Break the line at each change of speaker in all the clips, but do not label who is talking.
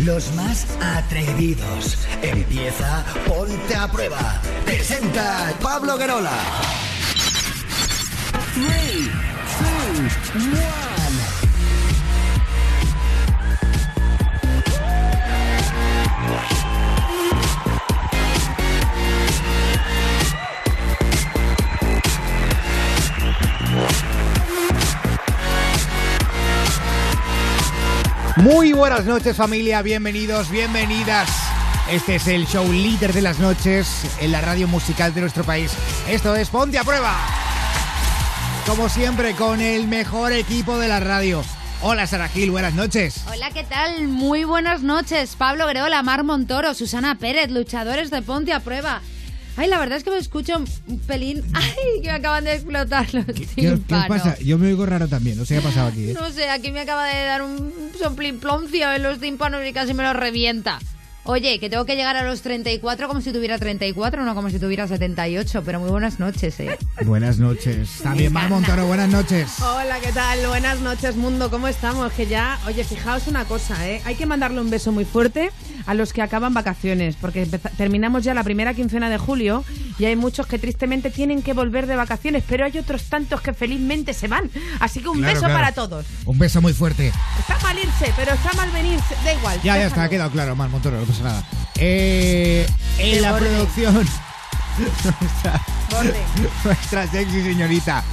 Los más atrevidos. Empieza Ponte a Prueba. Presenta Pablo Guerola. 3, 2, 1.
Buenas noches familia, bienvenidos, bienvenidas. Este es el show líder de las noches en la radio musical de nuestro país. Esto es Ponte a Prueba. Como siempre, con el mejor equipo de la radio. Hola Sara Gil, buenas noches.
Hola, ¿qué tal? Muy buenas noches. Pablo Greola, Mar Montoro, Susana Pérez, luchadores de Ponte a Prueba. Ay, la verdad es que me escucho un pelín. Ay, que me acaban de explotar los
¿Qué, qué os pasa? Yo me oigo raro también, no sé qué ha pasado aquí. ¿eh?
No sé, aquí me acaba de dar un somplimploncio en los tímpanos y casi me los revienta. Oye, que tengo que llegar a los 34 como si tuviera 34, no como si tuviera 78, pero muy buenas noches, ¿eh?
Buenas noches. También Mar Montoro, buenas noches.
Hola, ¿qué tal? Buenas noches, mundo. ¿Cómo estamos? Que ya, oye, fijaos una cosa, ¿eh? Hay que mandarle un beso muy fuerte a los que acaban vacaciones, porque terminamos ya la primera quincena de julio y hay muchos que tristemente tienen que volver de vacaciones, pero hay otros tantos que felizmente se van. Así que un
Claro,
beso
claro.
para todos.
Un beso muy fuerte.
Está mal irse, pero está mal venirse. Da igual.
Ya, ya está, ha quedado claro, Mar Montoro, no pasa nada. Eh, en la
borde.
producción, nuestra, nuestra sexy señorita,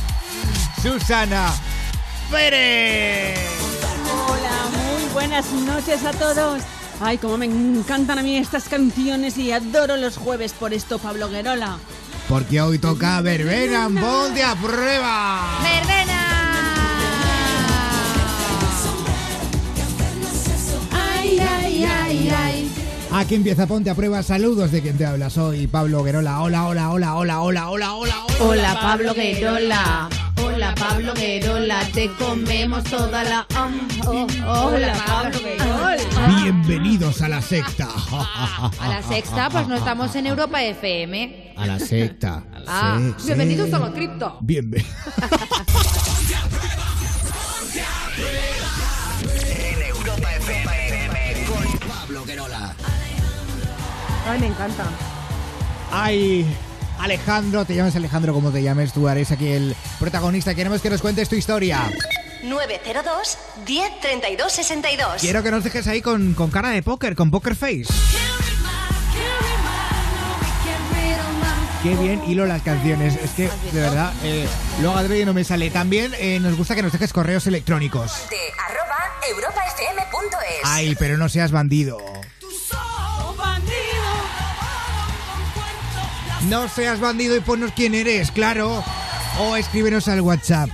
Susana Pérez.
Hola, muy buenas noches a todos. Ay, como me encantan a mí estas canciones y adoro los jueves por esto, Pablo Guerola.
Porque hoy toca verbena, en Ponte a prueba.
Ay, ay, ay, ay.
Aquí empieza Ponte a prueba. Saludos de quien te habla. Soy Pablo Guerola. Hola, hola, hola, hola, hola, hola, hola, hola.
Hola Pablo Guerola, hola Pablo Guerola, te comemos toda la... oh, oh, hola Pablo Guerola.
Bienvenidos a la secta.
A la sexta, pues no estamos en Europa FM.
A la secta.
Ah, bienvenidos a la cripto.
Bienvenidos.
Ay, me encanta.
Ay, Alejandro, te llames Alejandro como te llames, tú eres aquí el protagonista. Queremos que nos cuentes tu historia.
902 10 32 62.
Quiero que nos dejes ahí con, con cara de póker, con poker face. Qué bien hilo las canciones. Es que, de verdad, eh, luego Adri no me sale. También eh, nos gusta que nos dejes correos electrónicos.
De arroba europafm.es.
Ay, pero no seas bandido. No seas bandido y ponnos quién eres, claro. O escríbenos al WhatsApp.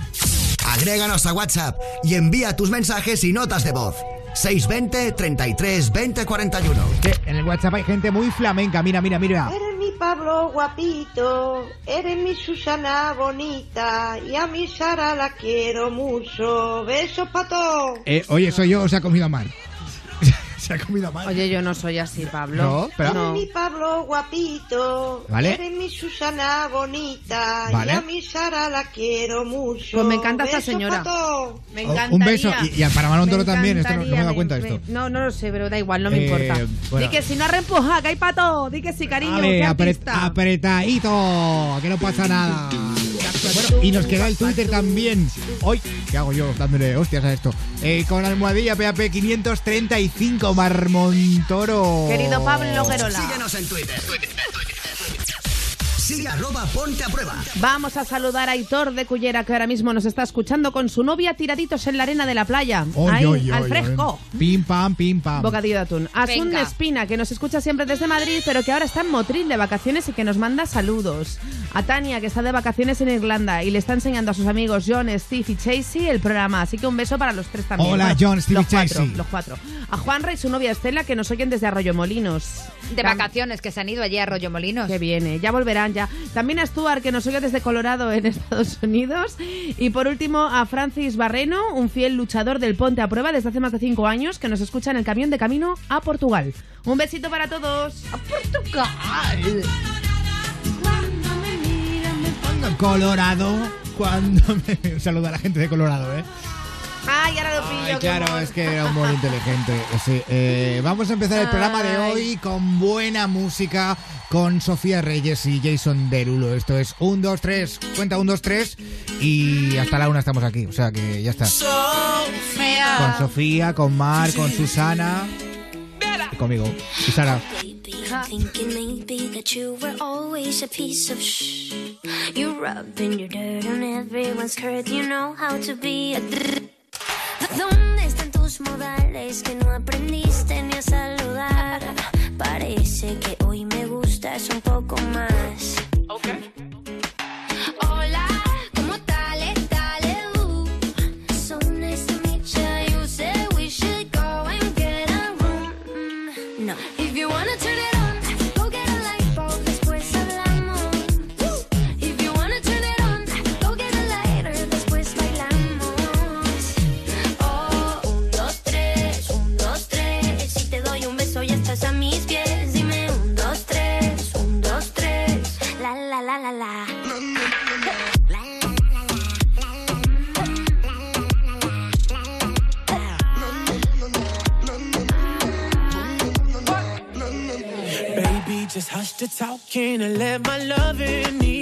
Agréganos a WhatsApp y envía tus mensajes y notas de voz. 620 33 20 41.
Que en el WhatsApp hay gente muy flamenca. Mira, mira, mira.
Eres mi Pablo guapito, eres mi Susana bonita y a mi Sara la quiero mucho. Besos para todos.
Eh, oye, soy yo o se ha comido mal. se ha comido mal.
Oye, yo no soy así, Pablo.
No, pero-
Eres mi Pablo guapito,
Vale.
eres mi Susana bonita
Vale.
y a mi Sara la quiero mucho.
Pues me encanta esta señora.
pa' todos.
Me
Oh,
encantaría.
un beso. Y- y para Manuel Toro
Me
también, esto no- no me he dado cuenta de esto.
No, no lo sé, pero da igual, no me
Eh,
importa.
bueno.
Di que si no arrempuja, que hay para todo. Di que sí, cariño,
Vale, apretadito, que no pasa nada. Bueno, y nos queda el Twitter también. Hoy, ¿qué hago yo dándole hostias a esto? Eh, con almohadilla PAP 535 Marmontoro.
Querido Pablo Guerola.
Síguenos en Twitter. Sigue arroba ponte a prueba.
Vamos a saludar a Aitor de Cullera, que ahora mismo nos está escuchando con su novia tiraditos en la arena de la playa.
Oy,
Ahí,
oy,
al
oy,
fresco.
oy. Pim, pam, pim, pam.
Bocadillo de atún. Asun
Venga.
Espina, que nos escucha siempre desde Madrid, pero que ahora está en Motril de vacaciones y que nos manda saludos. A Tania, que está de vacaciones en Irlanda y le está enseñando a sus amigos John, Steve y Chasey el programa. Así que un beso para los tres también.
Hola, John, Steve
los
y
cuatro,
Chasey.
Los cuatro. A Juanra y su novia Estela, que nos oyen desde Arroyo Molinos.
De vacaciones, que se han ido allí a Arroyo Molinos.
que viene, ya volverán ya. También a Stuart, que nos oye desde Colorado en Estados Unidos. Y por último a Francis Barreno, un fiel luchador del Ponte a Prueba desde hace más de cinco años, que nos escucha en el camión de camino a Portugal. Un besito para todos. ¡A Portugal!
Colorado, cuando me... Un saludo a la gente de Colorado, ¿eh?
Ay, ahora lo pillo.
Ay, claro,
humor.
es que era un modo inteligente. Sí, eh, vamos a empezar el programa de hoy con buena música, con Sofía Reyes y Jason Derulo. Esto es 1, 2, 3, cuenta 1, 2, 3 y hasta la una estamos aquí. O sea que ya está. Con Sofía, con Mar, con Susana y conmigo. Y Sara.
Thinking maybe that you were always a piece of shh. You rubbing your dirt on everyone's skirt. You know how to be a. ¿Dónde están tus modales que no aprendiste ni a saludar? Parece que hoy me gustas un poco más. Hola, la.
Baby, just hush the talking and let my loving ease your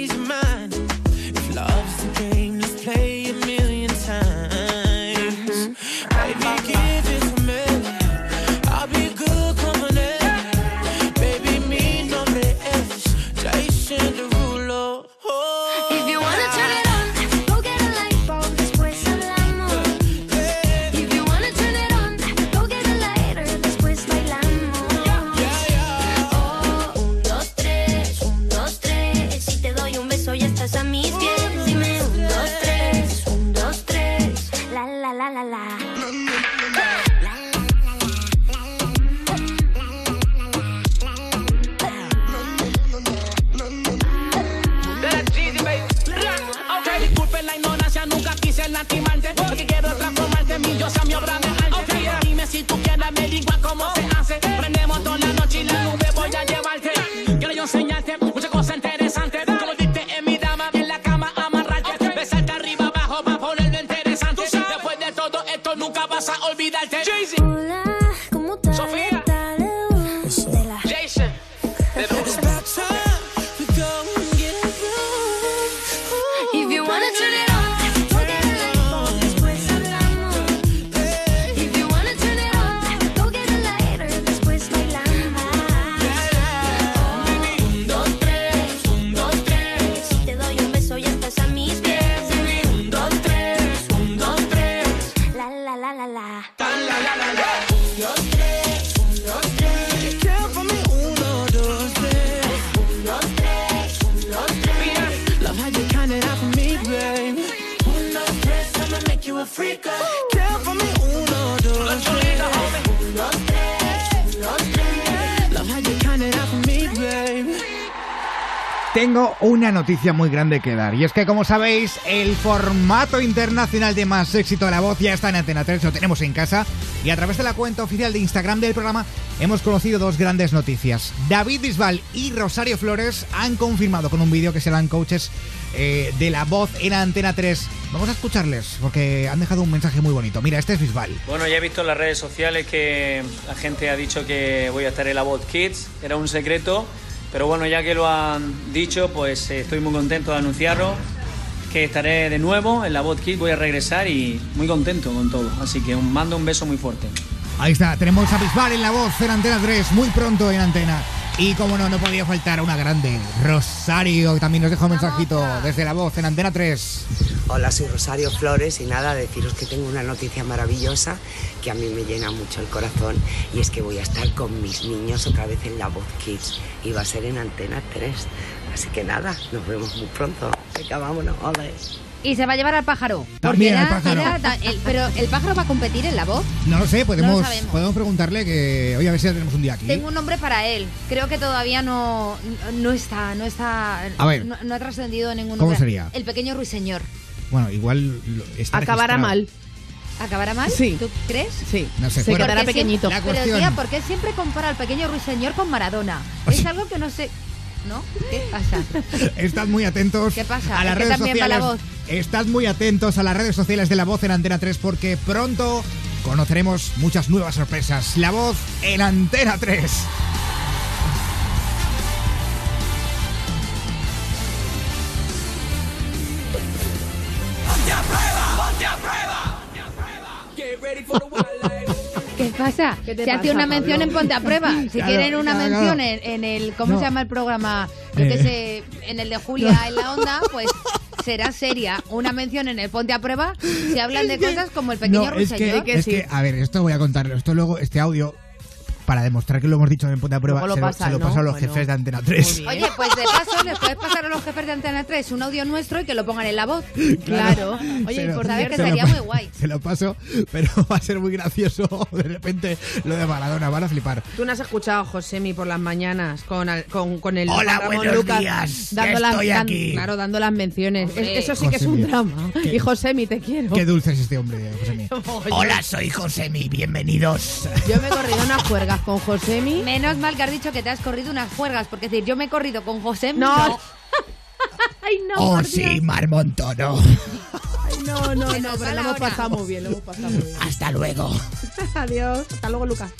noticia muy grande que dar. Y es que, como sabéis, el formato internacional de más éxito de la voz ya está en Antena 3, lo tenemos en casa. Y a través de la cuenta oficial de Instagram del programa hemos conocido dos grandes noticias. David Bisbal y Rosario Flores han confirmado con un vídeo que serán coaches eh, de la voz en Antena 3. Vamos a escucharles porque han dejado un mensaje muy bonito. Mira, este es Bisbal.
Bueno, ya he visto en las redes sociales que la gente ha dicho que voy a estar en la Voz Kids. Era un secreto, pero bueno, ya que lo han dicho, pues eh, estoy muy contento de anunciarlo. Que estaré de nuevo en la Voz Kids, voy a regresar y muy contento con todo. Así que un, mando un beso muy fuerte.
Ahí está, tenemos a Bisbal en la voz en Antena 3, muy pronto en Antena. Y como no, no podía faltar una grande, Rosario, que también nos deja un mensajito desde la voz en Antena 3.
Hola, soy Rosario Flores y nada, deciros que tengo una noticia maravillosa que a mí me llena mucho el corazón y es que voy a estar con mis niños otra vez en La Voz Kids y va a ser en Antena 3. Así que nada, nos vemos muy pronto. Venga, vámonos, ole.
Y se va a llevar al pájaro.
También al pájaro.
era el- pero el pájaro va a competir en la voz.
No lo sé, podemos,
sabemos.
podemos preguntarle que. Oye, a ver si ya tenemos un día aquí.
Tengo un nombre para él. Creo que todavía no, no está, no está.
A ver.
No, no ha trascendido ningún
¿Cómo
nombre.
sería?
El pequeño ruiseñor.
Bueno, igual está
Acabará
registrado.
mal.
¿Acabará mal?
Sí.
¿Tú crees?
Sí.
No sé,
Se quedará
Porque
pequeñito.
siempre-
La
Pero
cuestión-
tía, ¿por qué siempre compara al pequeño ruiseñor con Maradona?
O
Es algo que no sé. ¿No? ¿Qué pasa?
Estad muy atentos
¿Qué pasa?
a las redes
también va
sociales
la voz.
estad muy atentos a las redes sociales de La Voz en Antena 3 porque pronto conoceremos muchas nuevas sorpresas. La Voz en Antena 3.
¿Qué pasa?
¿Qué te
Se hace una mención
Pablo?
en Ponte a Prueba. Si
Claro,
quieren una
claro,
mención
claro.
en, en el. ¿Cómo
No.
se llama el programa? Yo
Eh.
que sé, en el de Julia en la onda, pues será seria. Una mención en el Ponte a Prueba si hablan de cosas como el pequeño
No, es que, es que, a ver, esto voy a contarlo. Esto luego, este audio, para demostrar que lo hemos dicho en Ponte a Prueba,
lo
se, lo-
pasan,
se lo
¿no?
paso a los
Bueno,
jefes de Antena 3.
bien.
Oye, pues de paso les puedes pasar a los jefes de Antena 3 un audio nuestro y que lo pongan en la voz.
Claro. Oye, por
sabes que sería muy guay.
Se lo paso, pero va a ser muy gracioso de repente lo de Maradona. Van a flipar.
Tú no has escuchado a Josemi por las mañanas con, al- con, con el
Hola,
Ramón
buenos
Lucas
días,
dando
ya
las,
estoy
dan-
aquí.
claro, dando las menciones.
Hombre.
Eso sí que es un drama.
¿Qué?
Y Josemi, te quiero.
Qué dulce es este hombre, Josemi. Hola, soy Josemi, bienvenidos.
Yo me he corrido unas juergas con Josemi.
Menos mal que has dicho que te has corrido unas juergas, porque es decir, yo me he corrido con José.
No. Ay, no,
oh, sí. Marmontono.
No, no, no, pero lo hemos pasado muy bien, lo hemos pasado muy bien.
Hasta luego.
Adiós. Hasta luego, Lucas.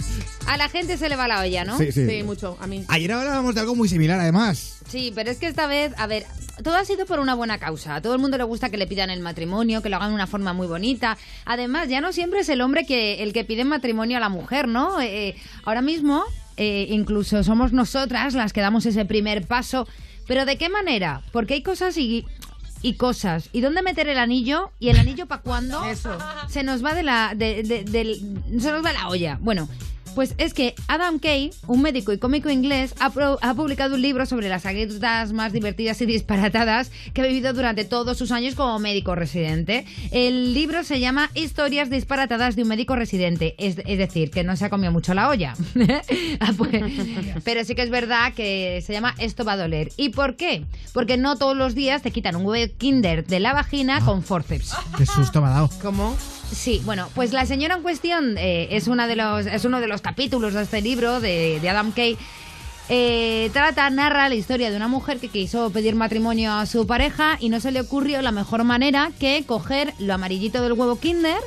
A la gente se le va la olla, ¿no?
Sí, sí.
Sí, mucho. A mí.
Ayer hablábamos de algo muy similar, además.
Sí, pero es que esta vez, a ver, todo ha sido por una buena causa. A todo el mundo le gusta que le pidan el matrimonio, que lo hagan de una forma muy bonita. Además, ya no siempre es el hombre que el que pide matrimonio a la mujer, ¿no? Eh, ahora mismo, eh, incluso somos nosotras las que damos ese primer paso. Pero ¿de qué manera? Porque hay cosas y y cosas. ¿Y dónde meter el anillo? ¿Y el anillo para cuándo?
Eso.
Se nos va de la de, de- del- se nos va la olla. Bueno, pues es que Adam Kay, un médico y cómico inglés, ha, publicado un libro sobre las anécdotas más divertidas y disparatadas que ha vivido durante todos sus años como médico residente. El libro se llama Historias disparatadas de un médico residente, es, es decir, que no se ha comido mucho la olla. Ah, pues, pero sí que es verdad que se llama Esto va a doler. ¿Y por qué? Porque no todos los días te quitan un huevo kinder de la vagina con forceps.
Qué susto me ha dado.
¿Cómo?
Sí, bueno, pues la señora en cuestión eh, es, una de los, es uno de los capítulos de este libro de, de Adam Kay. Eh, trata, narra la historia de una mujer que quiso pedir matrimonio a su pareja y no se le ocurrió la mejor manera que coger lo amarillito del huevo Kinder,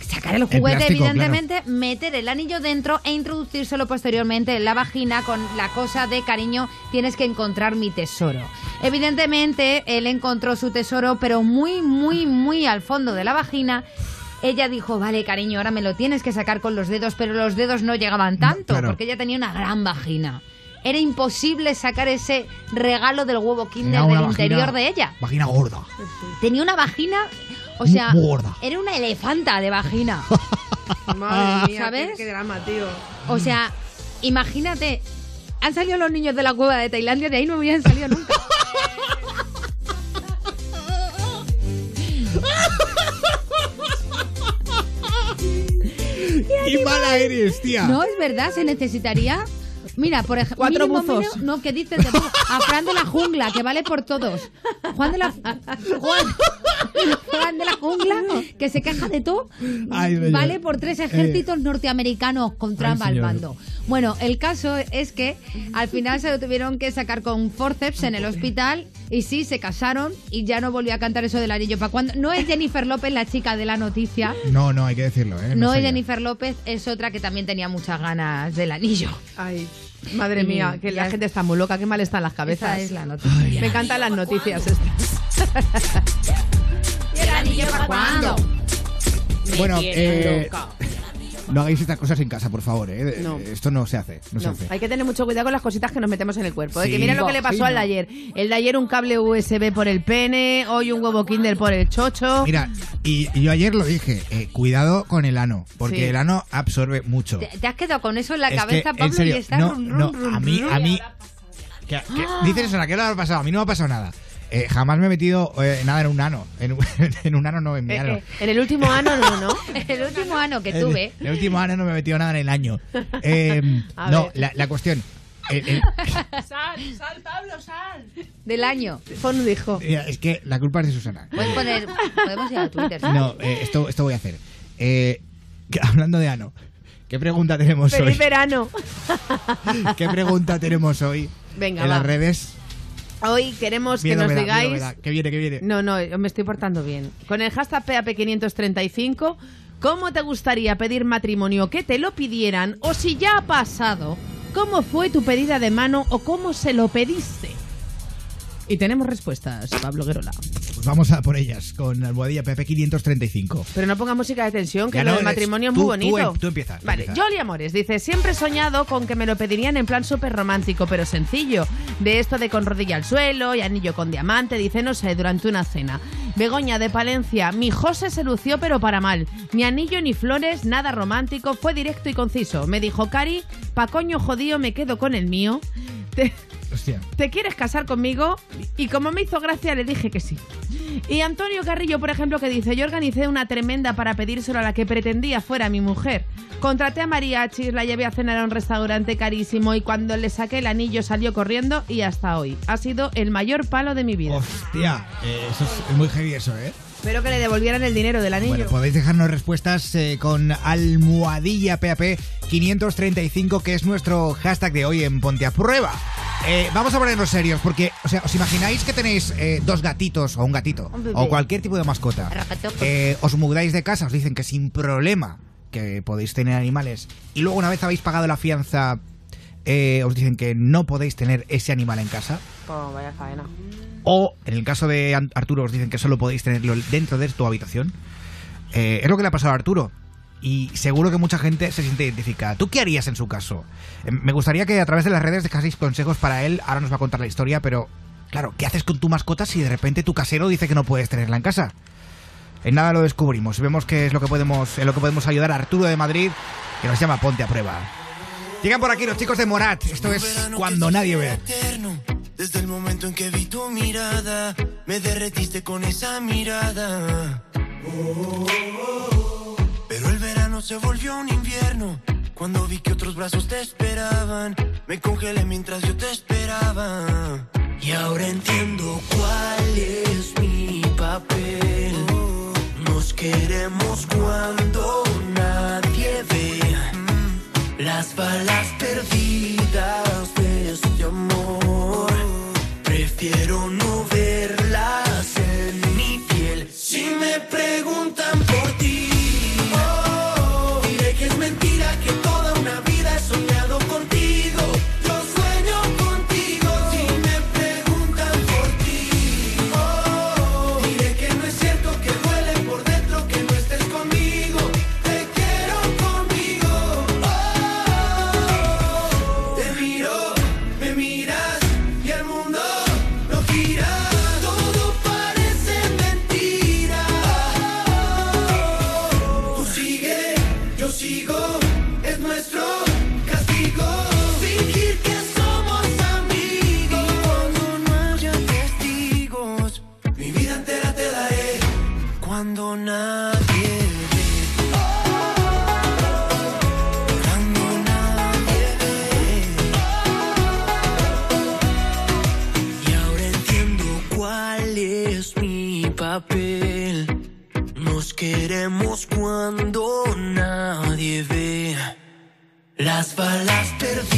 sacar el juguete,
plástico,
evidentemente, meter el anillo dentro e introducírselo posteriormente en la vagina con la cosa de cariño, tienes que encontrar mi tesoro. Evidentemente, él encontró su tesoro, pero muy, muy, muy al fondo de la vagina. Ella dijo, vale, cariño, ahora me lo tienes que sacar con los dedos, pero los dedos no llegaban tanto,
claro.
porque ella tenía una gran vagina. Era imposible sacar ese regalo del huevo Kinder del
vagina-
interior de ella.
Vagina gorda.
Tenía una vagina, o
Muy-
sea,
muy gorda.
era una elefanta de vagina.
Madre mía,
¿Sabes?
Qué, qué drama, tío.
O sea, imagínate, han salido los niños de la cueva de Tailandia, de ahí no hubieran salido nunca.
¡Qué mala eres, tía!
No, es verdad, se necesitaría. Mira, por ejemplo,
Cuatro
mínimo,
buzos.
mínimo- no, ¿qué dices de? A Fran de la jungla, que vale por todos. Juan de la Juan, Juan de la jungla, que se queja de todo,
Ay,
vale por tres ejércitos norteamericanos con Trump
Ay,
al mando. Bueno, el caso es que al final se lo tuvieron que sacar con forceps en el hospital y sí, se casaron y ya no volvió a cantar eso del anillo para cuando. No es Jennifer López la chica de la noticia.
No, no, hay que decirlo, ¿eh?
No
soy
es. Jennifer López, es otra que también tenía muchas ganas del anillo.
Ay, madre
Y
mía, que la gente está muy loca, qué mal están las cabezas.
Esa es la noticia.
Me encantan las noticias estas.
¿Y el anillo para cuándo?
Bueno, eh,
loca.
No hagáis estas cosas en casa, por favor, ¿eh?
No.
Esto no se hace, no, se hace.
hay que tener mucho cuidado con las cositas que nos metemos en el cuerpo. ¿eh?
Sí.
Que mira lo que le pasó
Sí,
al de ayer. El de ayer un cable USB por el pene, hoy un huevo Kinder por el chocho.
Mira, y, y yo ayer lo dije, eh, cuidado con el ano, porque
Sí.
el ano absorbe mucho.
¿Te, te has quedado con eso en la
Es
cabeza,
que,
Pablo,
en serio,
y está
no,
rum, rum,
no,
rum,
a mí,
rum.
a mí, que, que- dices eso, ¿a qué le ha pasado? A mí no me ha pasado nada. Eh, jamás me he metido eh, nada en un ano, en, un- en un ano no, en mi
Eh,
ano.
eh, en el último ano no, ¿no?
El último ano que
En
tuve.
El, último ano no me he metido nada en el año. Eh,
A
no, la, la cuestión. el- el-
Sal, sal, Pablo, sal.
Del año.
Hijo.
mira, es que la culpa es de Susana.
Puedes poner. Podemos ir a Twitter. ¿sí?
No, eh, esto, esto voy a hacer. Eh, hablando de ano, ¿qué pregunta tenemos
Feliz
hoy?
verano.
¿Qué pregunta tenemos hoy
Venga,
en
va.
las redes?
Hoy queremos que nos
da,
digáis.
Que viene, que viene.
No, no, yo me estoy portando bien. Con el hashtag PAP535, ¿cómo te gustaría pedir matrimonio que te lo pidieran? O si ya ha pasado, ¿cómo fue tu pedida de mano o cómo se lo pediste? Y tenemos respuestas, Pablo Guerola.
Pues vamos a por ellas con almohadilla PP535.
Pero no ponga música de tensión, que
Ya
lo
no,
del
eres-
matrimonio es muy bonito.
tú em- tú empiezas,
Vale. Jolly Amores dice, siempre he soñado con que me lo pedirían en plan súper romántico, pero sencillo. De esto de con rodilla al suelo y anillo con diamante, dice, no sé, durante una cena. Begoña de Palencia, mi José se lució pero para mal. Ni anillo ni flores, nada romántico, fue directo y conciso. Me dijo, Cari, pa' coño jodío me quedo con el mío. Te-
Hostia.
¿Te quieres casar conmigo? Y como me hizo gracia, le dije que sí. Y Antonio Carrillo, por ejemplo, que dice, yo organicé una tremenda para pedírselo a la que pretendía fuera mi mujer. Contraté a mariachis, la llevé a cenar a un restaurante carísimo y cuando le saqué el anillo salió corriendo y hasta hoy. Ha sido el mayor palo de mi vida.
Hostia, eh, eso es, muy heavy eso, ¿eh?
Espero que le devolvieran el dinero del anillo.
Bueno, podéis dejarnos respuestas eh, con almohadilla PAP 535, que es nuestro hashtag de hoy en Ponte a Prueba. Eh, vamos a ponernos serios, porque, o sea, ¿os imagináis que tenéis eh, dos gatitos o un gatito
Un
o cualquier tipo de mascota? Eh, os mudáis de casa, os dicen que sin problema que podéis tener animales y luego una vez habéis pagado la fianza eh, os dicen que no podéis tener ese animal en casa.
Pues vaya faena.
O, en el caso de Arturo, os dicen que solo podéis tenerlo dentro de tu habitación. Eh, es lo que le ha pasado a Arturo. Y seguro que mucha gente se siente identificada. ¿Tú qué harías en su caso? Eh, me gustaría que a través de las redes dejaseis consejos para él. Ahora nos va a contar la historia, pero claro, ¿qué haces con tu mascota si de repente tu casero dice que no puedes tenerla en casa? En nada lo descubrimos. Vemos qué es lo que podemos, en lo que podemos ayudar a Arturo de Madrid, que nos llama Ponte a Prueba. Llegan por aquí los chicos de Morat. Esto es cuando nadie ve.
Desde el momento en que vi tu mirada, me derretiste con esa mirada. Pero el verano se volvió un invierno. Cuando vi que otros brazos te esperaban, me congelé mientras yo te esperaba. Y ahora entiendo cuál es mi papel. Nos queremos cuando nadie ve. Las balas perdidas de este amor. Prefiero no verlas en mi piel. Si me preguntan cuando nadie ve. Cuando nadie ve. Y ahora entiendo cuál es mi papel. Nos queremos cuando nadie ve. Las balas perdidas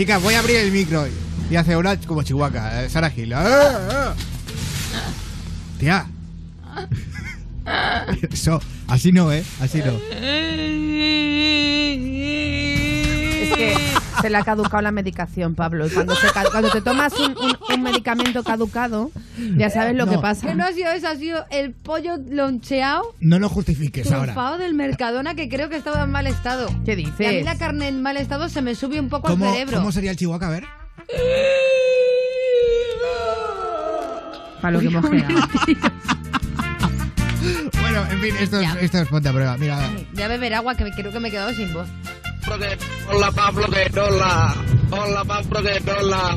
chicas, voy a abrir el micro. Y hace una como chihuahua, eh, Sara Gil. ¡Ah, ah! Tía. Eso, así no, ¿eh? Así no.
Es que se le ha caducado la medicación, Pablo. Y cuando, se te tomas un medicamento caducado, ya sabes lo
No.
que pasa.
Que no ha sido eso, ha sido el pollo loncheado
No lo justifiques ahora.
del Mercadona que creo que estaba en mal estado.
¿Qué
Y a mí
dices?
la carne en mal estado se me sube un poco al
¿Cómo,
cerebro.
¿Cómo sería el chihuahua? A ver.
Para lo que hemos.
Bueno, en fin, esto es, esto es ponte a prueba. Mira,
Voy a beber agua que me- creo que me he quedado sin voz.
Hola Pablo que hola. Hola Pablo que hola.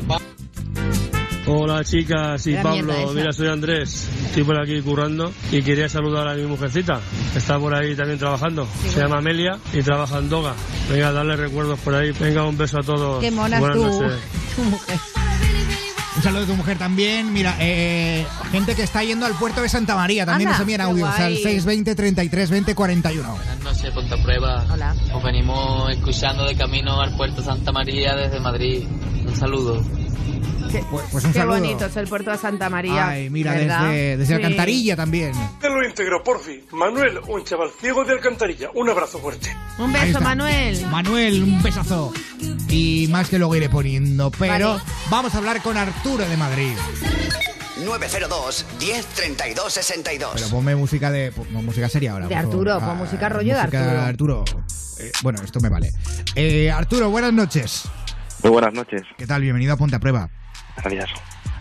Hola chicas y Pablo, mira soy Andrés, estoy por aquí currando y quería saludar a mi mujercita, está por ahí también trabajando, se llama Amelia y trabaja en Doga. Venga, darle recuerdos por ahí, venga un beso a todos.
Qué mona
Buenas
tu, mujer.
un saludo de tu mujer también. Mira, eh, gente que está yendo al puerto de Santa María también
Anda,
nos envían audios al
guay.
620 33 20 41.
Buenas noches, Ponte a Prueba.
Hola.
Os venimos escuchando de camino al puerto Santa María desde Madrid. Un saludo.
Qué,
Pues, pues un
qué
saludo.
bonito es el puerto de Santa María.
Ay, mira,
¿verdad?
desde, desde
Sí.
Alcantarilla también.
Te lo íntegro, porfi. Manuel, un chaval ciego de Alcantarilla. Un abrazo fuerte.
Un beso. Manuel.
Manuel, un besazo. Y más que luego iré poniendo, pero
Vale.
vamos a hablar con Arturo de Madrid.
902 10 32 62.
Pero ponme música de música seria ahora.
De. Arturo, pon música rollo de
música Arturo. Eh, bueno, esto me vale. Eh, Arturo, buenas noches.
Muy buenas noches.
¿Qué tal? Bienvenido a Ponte a Prueba.
Gracias.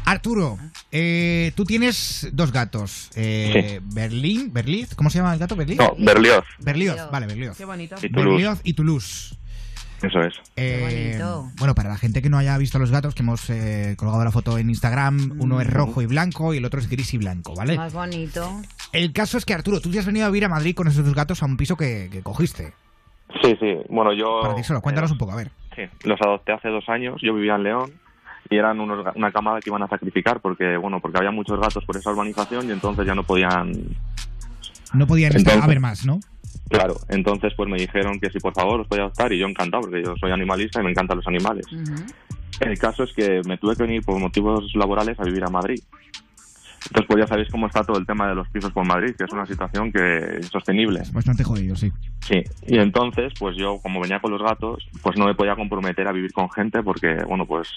Arturo, eh, tú tienes dos gatos. Eh, Berlín, Berliz, ¿cómo se llama el gato? ¿Berliz?
No, Berlioz.
Berlioz, vale, Berlioz.
Qué bonito.
Y Toulouse.
Berlioz y Toulouse.
Eso es.
Eh,
bonito.
bueno, para la gente que no haya visto los gatos, que hemos eh, colgado la foto en Instagram, uno es rojo y blanco y el otro es gris y blanco, ¿vale?
Más bonito.
El caso es que Arturo, tú te has venido a vivir a Madrid con esos dos gatos a un piso que, que cogiste.
Sí, sí. Bueno, yo...
Para ti solo, cuéntanos un poco, a ver.
Sí, los adopté hace dos años. Yo vivía en León y eran unos, una camada que iban a sacrificar porque, bueno, porque había muchos gatos por esa urbanización y entonces ya no podían...
No podían estar
Entonces-
a ver más, ¿no?
Claro, entonces pues me dijeron que si por favor os podía adoptar y yo encantado porque yo soy animalista y me encantan los animales. El caso es que me tuve que venir por motivos laborales a vivir a Madrid. Entonces pues ya sabéis cómo está todo el tema de los pisos por Madrid, que es una situación que es sostenible.
Bastante jodido, sí.
Sí, y entonces, pues yo, como venía con los gatos, pues no me podía comprometer a vivir con gente porque, bueno, pues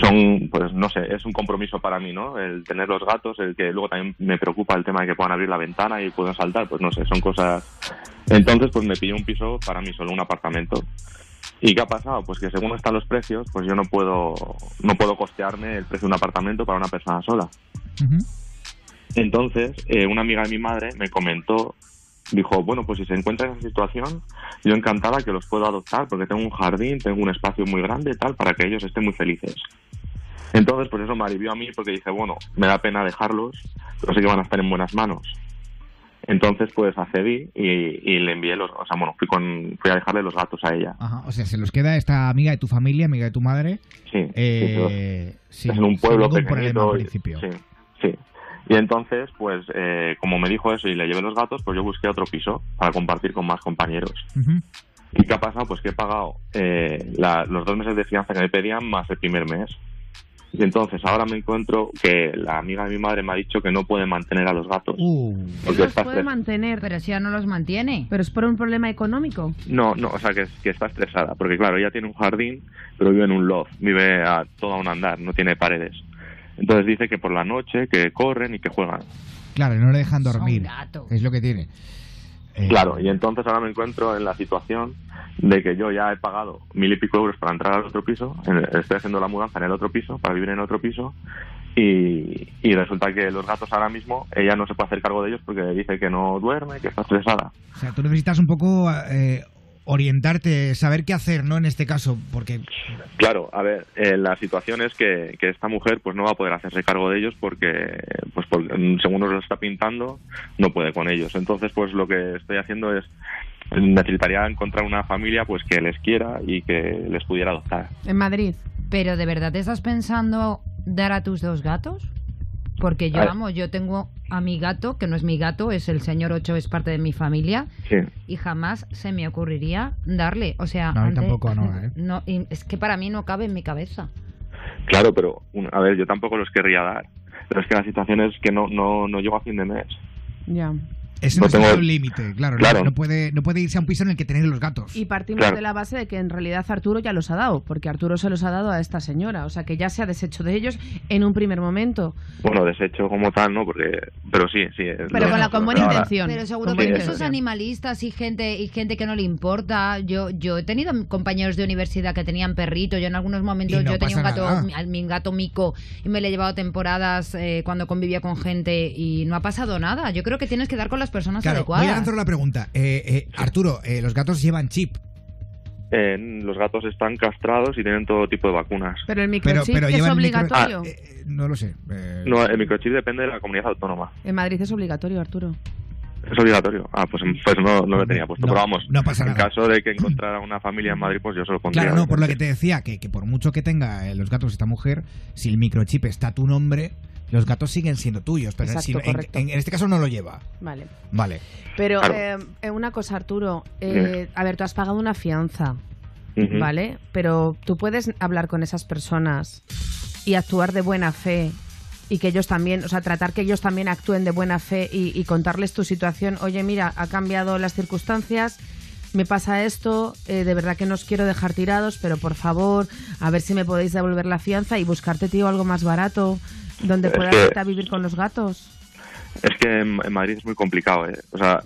son, pues no sé, es un compromiso para mí, ¿no? El tener los gatos, el que luego también me preocupa el tema de que puedan abrir la ventana y puedan saltar, pues no sé, son cosas. Entonces, pues me pillé un piso para mí solo, un apartamento. ¿Y qué ha pasado? Pues que según están los precios, pues yo no puedo, no puedo costearme el precio de un apartamento para una persona sola. Entonces, eh, una amiga de mi madre me comentó, dijo, bueno, pues si se encuentra en esa situación, yo encantada que los puedo adoptar porque tengo un jardín, tengo un espacio muy grande, tal, para que ellos estén muy felices. Entonces, pues eso me alivió a mí porque dije, bueno, me da pena dejarlos, pero sé que van a estar en buenas manos. Entonces, pues accedí y, y le envié los, o sea, bueno, fui, con, fui a dejarle los gatos a ella.
Ajá, o sea, se los queda esta amiga de tu familia, amiga de tu madre.
Sí,
Eh,
sí,
sí,
es en un pueblo
problema
pequeñito. y-
principio.
Sí, sí. Y entonces, pues, eh, como me dijo eso y le llevé los gatos, pues yo busqué otro piso para compartir con más compañeros. ¿Y qué ha pasado? Pues que he pagado eh, la- los dos meses de fianza que me pedían más el primer mes. Y entonces ahora me encuentro que la amiga de mi madre me ha dicho que no puede mantener a los gatos.
Uh.
porque
los
está
puede mantener.
Pero si ya no los mantiene.
Pero es por un problema económico.
No, no, o sea que, que está estresada. Porque claro, ella tiene un jardín, pero vive en un loft, vive a todo a un andar, no tiene paredes. Entonces dice que por la noche, que corren y que juegan.
Claro, no le dejan dormir. Es lo que tiene. Eh,
Claro, y entonces ahora me encuentro en la situación de que yo ya he pagado mil y pico euros para entrar al otro piso, estoy haciendo la mudanza en el otro piso, para vivir en otro piso, y, y resulta que los gatos ahora mismo, ella no se puede hacer cargo de ellos porque dice que no duerme, que está estresada.
O sea, tú necesitas un poco eh, orientarte, saber qué hacer, ¿no? En este caso, porque
Claro, a ver, eh, la situación es que, que esta mujer pues no va a poder hacerse cargo de ellos porque, pues por- según nos lo está pintando, no puede con ellos. Entonces, pues lo que estoy haciendo es necesitaría encontrar una familia pues que les quiera y que les pudiera adoptar.
En Madrid.
Pero ¿de verdad te estás pensando dar a tus dos gatos? Porque yo, vamos, yo tengo a mi gato, que no es mi gato, es el señor 8, es parte de mi familia,
Sí.
y jamás se me ocurriría darle. O sea,
No, a mí
antes-
tampoco, no, ¿eh?
no, y es que para mí no cabe en mi cabeza.
Claro, pero un- a ver, yo tampoco los querría dar. Pero es que la situación es que no, no, no llego a fin de mes.
Ya.
Ese
No
no,
tengo-
es límite, claro. no-
Claro.
No, puede, no puede irse a un piso en el que tener los gatos.
Y partimos
Claro.
de la base de que en realidad Arturo ya los ha dado, porque Arturo se los ha dado a esta señora, o sea que ya se ha deshecho de ellos en un primer momento.
Bueno, desecho como tal, ¿no? Porque, pero sí, sí.
Pero con la con buena
ahora-
intención.
Pero seguro
Con
que
intención.
animalistas y gente y gente que no le importa. Yo yo he tenido compañeros de universidad que tenían perrito. Yo en algunos momentos
no
yo tenía un gato, mi gato Mico y me le he llevado temporadas eh, cuando convivía con gente y no ha pasado nada. Yo creo que tienes que dar con las personas
Claro,
adecuadas.
voy a lanzar la pregunta. Eh, eh, Arturo, eh, los gatos llevan chip.
Eh, los gatos están castrados y tienen todo tipo de vacunas.
Pero el microchip
pero
es
micro-
obligatorio.
Ah, eh, no lo sé. eh,
No, el microchip depende de la comunidad autónoma.
En Madrid es obligatorio, Arturo.
Es obligatorio. Ah, pues, pues no, no lo tenía puesto.
No,
pero vamos,
no pasa
en caso de que encontrara una familia en Madrid, pues yo se lo pondría.
Claro, no, por lo que te decía, que, que por mucho que tenga eh, los gatos esta mujer, si el microchip está a tu nombre, los gatos siguen siendo tuyos. Pero
Exacto,
en, en- en este caso no lo lleva.
Vale.
Vale.
Pero
Claro.
eh, eh, una cosa, Arturo. eh, a ver, tú has pagado una fianza. ¿vale? Pero tú puedes hablar con esas personas y actuar de buena fe y que ellos también, o sea, tratar que ellos también actúen de buena fe y, y contarles tu situación. Oye, mira, ha cambiado las circunstancias. Me pasa esto, eh, de verdad que no os quiero dejar tirados, pero por favor, a ver si me podéis devolver la fianza y buscarte, tío, algo más barato donde
Es
puedas
que-
vivir con los gatos.
Es que en, en Madrid es muy complicado, ¿eh? O sea,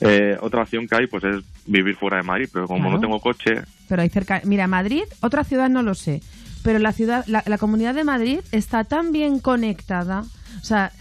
eh, otra opción que hay, pues es vivir fuera de Madrid, pero como
Claro.
no tengo coche,
Pero hay cerca. Mira, Madrid, otra ciudad no lo sé. Pero la ciudad, la, la comunidad de Madrid está tan bien conectada. O sea,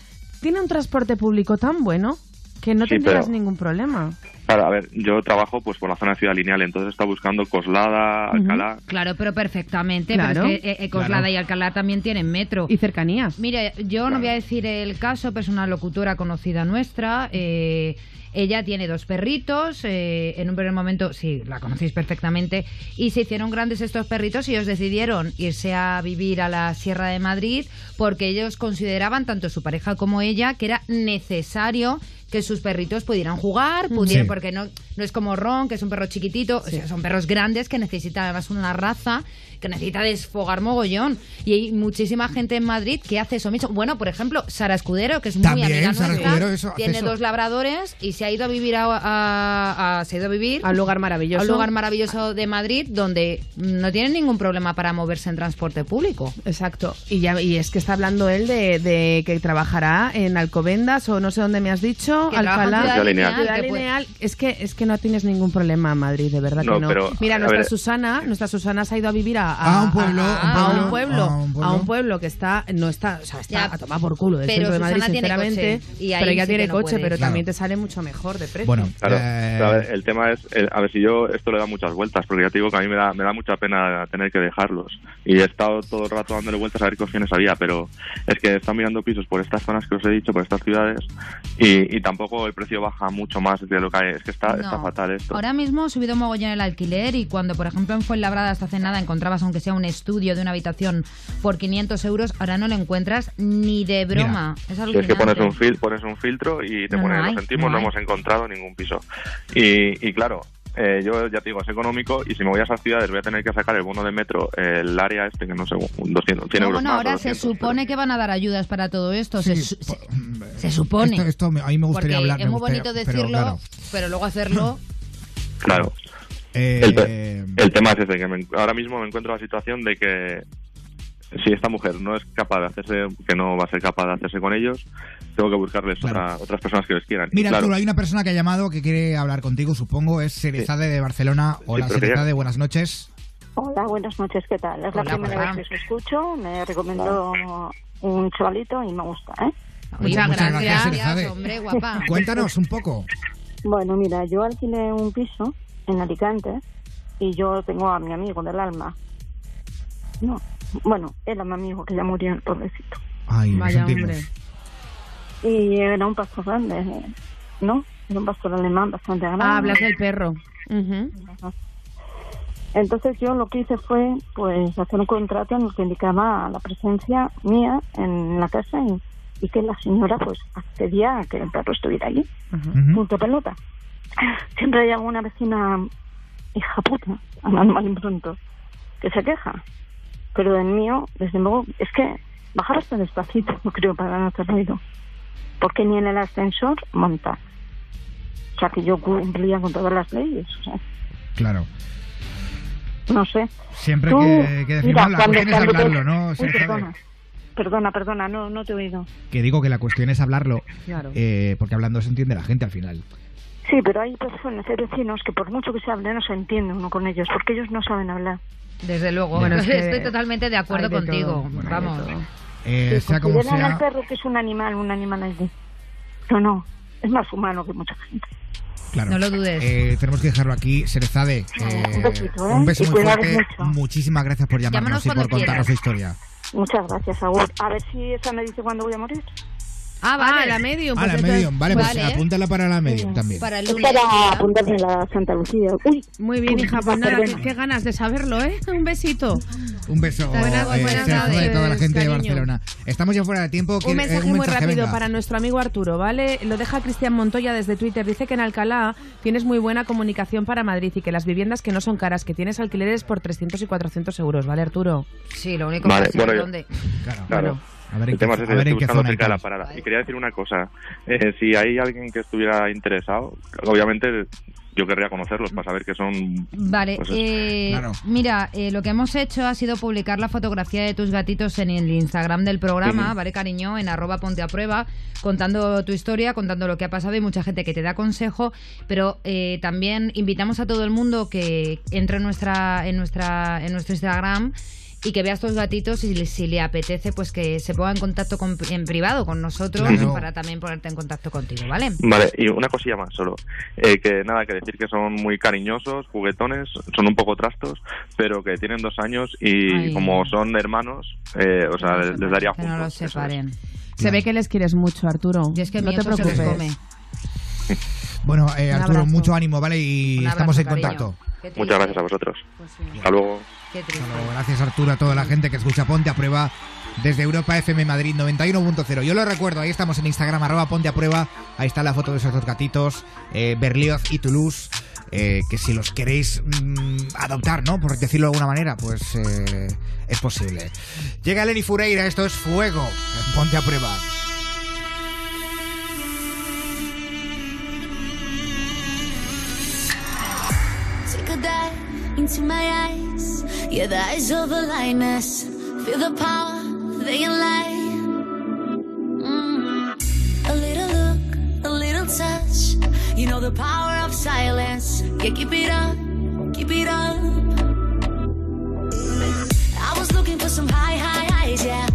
tiene un transporte público tan bueno que no
Sí,
tendrías
pero-
ningún problema.
Claro, a ver, yo trabajo pues por la zona de Ciudad Lineal, entonces está buscando Coslada, Alcalá.
Claro, pero perfectamente.
Claro.
Pero es que eh, eh, Coslada
Claro.
y Alcalá también tienen metro.
Y cercanías.
Mire, yo no voy a decir el caso, pero es una locutora conocida nuestra. eh, ella tiene dos perritos. eh, en un primer momento, sí, la conocéis perfectamente. Y se hicieron grandes estos perritos y ellos decidieron irse a vivir a la Sierra de Madrid porque ellos consideraban, tanto su pareja como ella, que era necesario que sus perritos pudieran jugar, pudieran,
Sí.
porque no, no es como Ron, que es un perro chiquitito, o sea, son perros grandes que necesitan además una raza que necesita desfogar mogollón. Y hay muchísima gente en Madrid que hace eso mismo. Bueno, por ejemplo, Sara Escudero, que es muy
También,
amiga
Sara
nuestra,
Escudero, eso,
tiene
eso.
dos labradores y se ha ido a vivir a, a- a- se ha ido a vivir
A un lugar maravilloso.
a un lugar maravilloso de Madrid donde no tienen ningún problema para moverse en transporte público.
Exacto. Y ya y es que está hablando él de, de que trabajará en Alcobendas o no sé dónde me has dicho, Alcalá.
Ciudad
Lineal.
Ciudad
que puede-
Lineal. Es que es que no tienes ningún problema en Madrid, de verdad
No,
que no.
pero,
Mira, nuestra
ver-
Susana, nuestra Susana se ha ido a vivir a, a-
A un pueblo,
a,
un
a
pueblo,
un pueblo,
a un pueblo.
a un pueblo que está no está, o sea, está
Ya,
a tomar por culo del
pero
centro de Madrid, sinceramente,
coche,
pero ella
sí
tiene
no
coche,
puede.
pero
Claro.
también te sale mucho mejor de precio.
Bueno,
Claro,
eh,
a ver, el tema es, el- a ver si yo esto le da muchas vueltas, porque ya te digo que a mí me da, me da mucha pena tener que dejarlos. Y he estado todo el rato dándole vueltas a ver qué opciones había, pero es que están mirando pisos por estas zonas que os he dicho, por estas ciudades, y, y tampoco el precio baja mucho más de lo que hay. Es que está, está
No.
fatal esto.
Ahora mismo ha subido mogollón el alquiler y cuando, por ejemplo, en Fuenlabrada hasta hace nada aunque sea un estudio de una habitación por 500 euros, ahora no lo encuentras ni de broma. Es
Si es que pones un, fil, pones un filtro y te
No, no
pones,
hay,
lo sentimos,
no
no, hemos encontrado ningún piso. Y, y claro, eh, yo ya te digo, es económico y si me voy a esas ciudades voy a tener que sacar el bono de metro, el área este, que no sé, un 200, 100
No,
euros
bueno,
más.
ahora se
200,
supone que van a dar ayudas para todo esto.
Sí,
se, su- se- se supone.
Esto, esto a mí me gustaría
Porque
hablar.
es muy
gustaría-
bonito
pero,
decirlo,
claro,
pero luego hacerlo.
Claro.
Eh,
El, te- el tema es ese, que me- ahora mismo me encuentro en la situación de que si esta mujer no es capaz de hacerse, que no va a ser capaz de hacerse con ellos, tengo que buscarles otra- otras personas que les quieran.
Mira,
claro,
Arturo, hay una persona que ha llamado que quiere hablar contigo, supongo, es Serezade de Barcelona. Hola,
ya-
Serezade, buenas noches.
Hola, buenas noches, ¿qué tal? Es la
Hola,
primera
hola.
vez que os escucho, me recomendó un chavalito y me gusta, ¿eh?
Muchas
muchas
gracias,
gracias,
hombre, guapa.
Cuéntanos un poco.
Bueno, mira, yo alquilé un piso en Alicante y yo tengo a mi amigo del alma. No, bueno, era mi amigo que ya murió, el pobrecito.
Ay,
Vaya hombre.
Y era un pastor grande, ¿no? Era un pastor alemán bastante grande.
Ah, hablas del perro.
Entonces yo lo que hice fue pues hacer un contrato en el que indicaba la presencia mía en la casa y, y que la señora pues accedía a que el perro estuviera allí. Punto pelota. Siempre hay alguna vecina hija puta, hablando mal y pronto, que se queja. Pero del mío, desde luego, es que bajar hasta despacito, no creo, para no hacer ruido. Porque ni en el ascensor monta. O sea, que yo cumplía con todas las leyes. O sea,
Claro.
no sé.
Siempre
Tú,
que, que decimos
mira,
la
cuando-
cuestión es
cuando te-
hablarlo, ¿no? Se
perdona. Perdona, perdona, no, no te he oído.
Que digo que la cuestión es hablarlo,
Claro.
eh, porque hablando se entiende la gente al final.
Sí, pero hay personas, hay vecinos que por mucho que se hable no se entiende uno con ellos, porque ellos no saben hablar.
Desde luego,
Bueno, es que
estoy totalmente de acuerdo
de
contigo.
Bueno,
Vamos.
Eh,
Sí,
sea como
consideran
sea,
al perro que es un animal, un animal allí. No, no, es más humano que mucha gente.
claro.
No lo dudes.
Eh, tenemos que dejarlo aquí. Serezade, eh,
un ¿eh?
un beso
Y
muy
cuidaros
fuerte.
mucho.
Muchísimas gracias por llamarnos
Llámanos
y por contarnos
quieras.
su historia.
Muchas gracias, Agur. A ver si esa me dice cuándo voy a morir.
Ah, vale.
la medium.
Ah,
pues
la
entonces-
medium, vale, pues
Vale.
apúntala para la medium también.
Para el
Es
lunes.
para apuntarme la Santa Lucía. Uy,
Muy bien, hija, pues nada, qué, qué ganas de saberlo, ¿eh? Un besito.
Un beso
Buenas-
eh,
buenas
y toda la gente de
cariño.
Barcelona. Estamos ya fuera de tiempo.
Un
¿quiere- eh,
mensaje muy rápido
venga.
para nuestro amigo Arturo, ¿vale? Lo deja Cristian Montoya desde Twitter. Dice que en Alcalá tienes muy buena comunicación para Madrid y que las viviendas que no son caras, que tienes alquileres por 300 y 400 euros, ¿vale, Arturo?
Sí, lo único
Vale,
que no sé
bueno, yo-
dónde.
Claro.
A ver
el tema es
a
ese,
ver en
estoy
qué
buscando
zona
cerca de la parada. Y quería decir una cosa. Eh, si hay alguien que estuviera interesado, obviamente yo querría conocerlos para saber que son...
Vale,
pues
eh,
Claro.
mira, eh, lo que hemos hecho ha sido publicar la fotografía de tus gatitos en el Instagram del programa. ¿vale, cariño? En arroba ponte a prueba, contando tu historia, contando lo que ha pasado y mucha gente que te da consejo, pero eh, también invitamos a todo el mundo que entre en, nuestra, en, nuestra, en nuestro Instagram y que vea estos gatitos y le- si le apetece, pues que se ponga en contacto con- en privado con nosotros
Claro.
para también ponerte en contacto contigo, ¿vale?
Vale, y una cosilla más solo. Eh, que nada, que decir que son muy cariñosos, juguetones, son un poco trastos, pero que tienen dos años y
Ay.
como son hermanos, eh, o sea, les, les daría
Que no
juntos.
los separen.
Se ve que les quieres mucho, Arturo.
Y es que
no te
se
preocupes.
come.
Bueno, eh, Arturo, mucho ánimo, ¿vale? Y
abrazo,
estamos en
cariño.
contacto.
Muchas gracias a vosotros.
Pues
Hasta luego.
Qué triste.
Gracias, Arturo, a toda la gente que escucha Ponte a Prueba desde Europa FM Madrid 91.0. Yo lo recuerdo, ahí estamos en Instagram, arroba Ponte a Prueba. Ahí está la foto de esos dos gatitos, eh, Berlioz y Toulouse. eh, que si los queréis mm, adoptar, ¿no? Por decirlo de alguna manera, pues eh, es posible. Llega Lenny Fureira, esto es Fuego. Ponte a Prueba.
Into my eyes. Yeah, the eyes of a lioness. Feel the power, they can lie. Mm. A little look, a little touch. You know the power of silence. Yeah, keep it up, keep it up. I was looking for some high, high highs, yeah.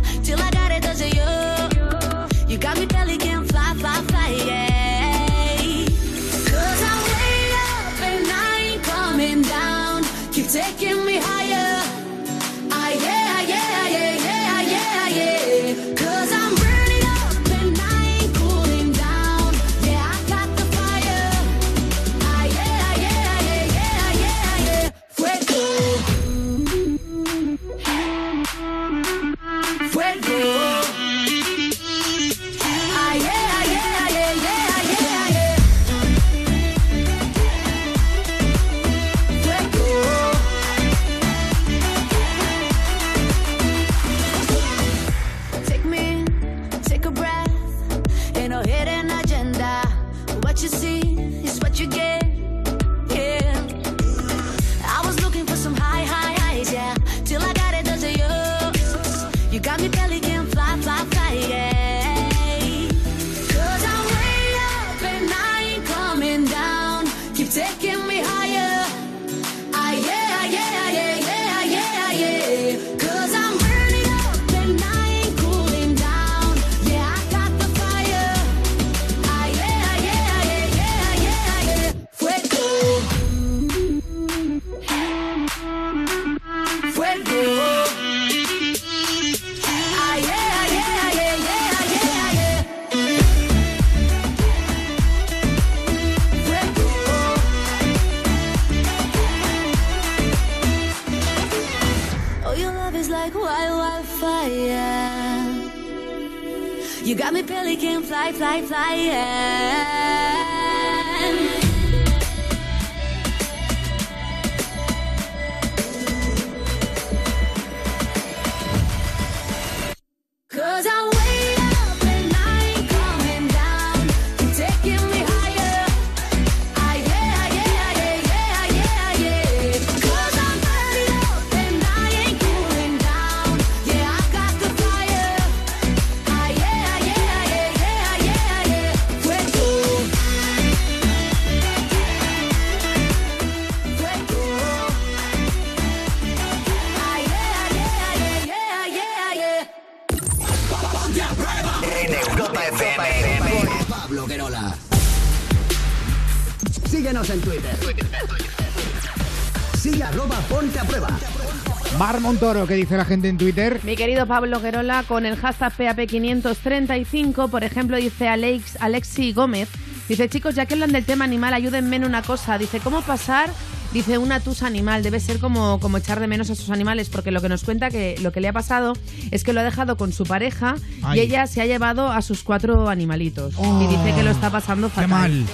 Montoro, ¿qué dice la gente en Twitter?
Mi querido Pablo Guerola, con el hashtag PAP535, por ejemplo, dice Alex, Alexi Gómez, dice, chicos, ya que hablan del tema animal, ayúdenme en una cosa. Dice, ¿cómo pasar? Dice, una tusa animal. Debe ser como, como echar de menos a sus animales, porque lo que nos cuenta que lo que le ha pasado es que lo ha dejado con su pareja
Ay.
y ella se ha llevado a sus cuatro animalitos.
Oh,
y dice que lo está pasando
Qué
fatal.
mal.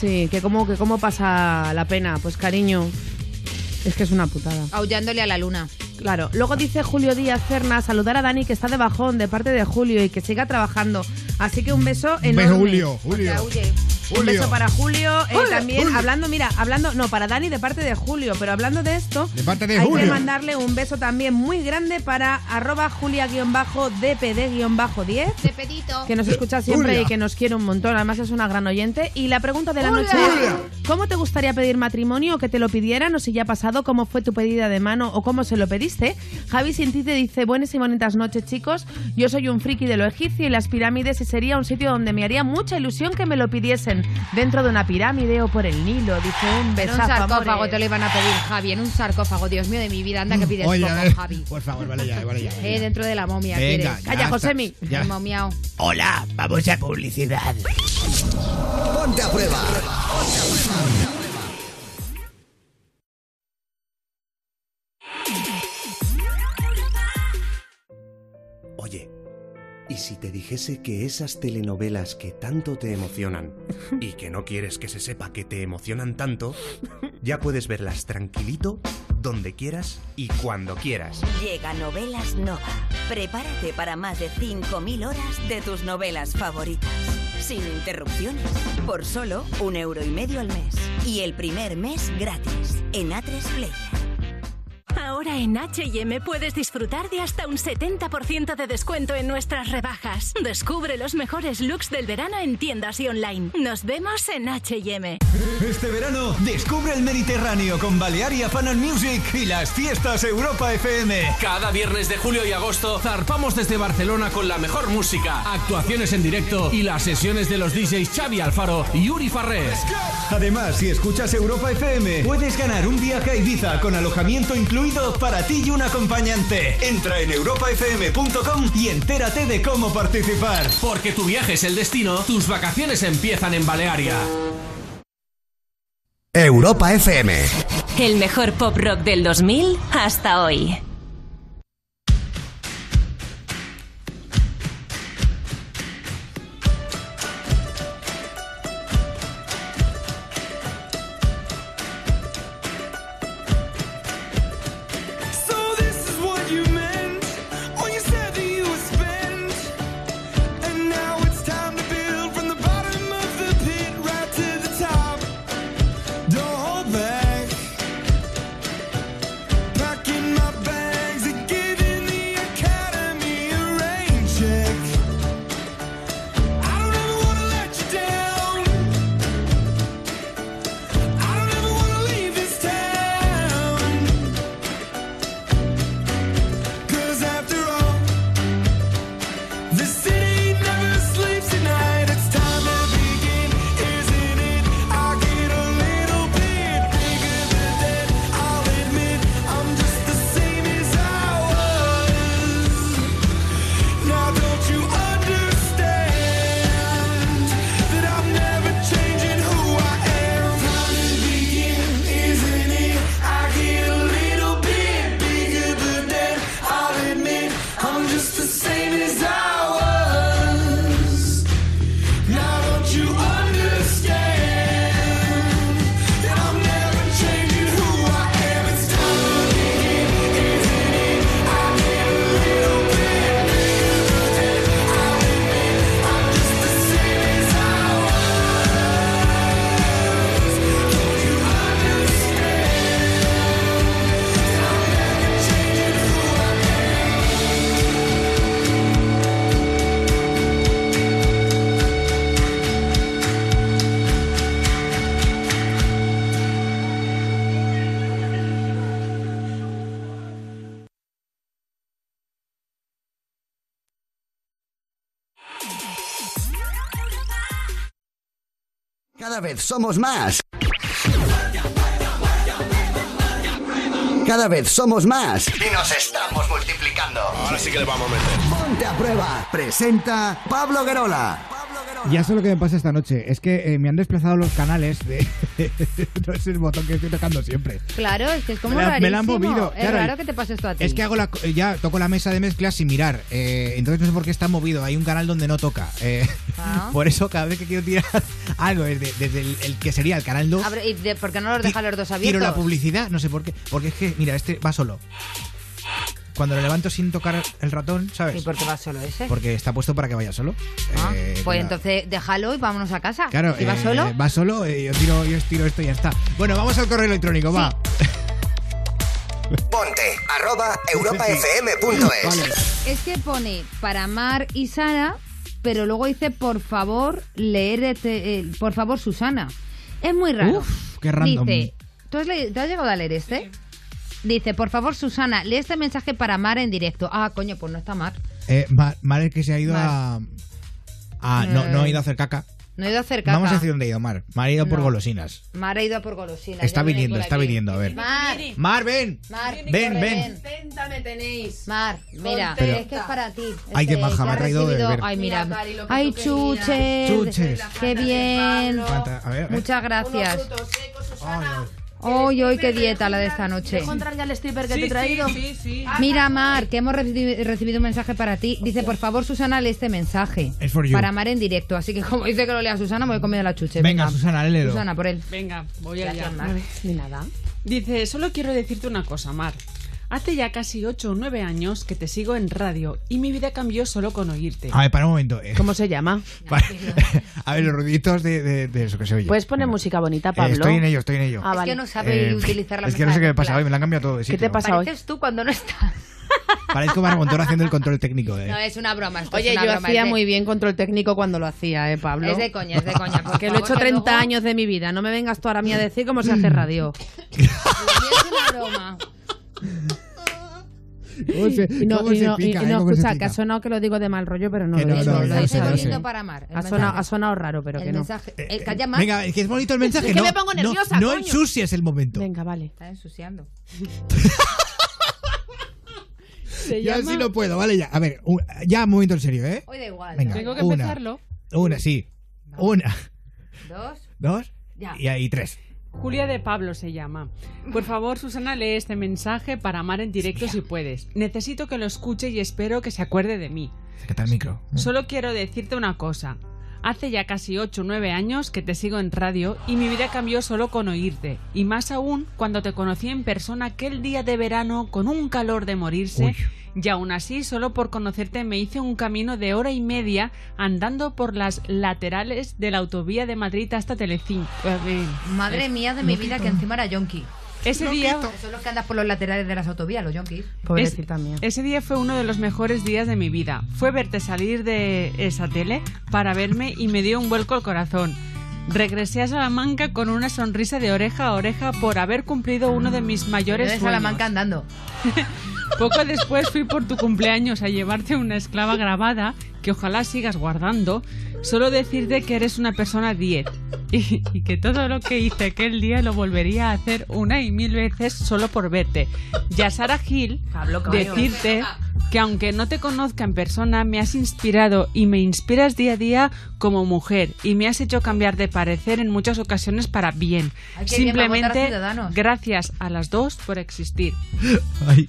Sí, que cómo, que cómo pasa la pena. Pues cariño, es que es una putada.
Aullándole a la luna.
Claro. Luego dice Julio Díaz Cerna, saludar a Dani que está de bajón de parte de Julio y que siga trabajando. Así que un beso
Un
enorme.
beso, Julio, Julio.
Un beso para Julio. eh,
Julio,
también
Julio.
hablando, mira, hablando, no, para Dani de parte de Julio, pero hablando de esto,
De parte de
hay
Julio.
que mandarle un beso también muy grande para arroba julia-dpd-10
De pedito.
que nos escucha siempre
Julia.
y que nos quiere un montón. Además es una gran oyente. Y la pregunta de la
Julia.
noche es, ¿cómo te gustaría pedir matrimonio o que te lo pidieran? O si ya ha pasado, ¿cómo fue tu pedida de mano o cómo se lo pediste? Javi Sinti te dice, buenas y bonitas noches chicos. Yo soy un friki de lo egipcio y las pirámides y sería un sitio donde me haría mucha ilusión que me lo pidiesen. Dentro de una pirámide o por el Nilo. Dice un
En un
besazo,
sarcófago
amores.
te lo iban a pedir, Javi. En un sarcófago, Dios mío de mi vida. Anda que pides
Oye,
poco,
a
Javi.
por favor, vale ya, vale ya.
Eh, dentro de la momia,
Venga,
quieres.
Calla. Josemi.
Momiao.
Hola, vamos a publicidad. Ponte a prueba.
Oye, ¿y si te dijese que esas telenovelas que tanto te emocionan y que no quieres que se sepa que te emocionan tanto, ya puedes verlas tranquilito, donde quieras y cuando quieras?
Llega Novelas Nova. Prepárate para más de 5.000 horas de tus novelas favoritas. Sin interrupciones. Por solo un euro y medio al mes. Y el primer mes gratis. En A3 Player.
Ahora en HM puedes disfrutar de hasta un 70% de descuento en nuestras rebajas. Descubre los mejores looks del verano en tiendas y online. Nos vemos en HM.
Este verano descubre el Mediterráneo con Balearia Fan and Music y las fiestas Europa FM.
Cada viernes de julio y agosto zarpamos desde Barcelona con la mejor música, actuaciones en directo y las sesiones de los DJs Xavi Alfaro y Uri Farrés.
Además, si escuchas Europa FM, puedes ganar un viaje a Ibiza con alojamiento incluido para ti y un acompañante. Entra en europafm.com y entérate de cómo participar.
Porque tu viaje es el destino, tus vacaciones empiezan en Balearia.
Europa FM.
El mejor pop rock del 2000 hasta hoy.
Cada vez somos más. Cada vez somos más. Y nos estamos multiplicando.
Ahora sí que le vamos a meter.
Ponte a prueba. Presenta Pablo Guerola.
Ya sé lo que me pasa esta noche. Es que eh, me han desplazado los canales de. no es el botón que estoy tocando siempre.
Claro, es que es como
Me la- me la han movido,
Es
claro.
raro que te pase esto a ti.
Es que hago la, ya toco la mesa de mezclas sin mirar. eh, entonces no sé por qué está movido. Hay un canal donde no toca. eh,
Ah.
por eso cada vez que quiero tirar algo desde, desde el, el que sería el canal 2,
Abre- ¿Y de- por qué no los deja los dos abiertos?
tiro la publicidad. No sé por qué. Porque es que, mira, este va solo. Cuando lo levanto sin tocar el ratón, ¿sabes?
¿Y por qué va solo ese?
Porque está puesto para que vaya solo.
Ah,
Eh,
pues entonces déjalo y vámonos a casa.
Claro,
si va
eh,
solo,
Va solo, eh, yo, tiro, yo tiro esto y ya está. Bueno, vamos al correo electrónico, va.
Ponte arroba europafm.es.
es que pone para Mar y Sara, pero luego dice por favor leer este, eh, por favor Susana. Es muy raro.
Uf, qué random.
Dice, ¿tú has, le- ¿tú has llegado a leer este? Dice, por favor Susana, lee este mensaje para Mar en directo. Ah, coño, pues no está Mar.
Eh, Ma- Mar es que se ha ido a. a- no, no ha ido a hacer caca.
No he ido a hacer caca.
Vamos a decir dónde ha ido Mar. Mar ha ido por golosinas.
Mar ha ido por golosinas.
Está viniendo, está
aquí.
viniendo, a ver.
Mar,
Mar, ven.
Mar,
Ven, ven.
Me tenéis.
Mar, mira,
Pero-
es que es para ti.
Ay, qué
Este,
maja, me ha traído de beber.
Ay, mira.
Cari,
Ay, chuches.
Chuches.
Qué bien.
Fanta- a ver, a ver.
Muchas gracias.
Unos frutos secos, Susana.
Hoy, hoy, qué dieta la de esta noche.
encontrar ya el stripper que
Sí,
te he traído?
sí, sí, sí.
Mira, Mar, que hemos recibi- recibido un mensaje para ti. Dice, por favor, Susana, lee este mensaje.
Es for you.
Para Mar en directo. Así que como dice que lo lea Susana, me voy comiendo la chuche.
Venga, Susana, léelo.
Susana, por él.
Venga, voy
Gracias,
allá.
Mar.
Ni nada.
Dice, solo quiero decirte una cosa, Mar. Hace ya casi 8 o 9 años que te sigo en radio y mi vida cambió solo con oírte.
A ver, para un momento. eh.
¿Cómo se llama?
Para- a ver, los ruiditos de, de- de eso que se oye.
Puedes poner música bonita,
Eh,
Pablo.
estoy en ello, estoy en ello.
Ah,
Es
vale.
que no sabe
Eh,
utilizar la
Es que no sé qué me pasa hoy, me la han cambiado todo de
¿Qué
sitio.
te pasa hoy?
Pareces tú cuando no estás.
Parezco Marmontor haciendo el control técnico. eh.
No, es una broma. esto
Oye,
es una
yo
broma,
hacía
es de-
muy bien control técnico cuando lo hacía, ¿eh, Pablo?
Es de coña, es de coña. por
Que lo he hecho
que
30
luego-
años de mi vida. No me vengas tú ahora a mí a decir cómo se hace radio.
Es una broma.
¿Cómo se,
Y no,
cómo
y
se
no, y-
pica,
y
eh?
no,
¿Cómo se
escucha, que ha sonado que lo digo de mal rollo, pero no
Que
lo
no, no, ya sé, ya
para Mar. el
Ha sonado,
mensaje.
ha sonado raro, pero
El
que no.
mensaje. Eh, calla más.
Venga, es que es bonito el mensaje.
Es que
no,
me pongo
no-
nerviosa,
No,
coño.
ensucies el momento.
Venga, vale.
Está ensuciando.
Llama-
así no puedo, vale, ya. A ver, ya, un momento en serio, ¿eh?
Hoy da igual.
Venga,
Tengo que
una,
empezarlo.
Una, sí. Una,
Dos.
dos
Ya.
y ahí tres.
Julia de Pablo se llama. Por favor, Susana, lee este mensaje para amar en directo si puedes. Necesito que lo escuche y espero que se acuerde de mí.
Micro.
Solo quiero decirte una cosa. Hace ya casi 8 o 9 años que te sigo en radio y mi vida cambió solo con oírte. Y más aún cuando te conocí en persona aquel día de verano con un calor de morirse.
Uy.
Y aún así, solo por conocerte me hice un camino de hora y media andando por las laterales de la autovía de Madrid hasta Telecinco.
Madre mía de mi vida, que encima era yonki.
Ese día...
Son los que andas por los laterales de las autovías, los yonkis.
Pobrecita mía.
Ese día fue uno de los mejores días de mi vida. Fue verte salir de esa tele para verme y me dio un vuelco al corazón. Regresé a Salamanca con una sonrisa de oreja a oreja por haber cumplido uno de mis mayores
de
sueños.
Salamanca andando.
Poco después fui por tu cumpleaños a llevarte una esclava grabada que ojalá sigas guardando. Solo decirte que eres una persona 10 y, y que todo lo que hice aquel día lo volvería a hacer una y mil veces solo por verte. Y a Sara Gil, decirte que aunque no te conozca en persona, me has inspirado y me inspiras día a día como mujer y me has hecho cambiar de parecer en muchas ocasiones para bien.
Ay, qué bien, va a votar a
Simplemente gracias a las dos por existir.
Ay,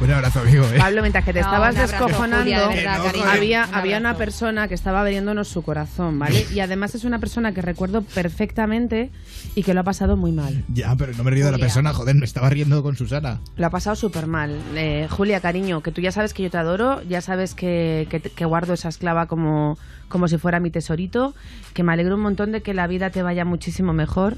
un abrazo, amigo, ¿eh?
Pablo, mientras que te
No,
estabas descojonando,
Julia, de verdad,
no,
cariño.
joder.
había,
Un
había una persona que estaba abriéndonos su corazón, ¿vale? Y además es una persona que recuerdo perfectamente y que lo ha pasado muy mal.
Ya, pero no me he rido de la
Julia.
persona, joder, me estaba riendo con Susana.
Lo ha pasado súper mal. Eh, Julia, cariño, que tú ya sabes que yo te adoro, ya sabes que, que, que guardo esa esclava como, como si fuera mi tesorito, que me alegro un montón de que la vida te vaya muchísimo mejor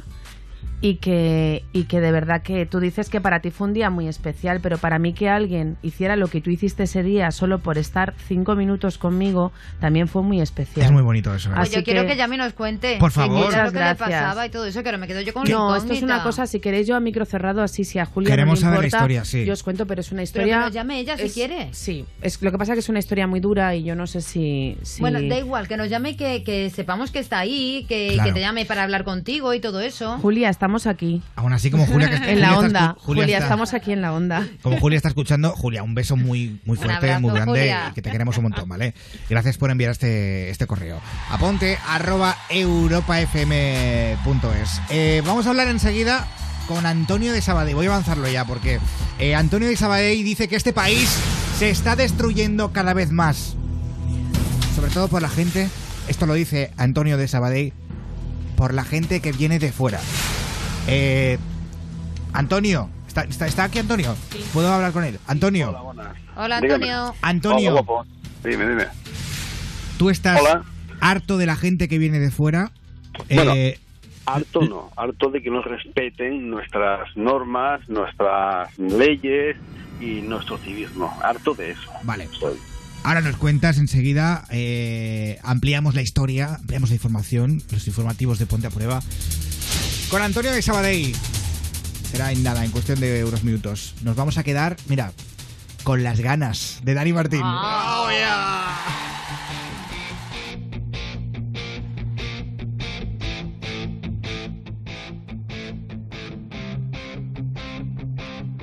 y que, y que de verdad que tú dices que para ti fue un día muy especial, pero para mí que alguien hiciera lo que tú hiciste ese día solo por estar cinco minutos conmigo también fue muy especial.
Es muy bonito eso. ¿eh?
Pues
Así
yo quiero
que-
que Yami nos cuente.
Por favor.
Muchas
lo que
gracias.
le pasaba y todo eso, que ahora me quedo yo con
No, esto es una
incógnita.
cosa, si queréis yo a micro cerrado, así si a Julia
Queremos
no le
saber la
importa,
historia, sí.
yo os cuento, pero es una
Pero
historia...
que nos llame ella si
es-
quiere.
Sí, es, lo que pasa es que es una historia muy dura y yo no sé si... si-
Bueno, da igual, que nos llame y que, que sepamos que está ahí, que,
Claro.
que te llame para hablar contigo y todo eso.
Julia, estamos aquí.
Aún así, como Julia que está-
En la
Julia
onda. Julia,
está-
estamos aquí en la onda.
Como Julia está escuchando, Julia, un beso muy, muy fuerte,
abrazo,
muy grande
Julia.
y que te queremos un montón, ¿vale? Gracias por enviar este, este correo. Aponte arroba europafm.es. Eh, vamos a hablar enseguida con Antonio de Sabadell. Voy a avanzarlo ya porque eh, Antonio de Sabadell dice que este país se está destruyendo cada vez más. Sobre todo por la gente, esto lo dice Antonio de Sabadell, por la gente que viene de fuera. Eh, Antonio, ¿está, está, está aquí Antonio? ¿Puedo hablar con él? Antonio,
Hola,
Dígame.
Antonio.
Antonio.
Hola, guapo. Dime, dime.
¿tú estás
Hola.
harto de la gente que viene de fuera?
Bueno,
Eh,
harto no, harto de que nos respeten nuestras normas, nuestras leyes y nuestro civismo. Harto de eso.
Vale.
Soy.
Ahora nos cuentas enseguida, eh, ampliamos la historia, ampliamos la información, los informativos de Ponte a Prueba. Con Antonio de Sabadell. Será en nada, en cuestión de unos minutos. Nos vamos a quedar, mira, con las ganas de Dani Martín.
Ah.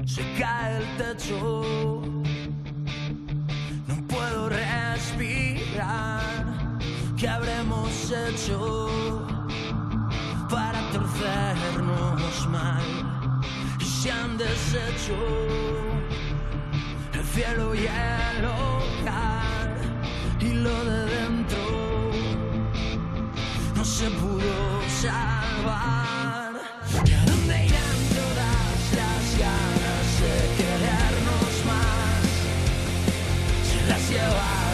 Se cae el techo, puedo respirar. ¿Qué habremos hecho para torcernos mal? Y se han deshecho el cielo y el hogar y lo de dentro no se pudo salvar. Se las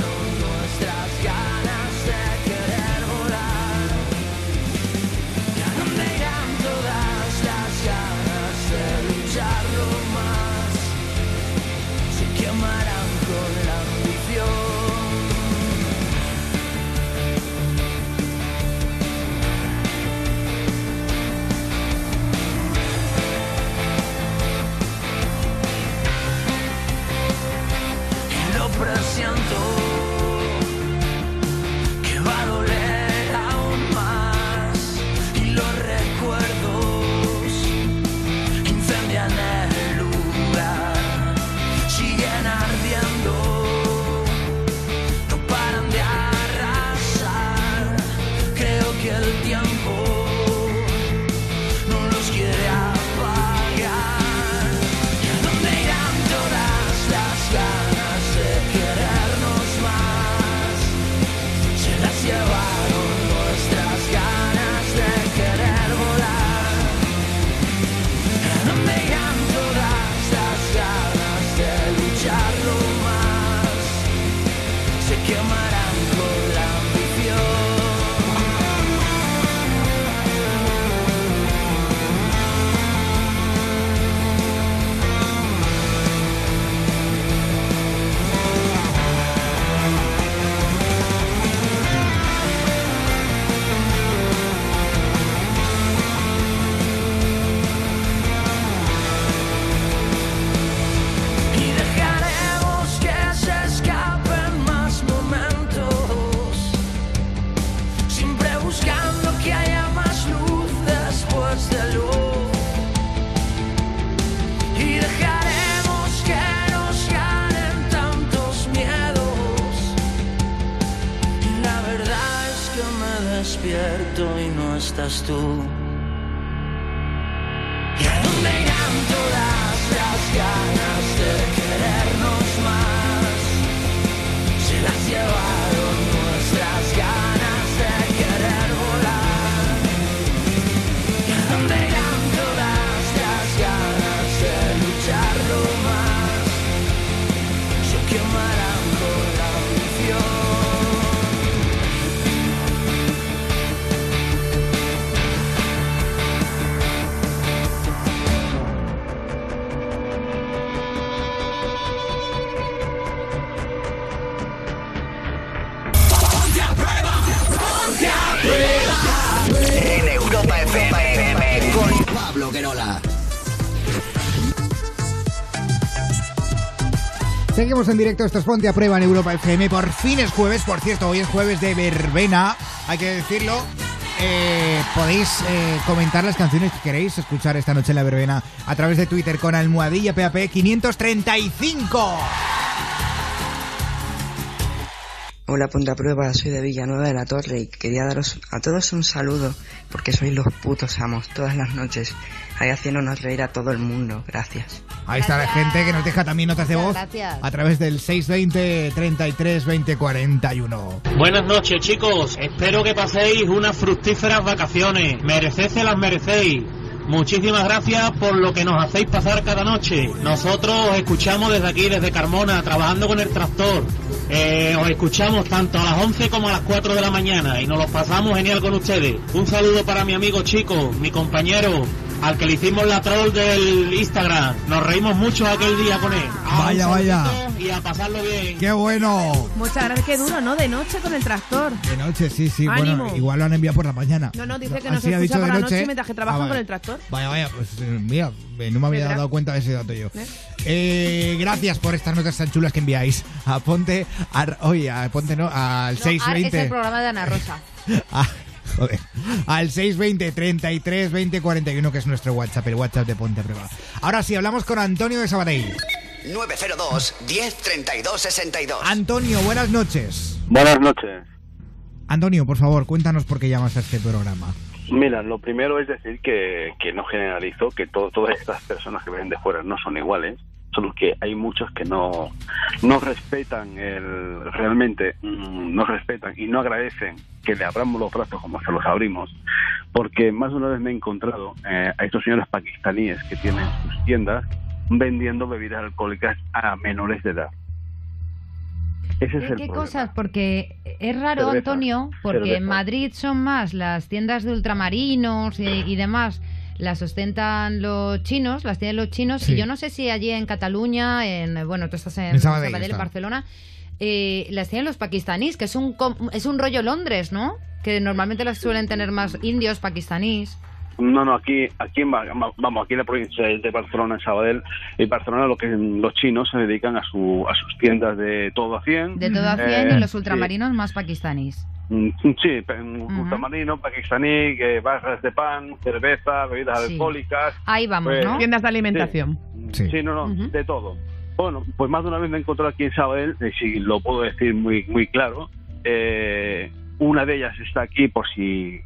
Seguimos en directo, esto es Ponte a Prueba en Europa FM. Por fin es jueves, por cierto, hoy es jueves de verbena, hay que decirlo. Eh, podéis eh, comentar las canciones que queréis escuchar esta noche en la verbena a través de Twitter con almohadilla PAP 535.
Hola Punta Prueba, soy de Villanueva de la Torre y quería daros a todos un saludo porque sois los putos amos todas las noches, ahí haciéndonos reír a todo el mundo. Gracias.
Ahí está la gente que nos deja también notas de voz
gracias.
a través del 620 33 20 41.
Buenas noches chicos, espero que paséis unas fructíferas vacaciones, merecéis las merecéis. Muchísimas gracias por lo que nos hacéis pasar cada noche. Nosotros os escuchamos desde aquí, desde Carmona, trabajando con el tractor. Eh, os escuchamos tanto a las 11 como a las 4 de la mañana y nos lo pasamos genial con ustedes. Un saludo para mi amigo Chico, mi compañero, al que le hicimos la troll del Instagram. Nos reímos mucho aquel día con él. Ah,
Vaya, vaya.
Y a pasarlo bien.
¡Qué bueno!
Muchas gracias, qué duro, ¿no? De noche con el tractor.
De noche, sí, sí.
Ánimo.
Bueno, igual lo han enviado por la mañana.
No, no, dice que
ha dicho
escucha por
de
la
noche.
noche mientras que trabajan
Ah,
con el tractor.
Vaya, vaya, pues eh, mira, eh, no me había dado cuenta de ese dato yo. Eh, gracias por estas notas tan chulas que enviáis. A Ponte, a, oye, a Ponte no, al
No, ah, es
620.
el programa de Ana Rosa.
Ah, joder. Al 620 33 20 41, que es nuestro WhatsApp, el WhatsApp de Ponte a Prueba. Ahora sí, hablamos con Antonio de Sabadell.
902 10 32 62.
Antonio, buenas noches.
Buenas noches.
Antonio, por favor, cuéntanos por qué llamas a este programa.
Mira, lo primero es decir que, que no generalizo, que to- todas estas personas que vienen de fuera no son iguales, solo que hay muchos que no, no respetan el, realmente, mm, no respetan y no agradecen que le abramos los brazos como se los abrimos, porque más de una vez me he encontrado eh, a estos señores pakistaníes que tienen sus tiendas vendiendo bebidas alcohólicas a menores de edad. Ese es
¿Qué,
el
qué
problema.
cosas? Porque es raro,
Cerveza,
Antonio, porque
cerveza.
en Madrid son más las tiendas de ultramarinos y, y demás. Las ostentan los chinos, las tienen los chinos.
Sí.
Y yo no sé si allí en Cataluña, en bueno, tú estás en,
En Sabadell
Sabadell, en
está.
Barcelona, eh, las tienen los pakistaníes, que es un es un rollo Londres, ¿no? Que normalmente las suelen tener más indios pakistaníes.
No, no, aquí, aquí en, vamos, aquí en la provincia de Barcelona, en Sabadell, en Barcelona lo que los chinos se dedican a, su, a sus tiendas de todo a 100.
De todo a 100
Eh,
y los
sí.
ultramarinos más pakistaníes.
Mm, Sí, pe- ultramarino, pakistaní, que barras de pan, cerveza, bebidas
Sí.
alcohólicas.
Ahí vamos,
Pues,
¿no?
Tiendas de alimentación.
Sí, no, no, de todo. Bueno, pues más de una vez me he encontrado aquí en Sabadell, y si lo puedo decir muy muy claro, eh, una de ellas está aquí por si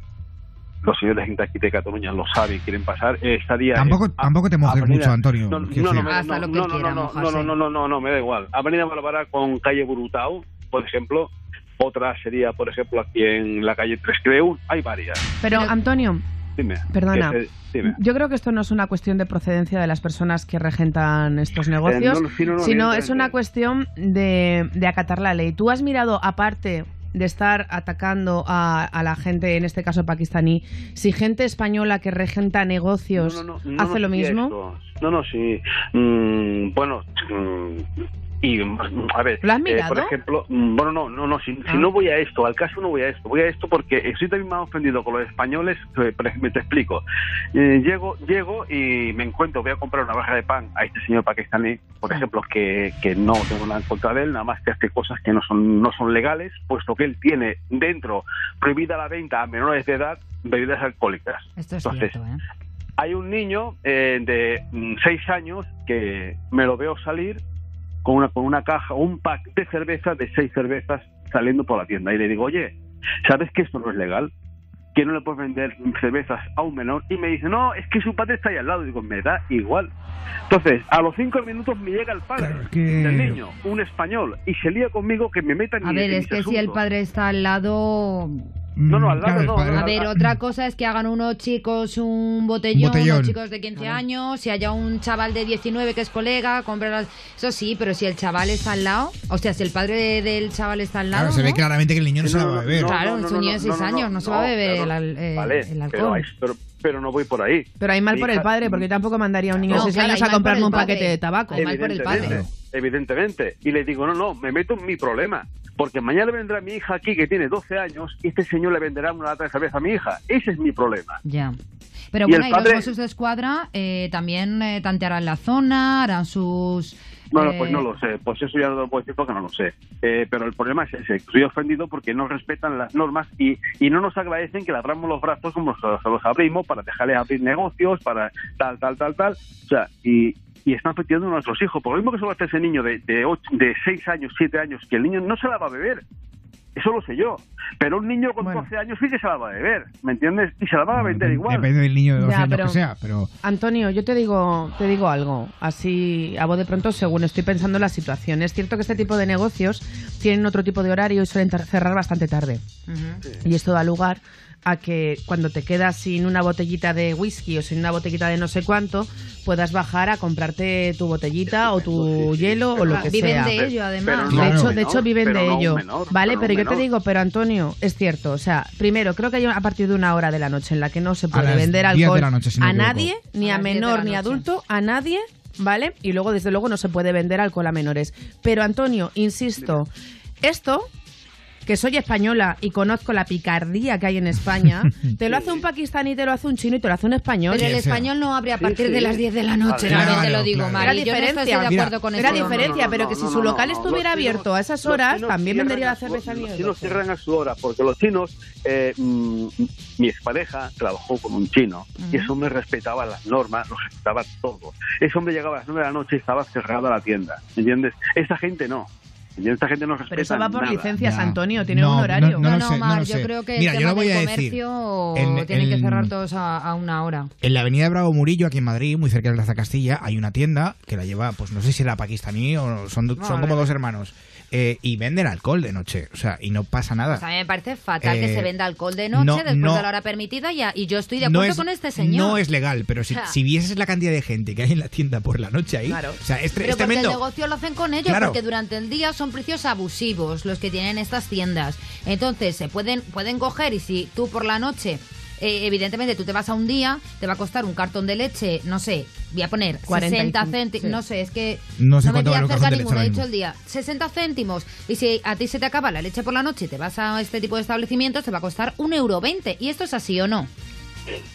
los señores de aquí de Cataluña lo saben y quieren pasar, eh, estaría...
Tampoco,
en-
tampoco te mojes
Avenida-
mucho, Antonio.
No, no, no, me- no, no,
quiera
no, no, no, no, no, no, no, me da igual. Avenida Bárbara con calle Burutao, por ejemplo. Otra sería, por ejemplo, aquí en la calle Tres Creu. Hay varias.
Pero, Antonio,
Dime.
Perdona.
Que- eh, dime.
Yo creo que esto no es una cuestión de procedencia de las personas que regentan estos negocios,
Eh, no, no,
sino es una cuestión de, de acatar la ley. ¿Tú has mirado, aparte de estar atacando a, a la gente, en este caso pakistaní, si gente española que regenta negocios
No,
hace
no,
lo mismo?
esto. No, no, sí. Mm, bueno, mm, y a ver,
¿Lo has
eh, por ejemplo, mm, bueno, no, no, no, si, si
Ah.
no voy a esto, al caso no voy a esto, voy a esto porque estoy también más ofendido con los españoles, ejemplo, te explico. Eh, llego, llego y me encuentro, voy a comprar una barra de pan a este señor pakistaní, por ejemplo, que, que no tengo nada en contra de él, nada más que hace cosas que no son, no son legales, puesto que él tiene dentro prohibida la venta a menores de edad bebidas alcohólicas.
Esto es
Entonces,
cierto, ¿eh?
hay un niño de mm, seis años que me lo veo salir con una, con una caja, un pack de cervezas, de seis cervezas, saliendo por la tienda. Y le digo, oye, ¿sabes que esto no es legal? Que no le puedes vender cervezas a un menor. Y me dice, no, es que su padre está ahí al lado. Y digo, me da igual. Entonces, a los cinco minutos me llega el padre
que-
del niño, un español, y se lía conmigo que me metan
A
en-
ver,
en
es
mis
que si el padre está al lado...
No, no, al lado
Claro, el
no.
padre-
no,
A ver,
al-
otra cosa es que hagan unos chicos un botellón,
Botellón.
unos chicos de 15 años, si haya un chaval de 19 que es colega, compra las... Eso sí, pero si el chaval está al lado, o sea, si el padre de- del chaval está al lado,
Claro, se ve
¿no?
claramente que el niño no se
no,
va a
no,
beber.
no,
Claro,
no,
es un
no,
niño de
no,
6
no,
años, no se va a beber
claro.
el eh,
Vale,
el alcohol.
Pero, no voy por ahí.
Pero hay mal
Mi
por el padre, porque yo tampoco mandaría a un niño
No,
de 6
claro,
años a comprarme
el
un paquete de tabaco.
Hay mal por el padre.
Evidentemente, evidentemente. Y le digo, no, no, me meto en mi problema. Porque mañana vendrá mi hija aquí, que tiene 12 años, y este señor le venderá una lata de cerveza a mi hija. Ese es mi problema.
Ya. Pero
Y
bueno, y
padre-
los Mossos de Escuadra eh, también eh, tantearán la zona, harán sus...
Bueno,
eh,
pues no lo sé, pues eso ya lo puedo decir porque no lo sé. Eh, pero el problema es ese, estoy ofendido porque no respetan las normas y, y no nos agradecen que le abramos los brazos como los, los abrimos para dejarles abrir negocios, para tal, tal, tal, tal. O sea, y, y están afectando a nuestros hijos. Por lo mismo que solo hace ese niño de, de, ocho- de 6 años, 7 años, que el niño no se la va a beber. Eso lo sé yo. Pero un niño con 12 años sí que se la va a beber, ¿me entiendes? Y se la van a vender igual.
Depende del niño de 12
Ya,
años
pero-
que sea, pero...
Antonio, yo te digo, te digo algo, así a voz de pronto, según estoy pensando en la situación. Es cierto que este tipo de negocios tienen otro tipo de horario y suelen cerrar bastante tarde. Y esto da lugar a que cuando te quedas sin una botellita de whisky o sin una botellita de no sé cuánto, puedas bajar a comprarte tu botellita o tu hielo o lo que
Viven
sea.
de ello, además.
De hecho, de
menor,
hecho viven de ello.
menor,
vale,
pero
yo te digo, pero Antonio, es cierto, o sea, primero, creo que hay a partir de una hora de la noche en la que no se puede vender
10 de
alcohol
noche, si
a nadie, ni
A
a,
las 10 de
menor ni adulto, a nadie, ¿vale? Y luego, desde luego, no se puede vender alcohol a menores. Pero Antonio, insisto, esto que soy española y conozco la picardía que hay en España, te lo hace un pakistaní, te lo hace un chino y te lo hace un español.
Pero el español no abre a partir
sí.
de las 10 de la noche,
Claro,
también te lo digo,
claro.
Mari.
Era
Yo no estoy de
diferencia.
acuerdo con
Era
hombre.
diferencia, pero que si su local estuviera abierto a esas horas, también vendería
a
la cerveza
Los chinos cierran a su hora, porque los chinos, eh, mm, mi expareja trabajó con un chino y ese hombre respetaba las normas, lo respetaba todo. Ese hombre llegaba a las 9 de la noche y estaba cerrada la tienda, ¿entiendes? Esta gente no. ¿Entiendes? Esta gente no respeta
Pero eso va por
nada.
licencias,
Ya.
Antonio, tiene
No,
un horario.
no, no
No,
sé,
Mar, yo
sé.
creo que
Mira,
el
yo
tema
lo voy a
del
decir.
comercio
En-
tienen que cerrar todos a, a una hora.
En la avenida Bravo Murillo, aquí en Madrid, muy cerca de Plaza Castilla, hay una tienda que la lleva, pues no sé si era pakistaní o son, son como dos hermanos. Eh, y venden alcohol de noche, o sea, y no pasa nada.
Pues a mí me parece fatal
Eh,
que se venda alcohol de noche
no,
después
no.
de la hora permitida y, y yo estoy de
no
acuerdo
es,
con este señor.
no es legal, pero si,
O sea,
si vieses la cantidad de gente que hay en la tienda por la noche ahí, o sea, es,
Pero
es
el negocio lo hacen con ellos,
Claro.
porque durante el día son precios abusivos los que tienen estas tiendas. Entonces, se pueden, pueden coger y si tú por la noche, eh, evidentemente tú te vas a un día, te va a costar un cartón de leche, no sé, voy a poner 60
45,
céntimos,
sí.
no sé, es que
No sé
me voy a acercar ninguno, he dicho el día, 60 céntimos. Y si a ti se te acaba la leche por la noche y te vas a este tipo de establecimientos, te va a costar un euro veinte. ¿Y esto es así o no?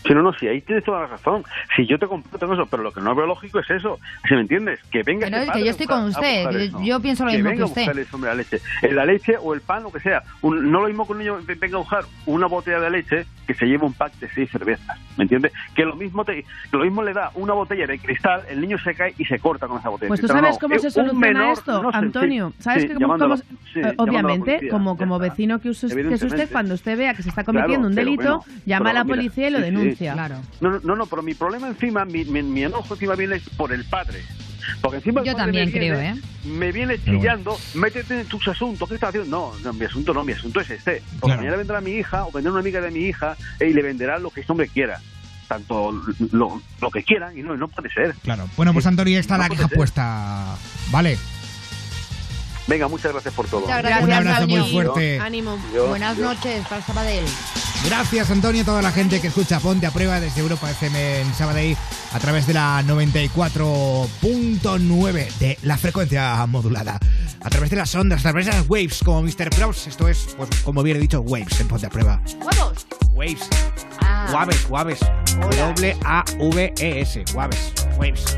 Sí, no, no, sí, ahí tienes toda la razón. Si yo te comparto eso, pero lo que no veo lógico es eso. Si me entiendes, que venga
Pero
ese
es que yo
a
estoy con
a
usted, yo- pienso lo mismo
venga
que
a
usted.
buscar eso, hombre, la leche. La leche o el pan, lo que sea. Un- no lo mismo que un niño ve- venga a buscar una botella de leche que se lleva un pack de seis cervezas. ¿Me entiendes? Que lo mismo te, lo mismo le da una botella de cristal, el niño se cae y se corta con esa botella.
Pues tú sabes cómo se soluciona esto,
no sé,
Antonio.
sí,
¿Sabes
sí,
que
a
cómo-
sí, a la
obviamente,
policía,
como, como vecino que, usted, que es usted, cuando usted vea que se está cometiendo
Claro,
un delito, llama a la policía y lo
sí, sí.
Denuncia.
No, no, no, no, pero mi problema encima, mi, mi, mi enojo encima viene por el padre. Porque encima el
Yo
padre
también
me viene-
creo, ¿eh?
Me viene chillando, métete en tus asuntos, ¿qué estás haciendo? No, no, mi asunto no, mi asunto es este. Porque
Claro.
mañana vendrá mi hija o vendrá una amiga de mi hija eh, y le venderá lo que ese hombre quiera. Tanto lo, lo que quieran y no, no puede ser.
Claro. Bueno, pues Antonio, ya está
No
la queja
ser.
puesta. Vale.
Venga, muchas gracias por todo.
Muchas gracias,
Un abrazo muy fuerte.
Ánimo.
Dios,
Buenas
Dios.
noches para Sabadell.
Gracias, Antonio, a toda la gente que escucha Ponte a Prueba desde Europa FM en Sabadell a través de la 94.9 de la frecuencia modulada. A través de las ondas, a través de las waves, como Mr. Kraus. Esto es, pues, como bien he dicho, waves en Ponte a Prueba.
¡Huevos!
Waves.
Ah.
Waves, waves. W-A-V-E-S. Waves. Waves.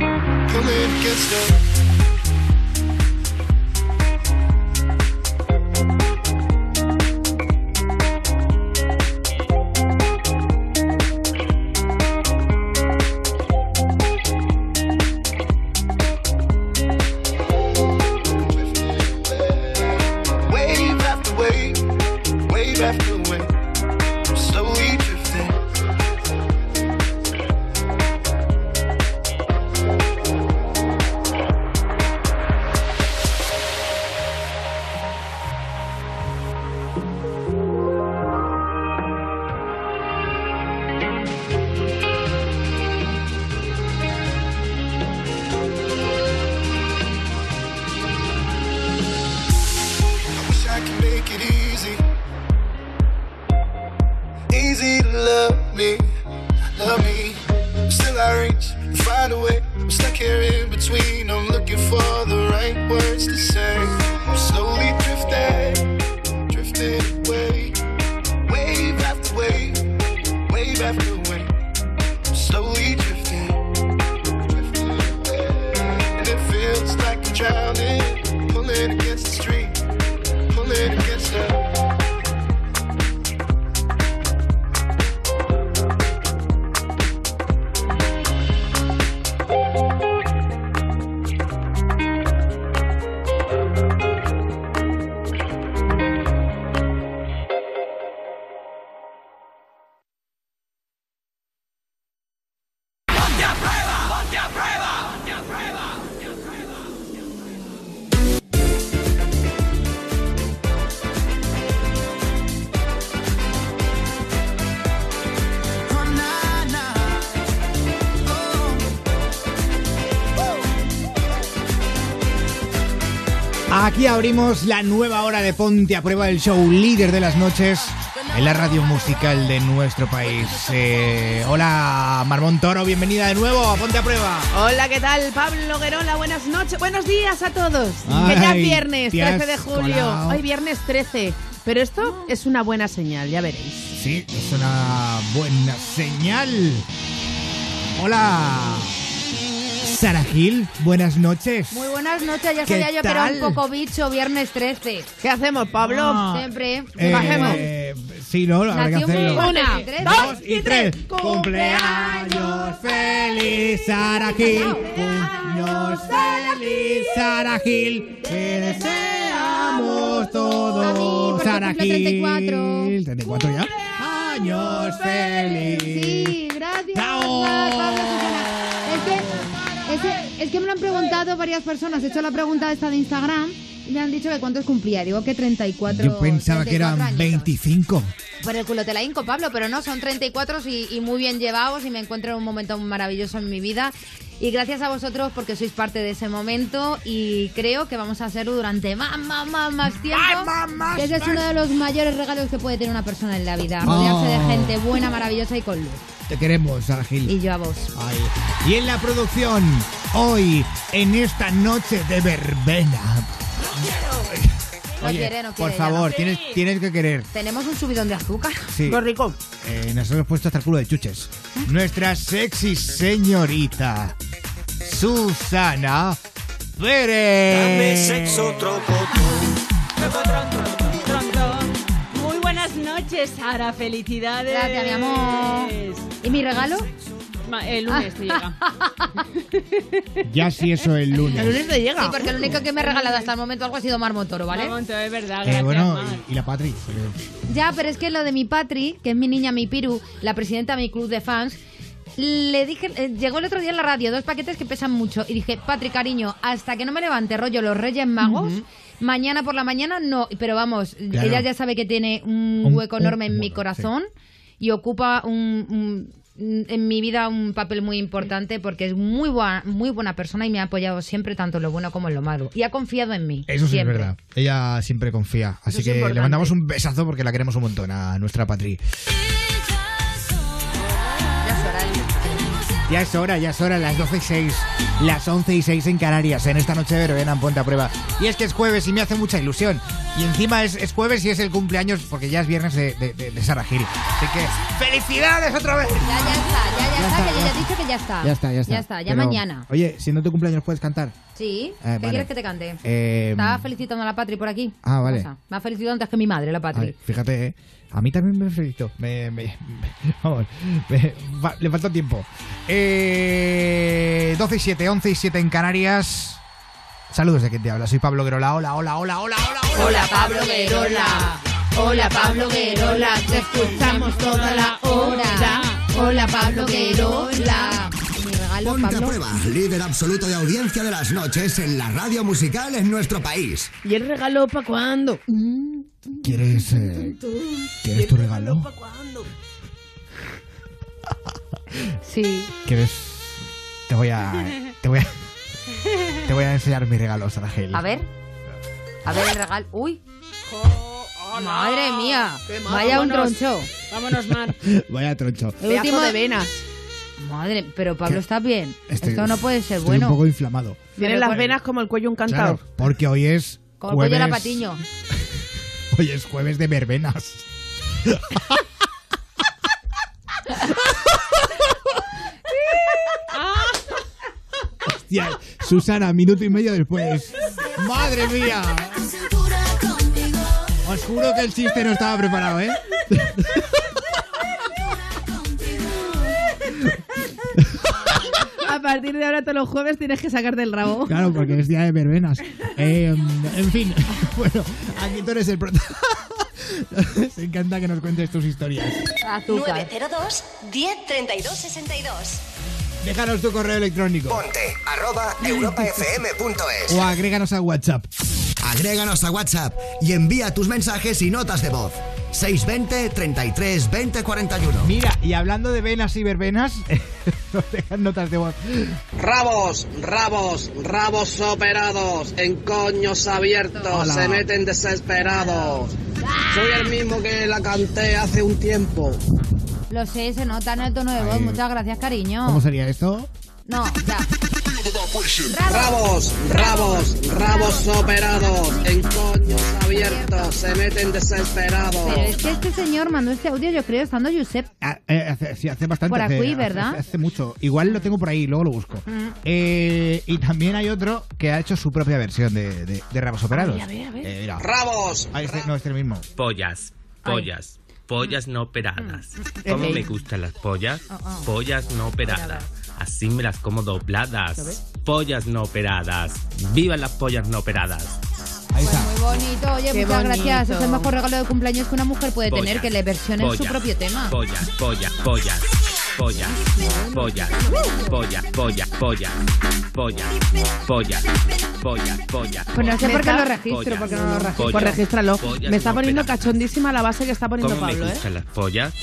come in, get stuck.
Aquí abrimos la nueva hora de Ponte a Prueba, el show líder de las noches en la radio musical de nuestro país. Eh, hola, Marmón Toro, bienvenida de nuevo a Ponte a Prueba.
Hola, ¿qué tal? Pablo Guerola, buenas noches. Buenos días a todos. que ya es
Ay,
viernes,
te has
13 de julio.
colado.
Hoy viernes 13. Pero esto es una buena señal, ya veréis.
Sí, es una buena señal. Hola, Sara Gil, buenas noches.
Muy buenas noches, ya
¿Qué
sabía yo que era
tal?
un poco bicho viernes 13.
¿Qué hacemos, Pablo?
Ah.
Siempre.
Eh, sí, no, habrá que hacerlo.
Una,
dos y tres. Cumpleaños feliz, Sara Gil. Cumpleaños feliz, Sara Gil. Te deseamos todos, Sara Gil.
34.
34 ya. Años feliz.
Sí, gracias. Pablo Susana. Es que, es, que, me lo han preguntado varias personas. He hecho la pregunta esta de Instagram y me han dicho que cuántos cumplía. Digo que 34.
Yo pensaba que
34
eran
años.
25.
Por el culo te la hinco, Pablo, pero no, son 34 y, y muy bien llevados y me encuentro en un momento maravilloso en mi vida. Y gracias a vosotros porque sois parte de ese momento y creo que vamos a hacerlo durante más, más, más, más tiempo. que ese es uno de los mayores regalos que puede tener una persona en la vida. Rodearse de gente buena, maravillosa y con luz.
Te queremos, Gil.
Y yo a vos.
Ay. Y en la producción, hoy, en esta noche de verbena.
No
Oye,
quiere, no
por
quiere, ya
favor,
no.
tienes, tienes que querer.
Tenemos un subidón de azúcar.
Sí.
Qué rico.
Eh, nos hemos puesto hasta el culo de chuches. Nuestra sexy señorita, Susana Pérez.
Dame sexo,
Muy buenas noches, Sara. Felicidades.
Gracias, mi amor. ¿Y mi regalo?
El lunes te llega.
Ya si eso el lunes.
Sí, porque lo único que me ha regalado hasta el momento algo ha sido Marmotoro, ¿vale?
Marmotoro, es verdad.
Eh,
gracias,
bueno,
Mar.
y, y la Patri.
Ya, pero es que lo de mi Patri, que es mi niña, mi Piru, la presidenta de mi club de fans, le dije, eh, llegó el otro día en la radio, dos paquetes que pesan mucho, y dije, Patri, cariño, hasta que no me levante rollo los Reyes Magos, mañana por la mañana no, pero vamos,
Claro.
ella ya sabe que tiene un,
Un-
hueco
un-
enorme en mi corazón y ocupa un, un- en mi vida un papel muy importante porque es muy buena, muy buena persona y me ha apoyado siempre tanto en lo bueno como en lo malo. Y ha confiado en mí.
Eso sí
siempre.
es verdad. Ella siempre confía. Así
es
que le mandamos un besazo porque la queremos un montón a nuestra Patri. Ya es hora, ya es hora, las 12 y 6, las 11 y 6 en Canarias, en esta noche de verbena en Ponte a Prueba. Y es que es jueves y me hace mucha ilusión. Y encima es, es jueves y es el cumpleaños, porque ya es viernes de, de, de, de Sara Giri. Así que, ¡felicidades otra vez!
Ya, ya está, ya, ya,
Ya
está,
está,
que
ya.
ya he dicho que ya está.
Ya está, ya está.
Ya está, ya
Pero,
mañana.
Oye, siendo tu cumpleaños, ¿puedes cantar?
¿Sí?
Eh,
¿Qué
vale.
quieres que te cante?
Eh,
Estaba felicitando a la Patri por aquí.
Ah,
¿Qué
vale.
Me ha felicitado antes que mi madre, la Patri.
Ay, fíjate, eh, a mí también me felicito. Me, me- me- vamos, le falta tiempo. Eh, 12 y 7, 11 y 7 en Canarias. Saludos de quien te habla. Soy Pablo Guerola. Hola, hola, hola, hola, hola.
Hola Pablo Guerola. Hola Pablo Guerola. Te escuchamos toda la hora. Hola Pablo Guerola.
Mi regalo,
Ponte a
Pablo.
prueba, líder absoluto de audiencia de las noches en la radio musical en nuestro país.
¿Y el regalo para cuándo?
¿Quieres, eh, ¿quieres tu regalo?
Sí.
¿Quieres? Te voy a. Te voy a. Te voy a enseñar mis regalos, Aragel.
A ver. A ver el regalo. ¡Uy! ¡Madre mía! Vaya un
Vámonos.
troncho.
Vámonos, Mar.
Vaya troncho.
El
Pedazo
último
de venas.
Madre, pero Pablo
¿Qué?
está bien.
Estoy-
Esto no puede ser
Estoy
bueno.
un poco inflamado.
Tiene las venas como el cuello un cantado.
Claro, porque hoy es.
Como el cuello de la patiño.
Hoy es jueves de verbenas. Susana, minuto y medio después. ¡Madre mía! Os juro que el chiste no estaba preparado, ¿eh?
Partir de ahora todos los jueves tienes que sacarte el rabo.
Claro, porque es día de verbenas. Eh, en fin, bueno, aquí tú eres el prota. Nos encanta que nos cuentes tus historias.
Azúcar.
902 10 32 62.
Déjanos tu correo electrónico.
Ponte arroba europafm.es
O agréganos a WhatsApp.
Agréganos a WhatsApp y envía tus mensajes y notas de voz. 620 33 20 41.
Mira, y hablando de venas y verbenas, nos dejan notas de voz.
Rabos, rabos, rabos operados, en coños abiertos,
Hola.
se meten desesperados. Soy el mismo que la canté hace un tiempo.
Lo sé, se nota en el tono de voz.
Ay.
Muchas gracias, cariño.
¿Cómo sería esto?
No, ya.
Rabos, rabos, rabos operados, en coños abiertos, se meten desesperados.
Pero es que este señor mandó este audio, yo creo, estando Josep.
Ah, eh, hace, sí, hace bastante.
Por aquí,
hace-
¿verdad?
Hace, hace mucho. Igual lo tengo por ahí, luego lo busco.
Mm.
Eh, y también hay otro que ha hecho su propia versión de, de, de Rabos Operados.
Ay, a ver, a ver.
Eh, mira.
Rabos.
Ah, este, no, este es el mismo.
Pollas, pollas, pollas no operadas.
Mm.
¿Cómo me gustan las pollas?
Oh, oh.
Pollas no operadas. Así me las como dobladas. Pollas no operadas. ¡Viva las pollas no operadas!
Ahí está.
Muy bonito, oye,
Qué
muchas gracias.
bonito.
Es el mejor regalo de cumpleaños que una mujer puede tener, que le versione su propio tema.
Pollas, pollas, pollas. Pollas, pollas, pollas, pollas, pollas, pollas, pollas, pollas, pollas.
Pues no sé por qué lo registro, porque no lo registro.
Pues regístralo. Me está poniendo cachondísima la base que está poniendo
¿Cómo
Pablo,
me
¿eh?
las pollas?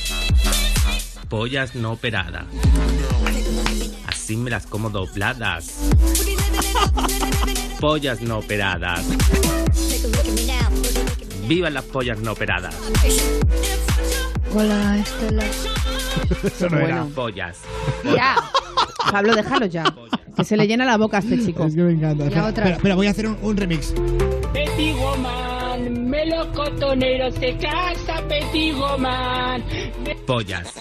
Pollas no operadas. Así me las como dobladas. Pollas no operadas. ¡Viva las pollas no operadas!
Hola, Estela.
Eso no era.
Pollas.
Ya.
Pablo, déjalo ya. Que se le llena la boca a este chico.
Es que me encanta.
Y
Espera,
otra.
espera, espera, voy a hacer un, un remix.
Woman, melocotonero se casa, Woman.
Pollas.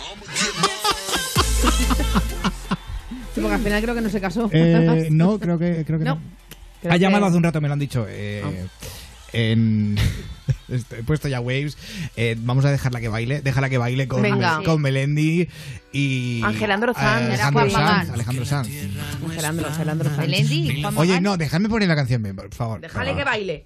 Sí, porque al final creo que no se casó.
Eh, no, creo que, creo que no.
No. Creo
ha llamado hace un rato, me lo han dicho. eh, en... He puesto ya Waves. Eh, vamos a dejarla que baile. Déjala que baile con,
Venga.
con Melendi y.
Angelandro Sanz.
Alejandro. Sanz. Alejandro Sanz.
Angelandro, Angelandro Sanz.
Melendi, Juan
Oye, no, dejadme poner la canción, bien, por favor.
Déjale que baile.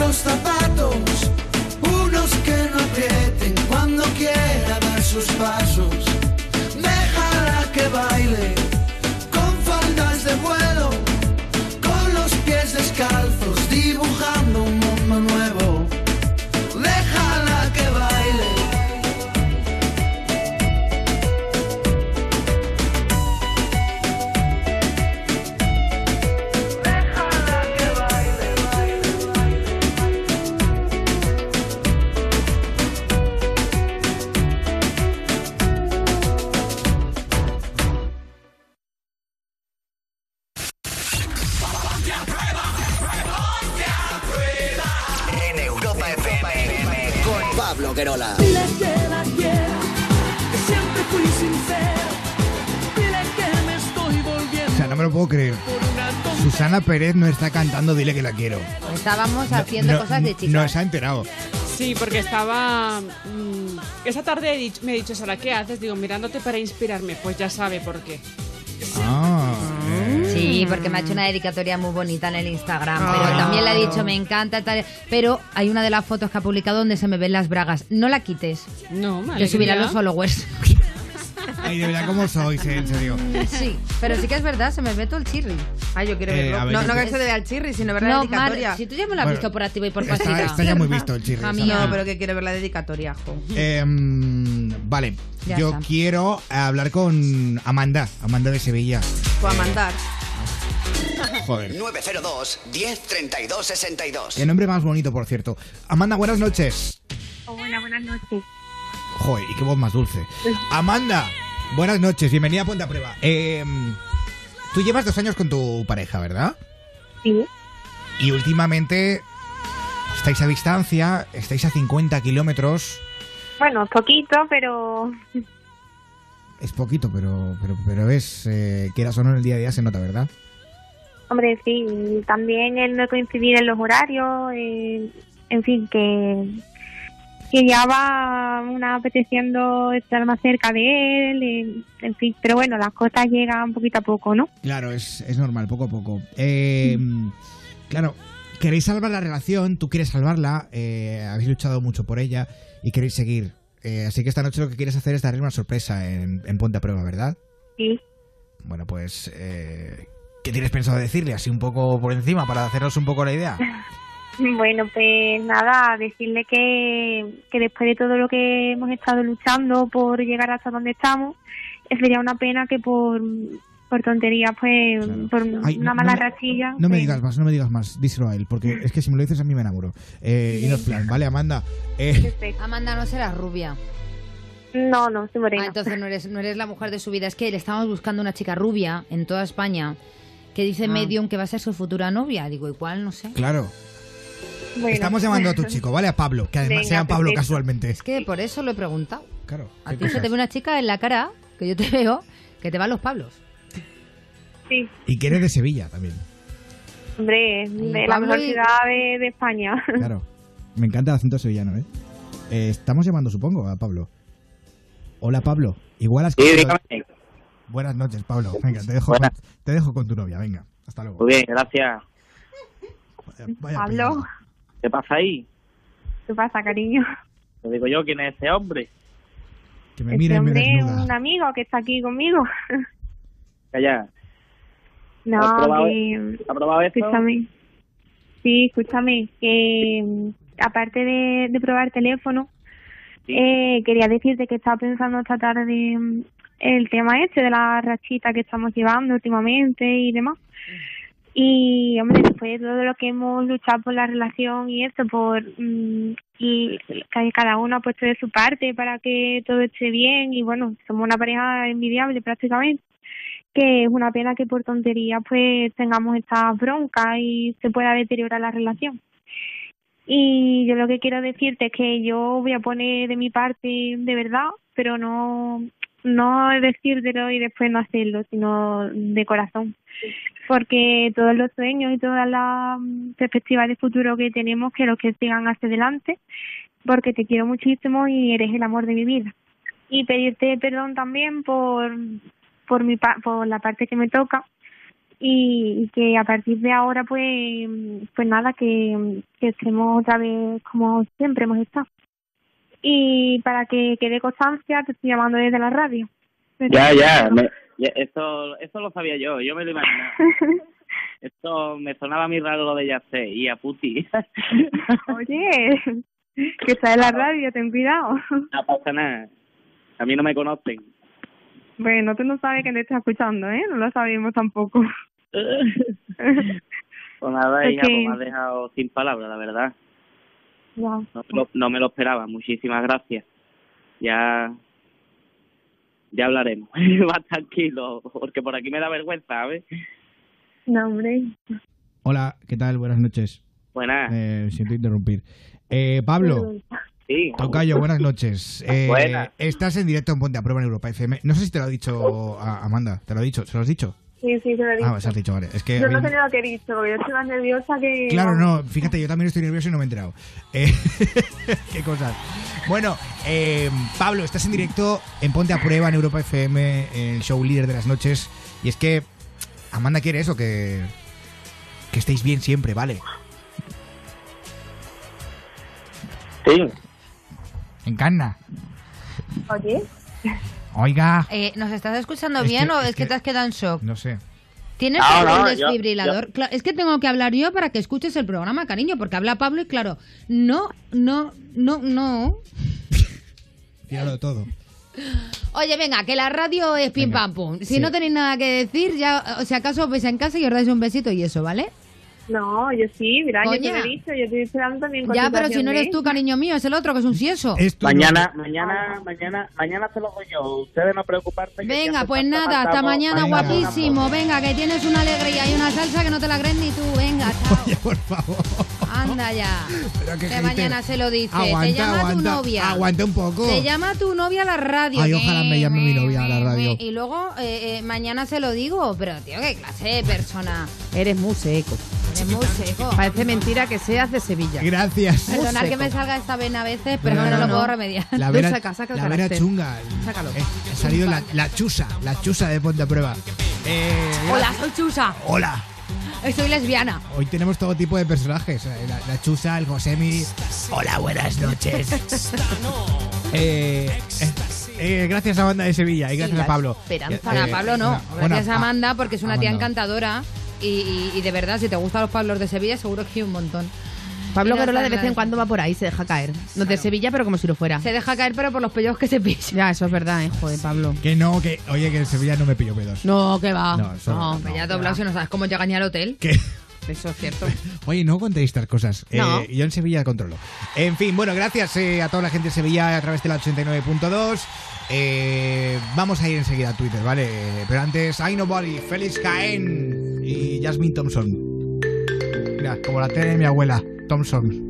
otros zapatos, unos que no aprieten cuando quiera dar sus pasos. Déjala que baile con faldas de vuelo, con los pies descalzos,
Susana Pérez no está cantando Dile que la quiero.
Estábamos haciendo
No-
cosas de chicas.
No se ha enterado.
Sí, porque estaba. mm, esa tarde he dicho- me he dicho, Sara, ¿qué haces? Digo, mirándote para inspirarme. Pues ya sabe por qué.
Ah, eh.
Sí, porque me ha hecho una dedicatoria muy bonita en el Instagram.
Ah.
Pero también le ha dicho, me encanta tal. Pero hay una de las fotos que ha publicado donde se me ven las bragas. No la quites.
No,
Le subirá
alegría.
los followers.
Ay, de verdad, ¿cómo sois, eh, en serio?
Sí, pero sí que es verdad, se me ve todo el chirri.
Ay, yo quiero
Eh,
verlo. no,
¿qué
no
te-
que se le vea al chirri, sino ver la
No,
dedicatoria.
Mar, si tú ya me lo has
Bueno,
visto por activa y por pasiva.
está ya muy visto el chirri,
A mí no.
No, pero que quiero ver la dedicatoria, jo.
Em, vale,
Ya
yo
está.
quiero hablar con Amanda, Amanda de Sevilla.
Fue a mandar.
Joder.
902 10 32 62.
El nombre más bonito, por cierto. Amanda, buenas noches.
Hola, buenas noches.
Joder, y qué voz más dulce. Amanda, buenas noches, bienvenida a Ponte a Prueba. Em, tú llevas dos años con tu pareja, ¿verdad?
Sí.
Y últimamente estáis a distancia, estáis a 50 kilómetros.
Bueno, poquito, pero
Es poquito, pero, pero, pero es, eh, quieras o no, en el día a día se nota, ¿verdad?
hombre, sí. También el no coincidir en los horarios, eh, en fin, que que ya va una apeteciendo estar más cerca de él, y- en fin, pero bueno, las cosas llegan poquito a poco, ¿no?
Claro, es, es normal, poco a poco. Eh, claro, queréis salvar la relación, tú quieres salvarla, eh, habéis luchado mucho por ella y queréis seguir. Eh, así que esta noche lo que quieres hacer es darle una sorpresa en, en Ponte a Prueba, ¿verdad?
Sí.
Bueno, pues, eh, ¿qué tienes pensado decirle? Así un poco por encima, para hacernos un poco la idea.
Bueno, pues nada, decirle que, que después de todo lo que hemos estado luchando por llegar hasta donde estamos, eh, sería una pena que por, por tonterías, pues, por
Ay,
una
no
mala
me-
rachilla.
No me
pues,
digas más, no me digas más, díselo a él, porque es que si me lo dices a mí me enamoro. Eh, y no es plan, ¿vale, Amanda? Eh,
Amanda, no serás rubia.
No, no, soy morena.
Ah, entonces no eres, no eres la mujer de su vida. Es que le estamos buscando una chica rubia en toda España que dice
Ah.
Medium que va a ser su futura novia. Digo, igual, no sé.
claro.
Bueno.
Estamos llamando a tu chico, ¿vale? A Pablo, que además
Venga,
se llama Pablo
perfecto.
casualmente.
Es que por eso lo he preguntado.
Claro.
A
¿qué
ti se te ve una chica en la cara, que yo te veo, que te van los Pablos.
Sí,
Y que eres de Sevilla también.
hombre, de la mejor
y-
ciudad de, de España.
Claro. Me encanta el acento sevillano, ¿eh? Eh, estamos llamando, supongo, a Pablo. Hola, Pablo. Igual has...
Sí, dígame.
Buenas noches, Pablo. Venga, te dejo, con, te dejo con tu novia, venga. Hasta luego.
Muy bien, gracias.
Vaya
Pablo,
¿Qué pasa ahí?
¿qué pasa, cariño?
Te digo yo, ¿quién es ese hombre?
Que me
Este
me
hombre es
desnuda.
un amigo que está aquí conmigo.
Calla.
No,
¿Has probado-
que...
¿Has probado esto?
Escúchame. Sí, escúchame, que mm, aparte de, de probar teléfono, eh, quería decirte que estaba pensando esta tarde mm, el tema este de la rachita que estamos llevando últimamente y demás. Y, hombre, después de todo lo que hemos luchado por la relación y esto, por mm, y cada uno ha puesto de su parte para que todo esté bien y, bueno, somos una pareja envidiable prácticamente que es una pena que por tontería pues tengamos esta bronca y se pueda deteriorar la relación. Y yo lo que quiero decirte es que yo voy a poner de mi parte de verdad, pero no no decírtelo y después no hacerlo, sino de corazón. Porque todos los sueños y todas las mm, perspectivas de futuro que tenemos, quiero que sigan hacia adelante, porque te quiero muchísimo y eres el amor de mi vida. Y pedirte perdón también por por mi por la parte que me toca y, y que a partir de ahora pues pues nada que, que estemos otra vez como siempre hemos estado y para que quede constancia te estoy llamando desde la radio
Ya, ya, me- ya, Eso, eso lo sabía yo, yo me lo imaginaba. Esto me sonaba a mí raro lo de Yacé y a Puti.
oye que está en la radio ten cuidado
No pasa nada. A mí no me conocen.
bueno tú no sabes que te está escuchando eh no lo sabemos tampoco
Pues nada, hija,
que-
pues me has dejado sin palabras, la verdad. No me lo, no me lo esperaba. Muchísimas gracias. Ya ya hablaremos. Más tranquilo, porque por aquí me da vergüenza, ¿sabes?
no hombre
Hola, ¿qué tal? Buenas noches.
Buenas.
Eh, siento interrumpir. Eh, Pablo,
Sí.
Tocayo, buenas noches. Eh,
Buenas.
Estás en directo en Ponte a Prueba en Europa FM. No sé si te lo ha dicho a- Amanda. ¿Te lo ha dicho? ¿Se lo has dicho?
Sí sí te lo he dicho
Ah, se lo has dicho, vale. Es que
yo no sé ni lo que he dicho porque yo estoy más nerviosa que
Claro, no, fíjate, yo también estoy nervioso y no me he enterado. Eh, qué cosas. Bueno, eh, Pablo, estás en directo en Ponte a Prueba en Europa FM, el show líder de las noches. Y es que Amanda quiere eso, que, que estéis bien siempre, ¿vale?
Sí.
En Canna.
oye
Oiga,
Eh, ¿Nos estás escuchando
Es
bien
que-
o
es
es que,
que-
te has quedado en shock?
no sé.
¿Tienes
No,
algún
no, yo-
desfibrilador?
yo-
Es que tengo que hablar yo para que escuches el programa, cariño, porque habla Pablo y claro, no, no, no, no.
Tíralo todo.
Oye, venga, que la radio es pim pam pum. Si
Sí.
no tenéis nada que decir, ya, o si acaso os veis en casa y os dais un besito y eso, ¿vale?
No, yo sí, mira, yo te lo he dicho, yo estoy esperando también
Ya, pero si no eres tú, cariño mío, es el otro que es un sieso.
Mañana, mañana, mañana, mañana te lo doy yo. Ustedes no preocuparse. que
Venga, pues nada, hasta mañana, guapísimo. Venga, que tienes una alegría y una salsa que no te la crees ni tú. Venga, chao.
Oye, por favor.
Anda ya.
Pero
Que mañana se lo dice.
Aguanta,
te llama tu
aguanta,
novia.
aguanta un poco.
Te llama tu novia a la radio.
Ay, ojalá me llame mi novia a la radio.
Y luego eh, eh, mañana se lo digo. Pero, tío, qué clase de persona. Eres muy seco. Es muy seco.
Parece mentira que seas de Sevilla.
Gracias.
Perdonad que me salga esta vena a veces, pero
No,
no,
no,
lo
no.
puedo remediar.
La vena,
saca, saca el
la vena chunga.
Sácalo.
Eh, ha salido la, la chusa, la chusa de Ponte a Prueba. Eh,
Hola, soy Chusa.
Hola.
Soy lesbiana.
Hoy tenemos todo tipo de personajes. eh, La, la chusa, el Josemi. Hola, buenas noches. Eh, eh, eh, gracias a Banda de Sevilla y gracias a Pablo.
Esperanza.
Eh,
a Pablo no.
bueno,
Gracias a
a-
Amanda porque es una tía
Amanda.
encantadora. Y, de verdad, si te gustan los Pablos de Sevilla, seguro que hay un montón.
Pablo Carola de vez en cuando va por ahí, se deja caer. No de Sevilla, pero como si lo fuera.
Se deja caer, pero por los pellos que se pisa.
Ya, eso es verdad, eh, joder, Pablo.
Que no, que oye, que en Sevilla no me pillo pedos.
No, que va.
No, eso no,
ya doblado si no sabes cómo llega ni al hotel.
Eso es cierto.
Oye, no contéis estas cosas.
No.
Eh, yo en Sevilla controlo. En fin, bueno, gracias eh, a toda la gente de Sevilla a través de la 89.2. Eh, vamos a ir enseguida a Twitter, ¿vale? Pero antes, I Nobody, Félix Caen y Jasmine Thompson. Mira, como la tiene mi abuela, Thompson.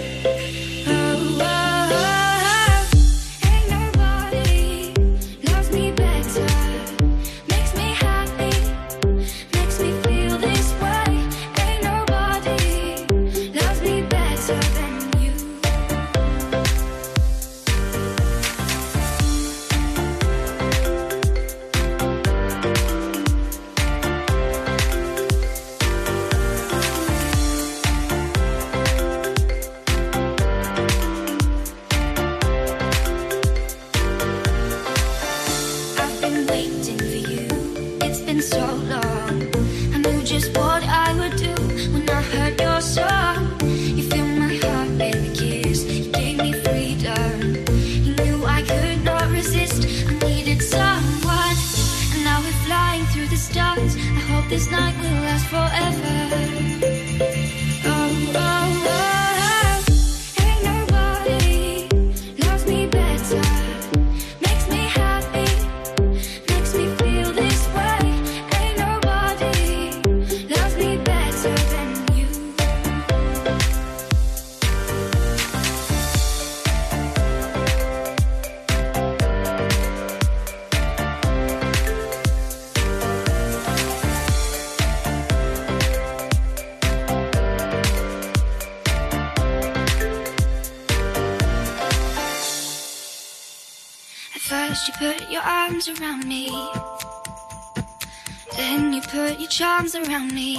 Charms around me.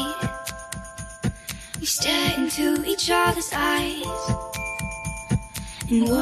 We stare into each other's eyes. And what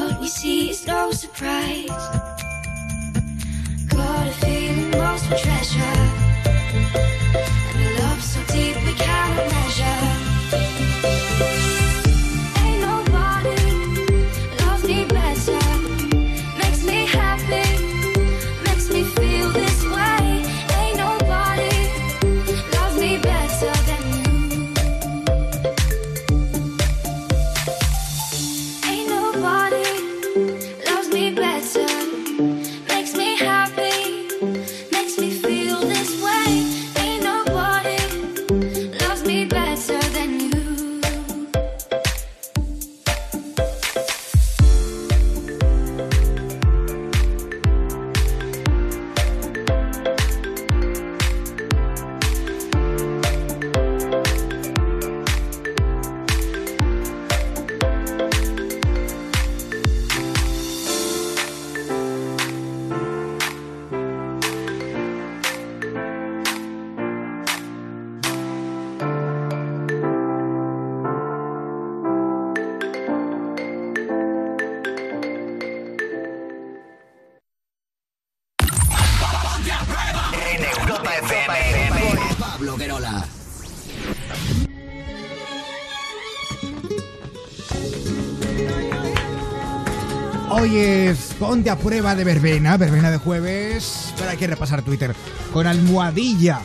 Ponte a Prueba de Verbena, Verbena de jueves. Pero hay que repasar Twitter con almohadilla.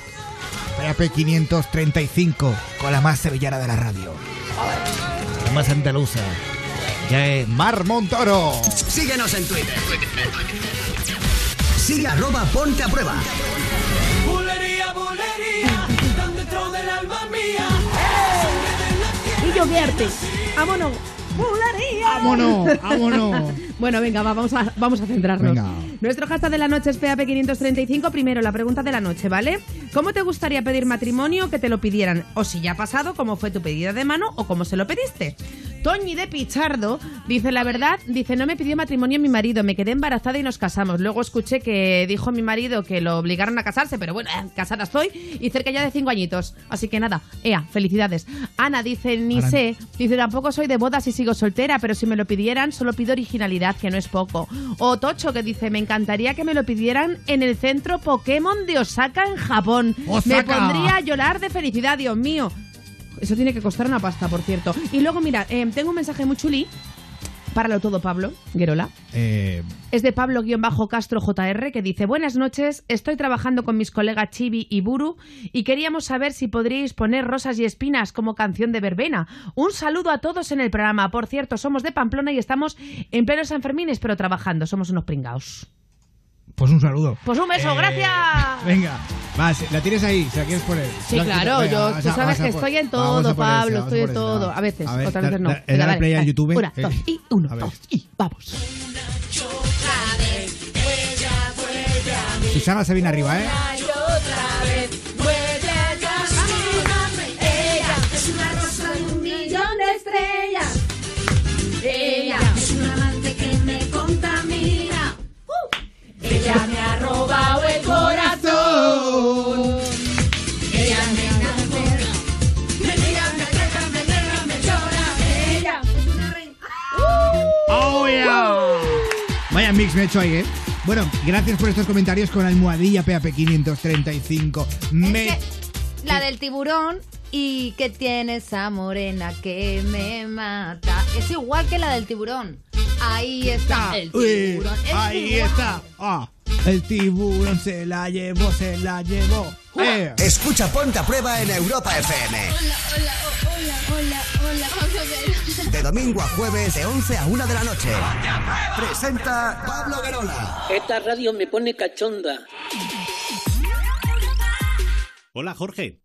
PAP 535, con la más sevillana de la radio. La más andaluza. Ya es Mar Montoro.
Síguenos en Twitter. Sigue arroba Ponte a Prueba.
Bulería, bulería, tan dentro del alma mía.
Y yo guiarte. Vámonos.
Vámonos, vámonos.
Bueno, venga, va, vamos, a, vamos a centrarnos.
Venga.
Nuestro hashtag de la noche es PAP535. Primero, la pregunta de la noche, ¿vale? ¿Cómo te gustaría pedir matrimonio que te lo pidieran? O si ya ha pasado, cómo fue tu pedida de mano o cómo se lo pediste. Toñi de Pichardo dice la verdad, dice no me pidió matrimonio mi marido, me quedé embarazada y nos casamos. Luego escuché que dijo mi marido que lo obligaron a casarse, pero bueno, eh, casada estoy y cerca ya de cinco añitos. Así que nada, ea, felicidades. Ana dice ni sé, dice tampoco soy de bodas y sigo soltera, pero si me lo pidieran solo pido originalidad, que no es poco. O Tocho que dice me encantaría que me lo pidieran en el centro Pokémon de Osaka en Japón. Me
¡Osaka!
pondría a llorar de felicidad, Dios mío. Eso tiene que costar una pasta, por cierto. Y luego, mira, eh, tengo un mensaje muy chulí. Páralo todo, Pablo, Guerola.
Eh,
Es de Pablo-Castro JR que dice: Buenas noches, estoy trabajando con mis colegas Chibi y Buru y queríamos saber si podríais poner Rosas y Espinas como canción de verbena. Un saludo a todos en el programa. Por cierto, somos de Pamplona y estamos en pleno San Fermines, pero trabajando. Somos unos pringaos.
Pues un saludo.
Pues un beso,
Eh,
gracias.
Venga, vas, la tienes ahí, si la quieres poner.
Sí,
La-
claro,
venga,
yo, tú
a-
sabes
a
que
por-
estoy en
a
todo, Pablo,
a
estoy en todo. A veces,
A ver,
otras veces no.
da-
Venga,
dale play
dale.
YouTube.
Una,
Eh,
dos, y uno,
a ver.
dos, y vamos.
Susana se viene arriba, ¿eh?
A. Ella es una rosa de un millón de estrellas. Ella es un Ella me ha robado el corazón. Ella me enamora. Me mira, me trata, me nega, me llora. Ella es una reina.
¡Oh, yeah! Vaya mix me he hecho ahí, ¿eh? Bueno, gracias por estos comentarios con almohadilla PAP 535. Me...
La del tiburón y que tiene esa morena que me mata. Es igual que la del tiburón. Ahí está el
Uy,
tiburón. Es
ahí
igual.
está. Ah, el tiburón se la llevó, se la llevó. Eh.
Escucha Ponte a Prueba en Europa FM.
Hola, hola, hola, hola, Pablo Guerola.
De domingo a jueves, de 11 a 1 de la noche. Presenta Pablo Guerola.
Esta radio me pone cachonda.
Hola Jorge.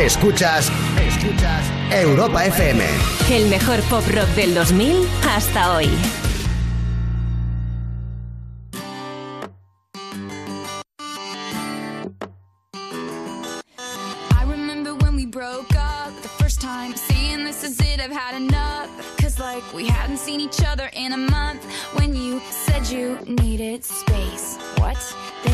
Escuchas, escuchas Europa FM.
El mejor pop rock del 2000 hasta hoy.
I remember when we broke up the first time, saying this is it, I've had enough. Cause like we hadn't seen each other in a month when you said you needed space. What?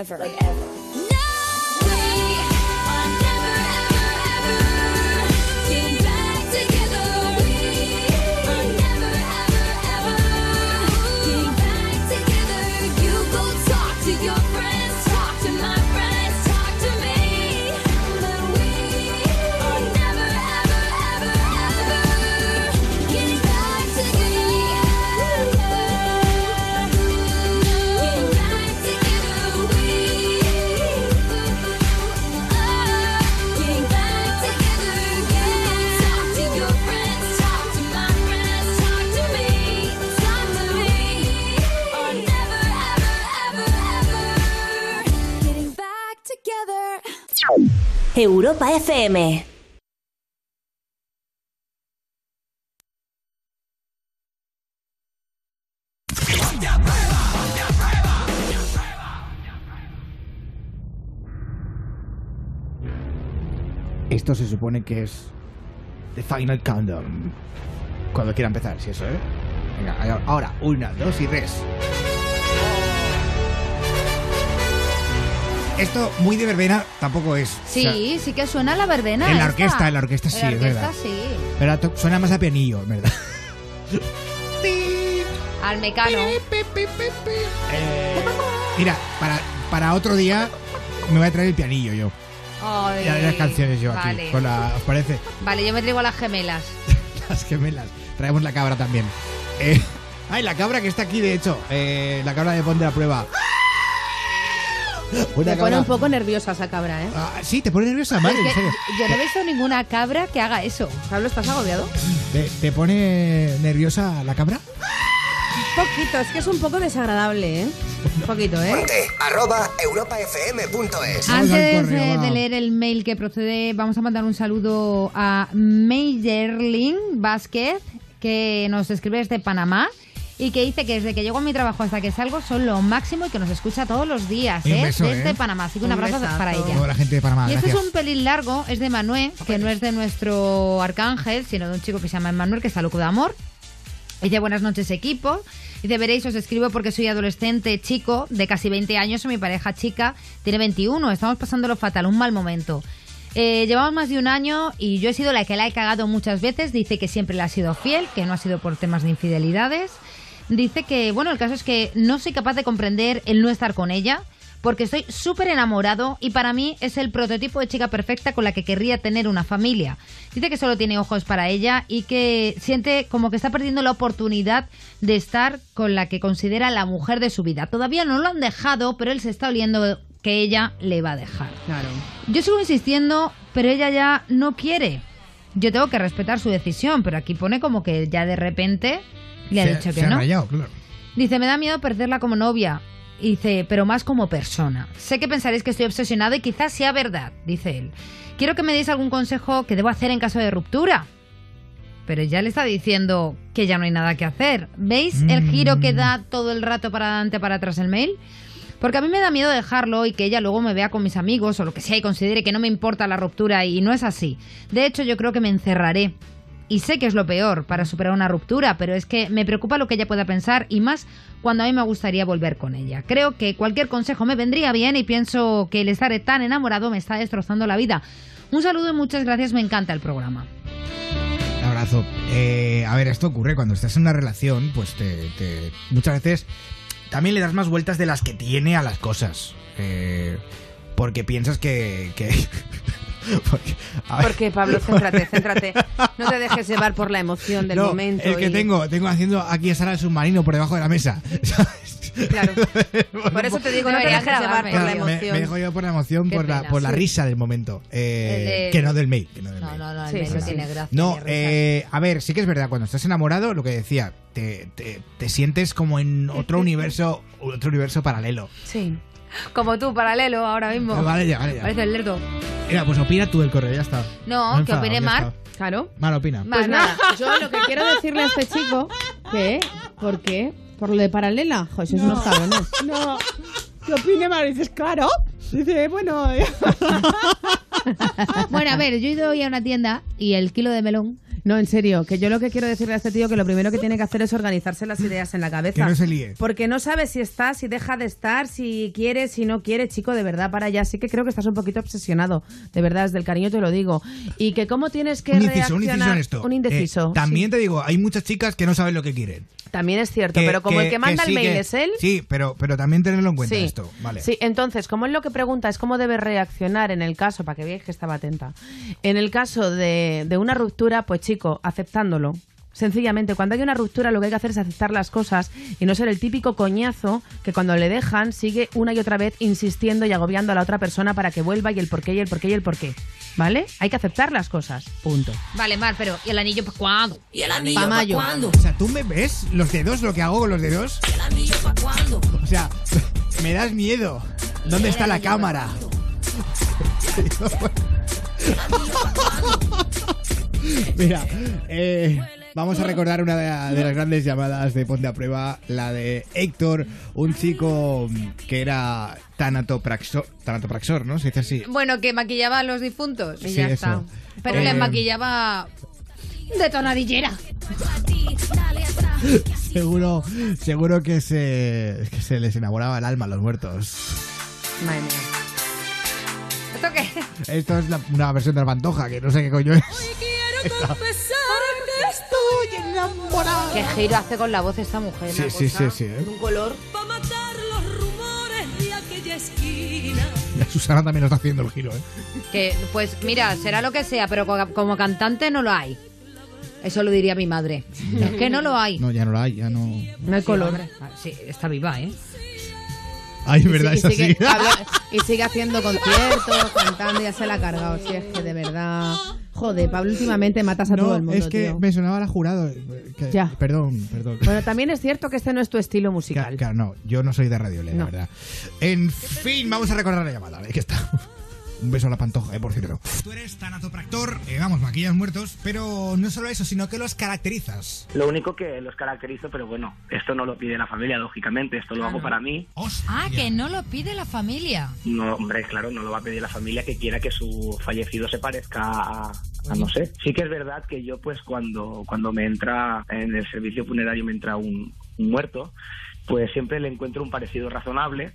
ever. Like ever.
Europa FM.
Esto se supone que es The Final Countdown. Cuando quiera empezar, si eso, ¿eh? Venga, ahora, una, dos y tres. Esto muy de verbena tampoco es.
Sí,
O sea,
sí que suena la verbena.
en la
esta.
orquesta, en la orquesta sí,
En la
es
orquesta
verdad.
sí.
Pero suena más a pianillo, ¿verdad?
Al mecano.
Mira, para, para otro día me voy a traer el pianillo yo.
Ay,
Y las canciones yo aquí. Con la, ¿Os parece?
Vale, yo me traigo las gemelas.
Las gemelas. Traemos la cabra también. Eh, ay, la cabra que está aquí, de hecho. Eh, la cabra de Ponte a Prueba. Una
Me pone
cabra-
un poco nerviosa esa cabra, ¿eh?
Ah, sí, te pone nerviosa, madre,
Es
en serio.
yo no he visto ninguna cabra que haga eso.
Pablo, ¿estás agobiado?
¿Te, te pone nerviosa la cabra?
Un poquito, es que es un poco desagradable, ¿eh? Un poquito, ¿eh?
Ponte arroba europafm.es.
Antes de, de leer el mail que procede, vamos a mandar un saludo a Meyerling Vázquez, que nos escribe desde Panamá y que dice que desde que llego a mi trabajo hasta que salgo son lo máximo y que nos escucha todos los días, ¿eh?
beso,
desde
¿eh?
Panamá. Así que un,
Un
abrazo
besazo.
para ella.
Toda la gente de Panamá,
Y este
gracias.
es un pelín largo, es de Manuel, que no es de nuestro arcángel, sino de un chico que se llama Manuel, que está loco de amor. Dice buenas noches equipo. Dice veréis, os escribo porque soy adolescente chico de casi 20 años y mi pareja chica tiene 21. Estamos pasándolo fatal, un mal momento. Eh, llevamos más de un año y yo he sido la que la he cagado muchas veces. Dice que siempre le ha sido fiel, que no ha sido por temas de infidelidades. Dice que, bueno, el caso es que no soy capaz de comprender el no estar con ella porque estoy súper enamorado y para mí es el prototipo de chica perfecta con la que querría tener una familia. Dice que solo tiene ojos para ella y que siente como que está perdiendo la oportunidad de estar con la que considera la mujer de su vida. Todavía no lo han dejado, pero él se está oliendo que ella le va a dejar.
Claro.
Yo sigo insistiendo, pero ella ya no quiere. Yo tengo que respetar su decisión, pero aquí pone como que ya de repente le ha
Se-
dicho
se
que
ha
no.
rayado, claro.
Dice, me da miedo perderla como novia. Y Dice, pero más como persona. Sé que pensaréis que estoy obsesionado y quizás sea verdad, dice él. Quiero que me deis algún consejo que debo hacer en caso de ruptura. Pero ya le está diciendo que ya no hay nada que hacer. ¿Veis el giro que da todo el rato para adelante, para atrás el mail? Porque a mí me da miedo dejarlo y que ella luego me vea con mis amigos o lo que sea y considere que no me importa la ruptura y no es así. De hecho, yo creo que me encerraré. Y sé que es lo peor para superar una ruptura, pero es que me preocupa lo que ella pueda pensar y más cuando a mí me gustaría volver con ella. Creo que cualquier consejo me vendría bien y pienso que el estar tan enamorado me está destrozando la vida. Un saludo y muchas gracias, me encanta el programa.
Un abrazo. Eh, a ver, esto ocurre cuando estás en una relación, pues te, muchas veces también le das más vueltas de las que tiene a las cosas. Eh, porque piensas que- porque,
Pablo, céntrate, céntrate. No te dejes llevar por la emoción del
No,
momento.
Es que
y-
tengo, tengo haciendo aquí a Sara el submarino por debajo de la mesa.
Claro. Por eso te digo, no te dejes llevar por la
Claro, me,
emoción.
me dejo yo por la emoción,
Qué
por la, por la risa del momento. Eh,
El de-
Que no del mail. que no del
No,
mail.
no, no, el
Sí,
mail
sí,
no
sí.
tiene gracia.
No, eh, a ver, sí que es verdad, cuando estás enamorado, lo que decía, te, te, te sientes como en otro universo, otro universo paralelo.
Sí.
Como tú, paralelo, ahora mismo.
Eh, vale, ya, vale, ya.
Parece el lerdo.
Mira, pues opina tú del correo, ya está.
No, que
enfadado,
opine
ya
Mar.
está.
Claro.
Mal opina.
Pues nada, yo lo que quiero decirle a este chico que, ¿por qué? ¿Por lo de paralela? Joder, sois unos cabrones.
No, ¿qué opine Mar? Dices, claro. Dice, bueno,
Bueno, a ver, yo he ido hoy a una tienda y el kilo de melón
No, en serio, que yo lo que quiero decirle a este tío que lo primero que tiene que hacer es organizarse las ideas en la cabeza.
Que no se líe.
Porque no sabe si está, si deja de estar, si quiere, si no quiere, chico, de verdad, para allá. Sí que creo que estás un poquito obsesionado, de verdad, desde el cariño te lo digo. Y que cómo tienes que
Un inciso, un
reaccionar...
en esto.
Un indeciso.
Eh, también te digo, hay muchas chicas que no saben lo que quieren.
También es cierto, pero como el que manda
sí,
el mail es él...
Sí, pero, pero también tenerlo en cuenta
Sí.
esto. Vale.
Sí, entonces, como él lo que pregunta es cómo debe reaccionar en el caso, para que veáis que estaba atenta, en el caso de, de una ruptura, pues chico, aceptándolo. Sencillamente, cuando hay una ruptura lo que hay que hacer es aceptar las cosas y no ser el típico coñazo que cuando le dejan sigue una y otra vez insistiendo y agobiando a la otra persona para que vuelva y el porqué y el porqué y el porqué. ¿Vale? Hay que aceptar las cosas. Punto.
Vale, Mar, pero ¿y el anillo para cuándo?
¿Y el
anillo pa' mayo? cuándo?
O sea, ¿tú me ves los dedos, lo que hago con los dedos?
¿El anillo para cuándo?
O sea, me das miedo. ¿Dónde está la cámara? Mira, eh, vamos a recordar una de, de las grandes llamadas de Ponte a Prueba, la de Héctor, un chico que era tanatopraxor, tanatopraxor ¿no? Se dice así.
Bueno, que maquillaba a los difuntos y
Sí,
ya
eso.
está. Pero
Eh,
les maquillaba de tonadillera.
Seguro, seguro que se, que se les enamoraba el alma a los muertos.
Madre mía. ¿Esto qué?
Esto es la- una versión de la Pantoja, que no sé qué coño es.
Estoy enamorada. Qué giro hace con la voz esta mujer.
Sí,
una
sí,
cosa.
sí, sí, ¿eh?
Un color.
Susana también lo está haciendo el giro, ¿eh?
Que, pues mira, será lo que sea, pero co- como cantante no lo hay. Eso lo diría mi madre. Es que no lo hay.
No, ya no lo hay, ya no.
No hay color.
Ah, Sí, está viva, ¿eh?
Ay, es verdad,
y,
es así.
sigue, habla- y sigue haciendo conciertos, cantando, ya se la ha cargado. Si es que de verdad. Joder, Pablo, últimamente matas a todo el mundo.
es que
tío.
me sonaba la jurado. eh, que-
Ya.
Perdón, perdón.
Bueno, también es cierto que este no es tu estilo musical.
Claro, no, yo no soy de Radio Lea, la
No.
verdad. En fin, vamos a recordar la llamada. Aquí está. Un beso a la pantoja, eh, por cierto. Tú eres tanatopractor, eh, vamos, maquillas muertos, pero no solo eso, sino que los caracterizas.
Lo único que los caracterizo, pero bueno, esto no lo pide la familia, lógicamente, esto lo hago para mí.
Ah, que no lo pide la familia.
No, hombre, claro, no lo va a pedir la familia que quiera que su fallecido se parezca a, a no sé. Sí que es verdad que yo, pues, cuando, cuando me entra en el servicio funerario, me entra un, un muerto, pues siempre le encuentro un parecido razonable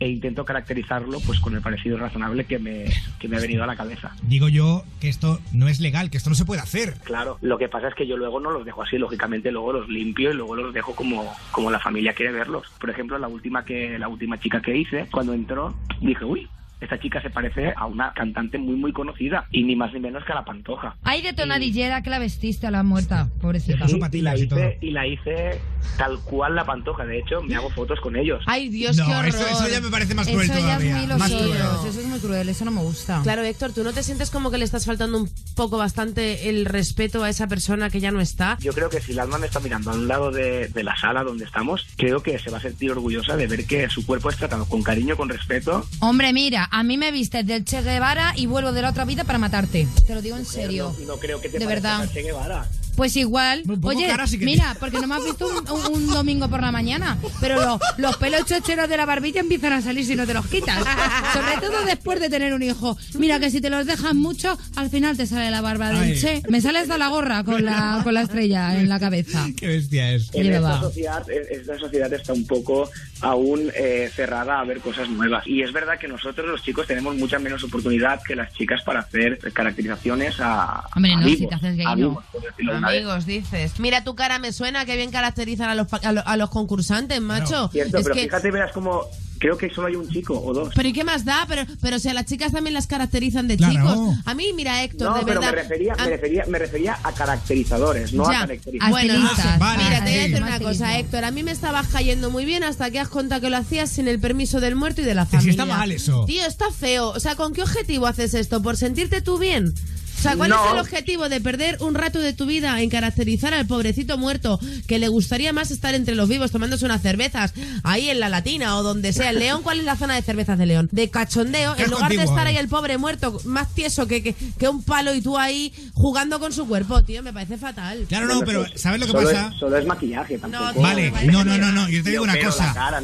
e intento caracterizarlo, pues, con el parecido razonable que me, que me ha venido a la cabeza.
Digo yo que esto no es legal, que esto no se puede hacer.
Claro, lo que pasa es que yo luego no los dejo así, lógicamente luego los limpio y luego los dejo como, como la familia quiere verlos. Por ejemplo, la última que la última chica que hice, cuando entró, dije, uy, esta chica se parece a una cantante muy muy conocida y ni más ni menos que a la Pantoja.
Hay de tonadillera que la vestiste a la muerta, pobrecita.
Y, y la hice, y la hice tal cual la Pantoja, de hecho, me hago fotos con ellos.
Ay, Dios,
No,
qué horror.
eso- eso ya me parece más cruel
Eso es
todavía, más cruel.
eso es muy cruel, eso no me gusta.
Claro, Héctor, ¿tú no te sientes como que le estás faltando un poco bastante el respeto a esa persona que ya no está?
Yo creo que si el alma me está mirando a un lado de, de la sala donde estamos, creo que se va a sentir orgullosa de ver que su cuerpo es tratado con cariño, con respeto
Hombre, mira, a mí me vistes del Che Guevara y vuelvo de la otra vida para matarte. Te lo digo en serio.
No, no creo que te
De verdad.
Che Guevara.
Pues igual. Oye,
sí
mira, porque no me has visto un, un- un domingo por la mañana, pero los, los pelos chocheros de la barbilla empiezan a salir si no te los quitas. Sobre todo después de tener un hijo. Mira que si te los dejas mucho, al final te sale la barba del
Ay.
Che. Me sale hasta la gorra con la, con la estrella en la cabeza.
Qué bestia es.
En esta sociedad, esta sociedad está un poco aún eh, cerrada a ver cosas nuevas. Y es verdad que nosotros los chicos tenemos mucha menos oportunidad que las chicas para hacer caracterizaciones a,
Hombre,
a
no, si
vivos,
te haces gay,
a
no.
vivos, por decirlo de una vez.
Amigos, dices. Mira, tu cara me suena que bien caracterizan a los, pa- a lo- a los concursantes, macho.
Cierto,
es
pero
que...
fíjate, verás como creo que solo hay un chico o dos.
Pero ¿y qué más da? Pero, pero si a las chicas también las caracterizan de
Claro.
chicos. A mí, mira, Héctor,
No,
de
pero
verdad.
me refería,
a-
me, refería, me refería a caracterizadores, no
Ya.
a caracterizadores.
Bueno,
Estilistas.
mira, te voy a decir una cosa. Héctor. A mí me estabas cayendo muy bien hasta que has contado que lo hacías sin el permiso del muerto y de la familia.
sí está mal eso.
Tío, está feo. O sea, ¿con qué objetivo haces esto? ¿Por sentirte tú bien? O sea, ¿cuál
No.
es el objetivo de perder un rato de tu vida en caracterizar al pobrecito muerto que le gustaría más estar entre los vivos tomándose unas cervezas ahí en la Latina o donde sea? ¿En León cuál es la zona de cervezas de León? De cachondeo,
¿Qué
en lugar de estar
ahí?
ahí el pobre muerto más tieso que, que, que un palo y tú ahí jugando con su cuerpo, tío, me parece fatal.
Claro, no, pero ¿sabes lo que
solo
pasa?
Es, solo es maquillaje, tampoco.
tío,
Vale, no, no, no, no, yo te digo una cosa.
cara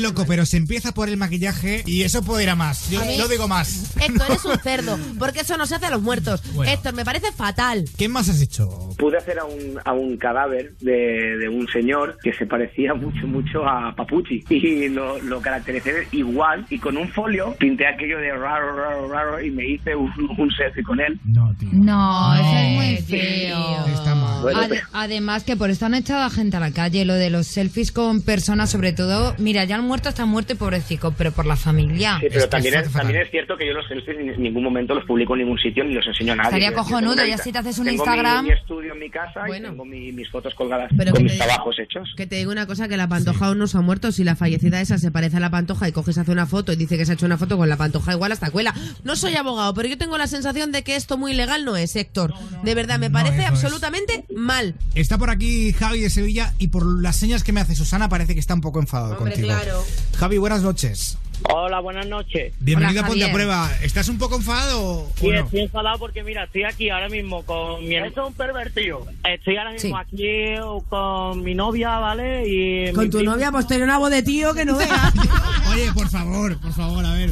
loco, pero se empieza por el maquillaje y eso puede ir a más. Yo
A mí-
no digo más.
Héctor, eres un cerdo, porque eso no se hace a los muertos.
Bueno.
Héctor, me parece fatal.
¿Qué más has hecho?
Pude hacer a un, a un cadáver de, de un señor que se parecía mucho, mucho a Papuchi. Y lo, lo caractericé igual. Y con un folio pinté aquello de raro, raro, raro. Y me hice un, un selfie con él.
No, eso es muy
tío.
feo.
Está mal.
Bueno,
Ade- además que por esto han echado a gente a la calle, lo de los selfies con personas, sobre todo, mira, ya el muerto está muerto y pobrecito, pero por la familia.
Sí, pero también es, también es cierto que yo los selfies en ningún momento los publico en ningún sitio ni los enseño a nadie.
Estaría cojonudo, y así te haces un
tengo
Instagram.
Mi, mi estudio en mi casa y tengo mi- mis fotos colgadas
Pero
con mis trabajos hechos.
Que te digo una cosa, que la pantoja aún no se ha muerto. Si la fallecida esa se parece a la pantoja y coges hace una foto y dice que se ha hecho una foto con la pantoja, igual hasta cuela. No soy abogado, pero yo tengo la sensación de que esto muy legal no es, Héctor. De verdad, me parece
es.
absolutamente mal.
Está por aquí Javi de Sevilla y por las señas que me hace Susana parece que está un poco enfadado
Hombre,
contigo.
claro.
Javi, buenas noches.
Hola, buenas noches.
Bienvenido a Ponte a Prueba. ¿Estás un poco enfadado o
Sí,
no?
estoy enfadado porque mira, estoy aquí ahora mismo con mi... Eso es un pervertido. Estoy ahora mismo
Sí.
aquí con mi novia, ¿vale? Y
Con tu
primo-
novia, pues tener una voz de tío que no veas.
Oye, por favor, por favor, a ver.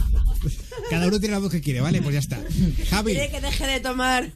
Cada uno tiene la voz que quiere, ¿vale? Pues ya está. Javi.
Quiere que deje de tomar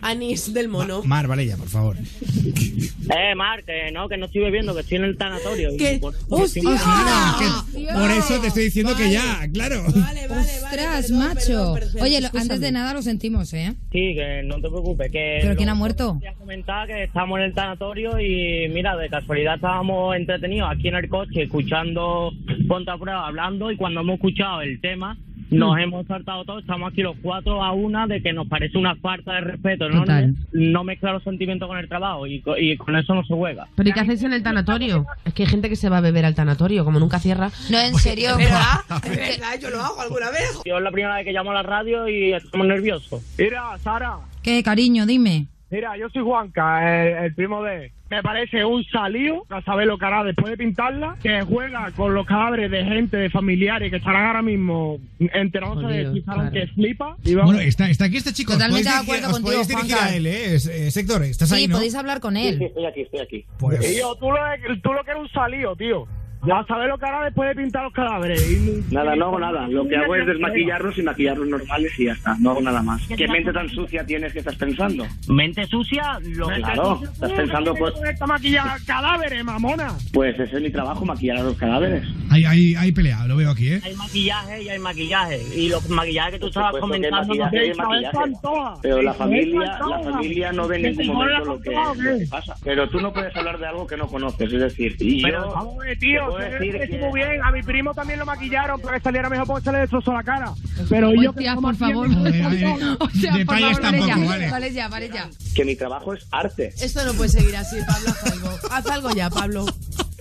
anís del mono.
Mar, vale ya, por favor.
Eh, Mar, que no, que no estoy bebiendo, que estoy en el tanatorio. Y
¿Qué?
por-
¡Hostia!
estoy-
Ah, que- por eso te estoy diciendo que ya, claro.
Ostras, macho. Oye, lo- antes de nada lo sentimos, ¿eh?
Sí, que no te preocupes, que...
¿Pero quién ha muerto?
Quería comentar que estamos en el tanatorio y mira, de casualidad estábamos entretenidos aquí en el coche escuchando Ponte a Prueba hablando y cuando hemos escuchado el tema nos hemos saltado todos, estamos aquí los cuatro a una de que nos parece una falta de respeto, ¿no?
Total.
No mezclar los sentimientos con el trabajo y, co- y con eso no se juega.
¿Pero y qué hacéis en el tanatorio? Es que hay gente que se va a beber al tanatorio, como nunca cierra.
No, en serio.
yo lo hago alguna vez.
Yo es la primera vez que llamo a la radio y estamos nerviosos. Mira, Sara,
¿Qué, cariño? Dime.
Mira, yo soy Juanca, el, el primo de... Me parece un salío, a saber lo que hará después de pintarla, que juega con los cadáveres de gente, de familiares que estarán ahora mismo enterándose de
claro.
que flipa. Y vamos-
Bueno, está, está aquí este chico.
Totalmente de acuerdo contigo,
podéis dirigir
Juanca.
a él, ¿eh? Es- eh, Sector, estás
Sí,
ahí, ¿no?
podéis hablar con él.
estoy aquí, estoy aquí.
Pues-
Tío, tú lo, tú lo que eres un salío, tío. Ya sabes lo que hará después de pintar los cadáveres. Y-
Nada, no hago nada. Lo que hago es desmaquillarlos y maquillarlos normales y ya está. No hago nada más. ¿Qué mente tan sucia tienes que estás pensando?
¿Mente sucia? Lo que
Claro, estás pensando, pues,
Esta maquillar cadáveres, mamona.
pues ese es mi trabajo, maquillar a los cadáveres.
Hay, hay, hay pelea, lo veo aquí, ¿eh?
Hay maquillaje y hay maquillaje. Y los maquillajes que tú estabas
supuesto que hay
comentando...
maquillaje. Pero la familia, la familia no ve en
¿Que
ningún momento lo que, lo que pasa. Pero tú no puedes hablar de algo que no conoces, es decir, y
Pero
yo te
tío,
puedo decir
que muy bien. A mi primo también lo maquillaron para que saliera mejor porque se le destrozó la cara. Pero yo que
Hostia, por favor.
Detalles tampoco,
ya.
vale.
Vale ya, vale ya.
que mi trabajo es arte.
Esto no puede seguir así, Pablo, haz algo. Haz algo ya, Pablo.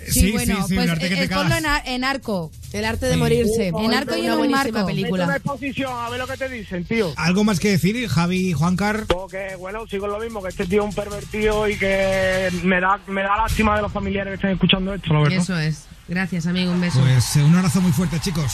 Sí, bueno, pues eh, ponlo en, ar- en arco.
El arte de morirse.
En arco y en un marco.
Vete a una
película.
exposición a ver lo que te dicen, tío.
¿Algo más que decir, Javi, Juancar?
Porque, bueno, sigo lo mismo, que este tío es un pervertido y que me da, me da lástima de los familiares que están escuchando esto, la verdad.
Eso es. Gracias, amigo. Un beso.
Pues eh, un abrazo muy fuerte, chicos.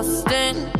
Lost in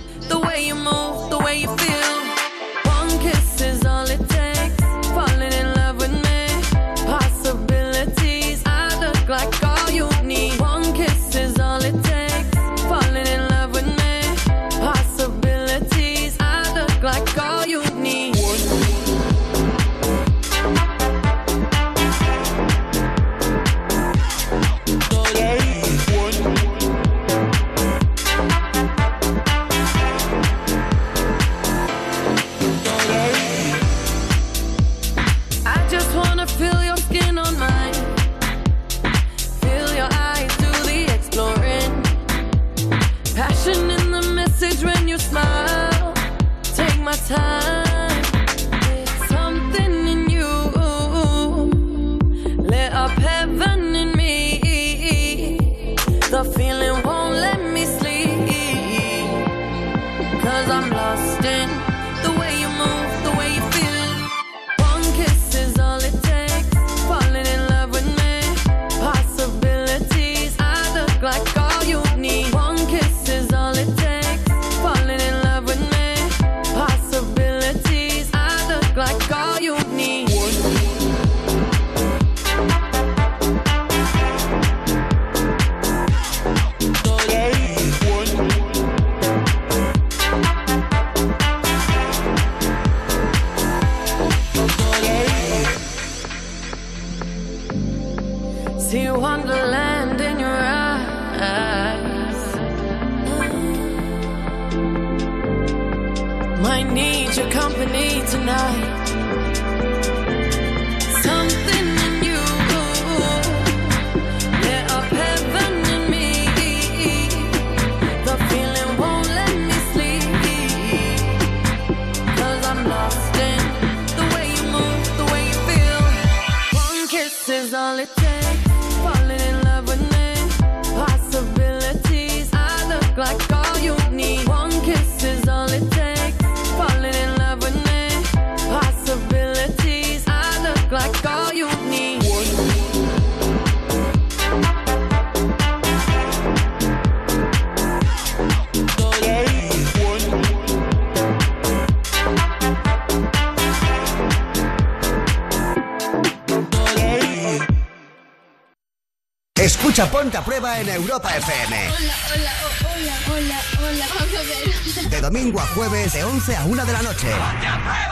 Escucha Ponte a Prueba en Europa FM.
Hola, hola, oh, hola, hola, hola. Vamos a ver.
De domingo a jueves, de 11 a 1 de la noche.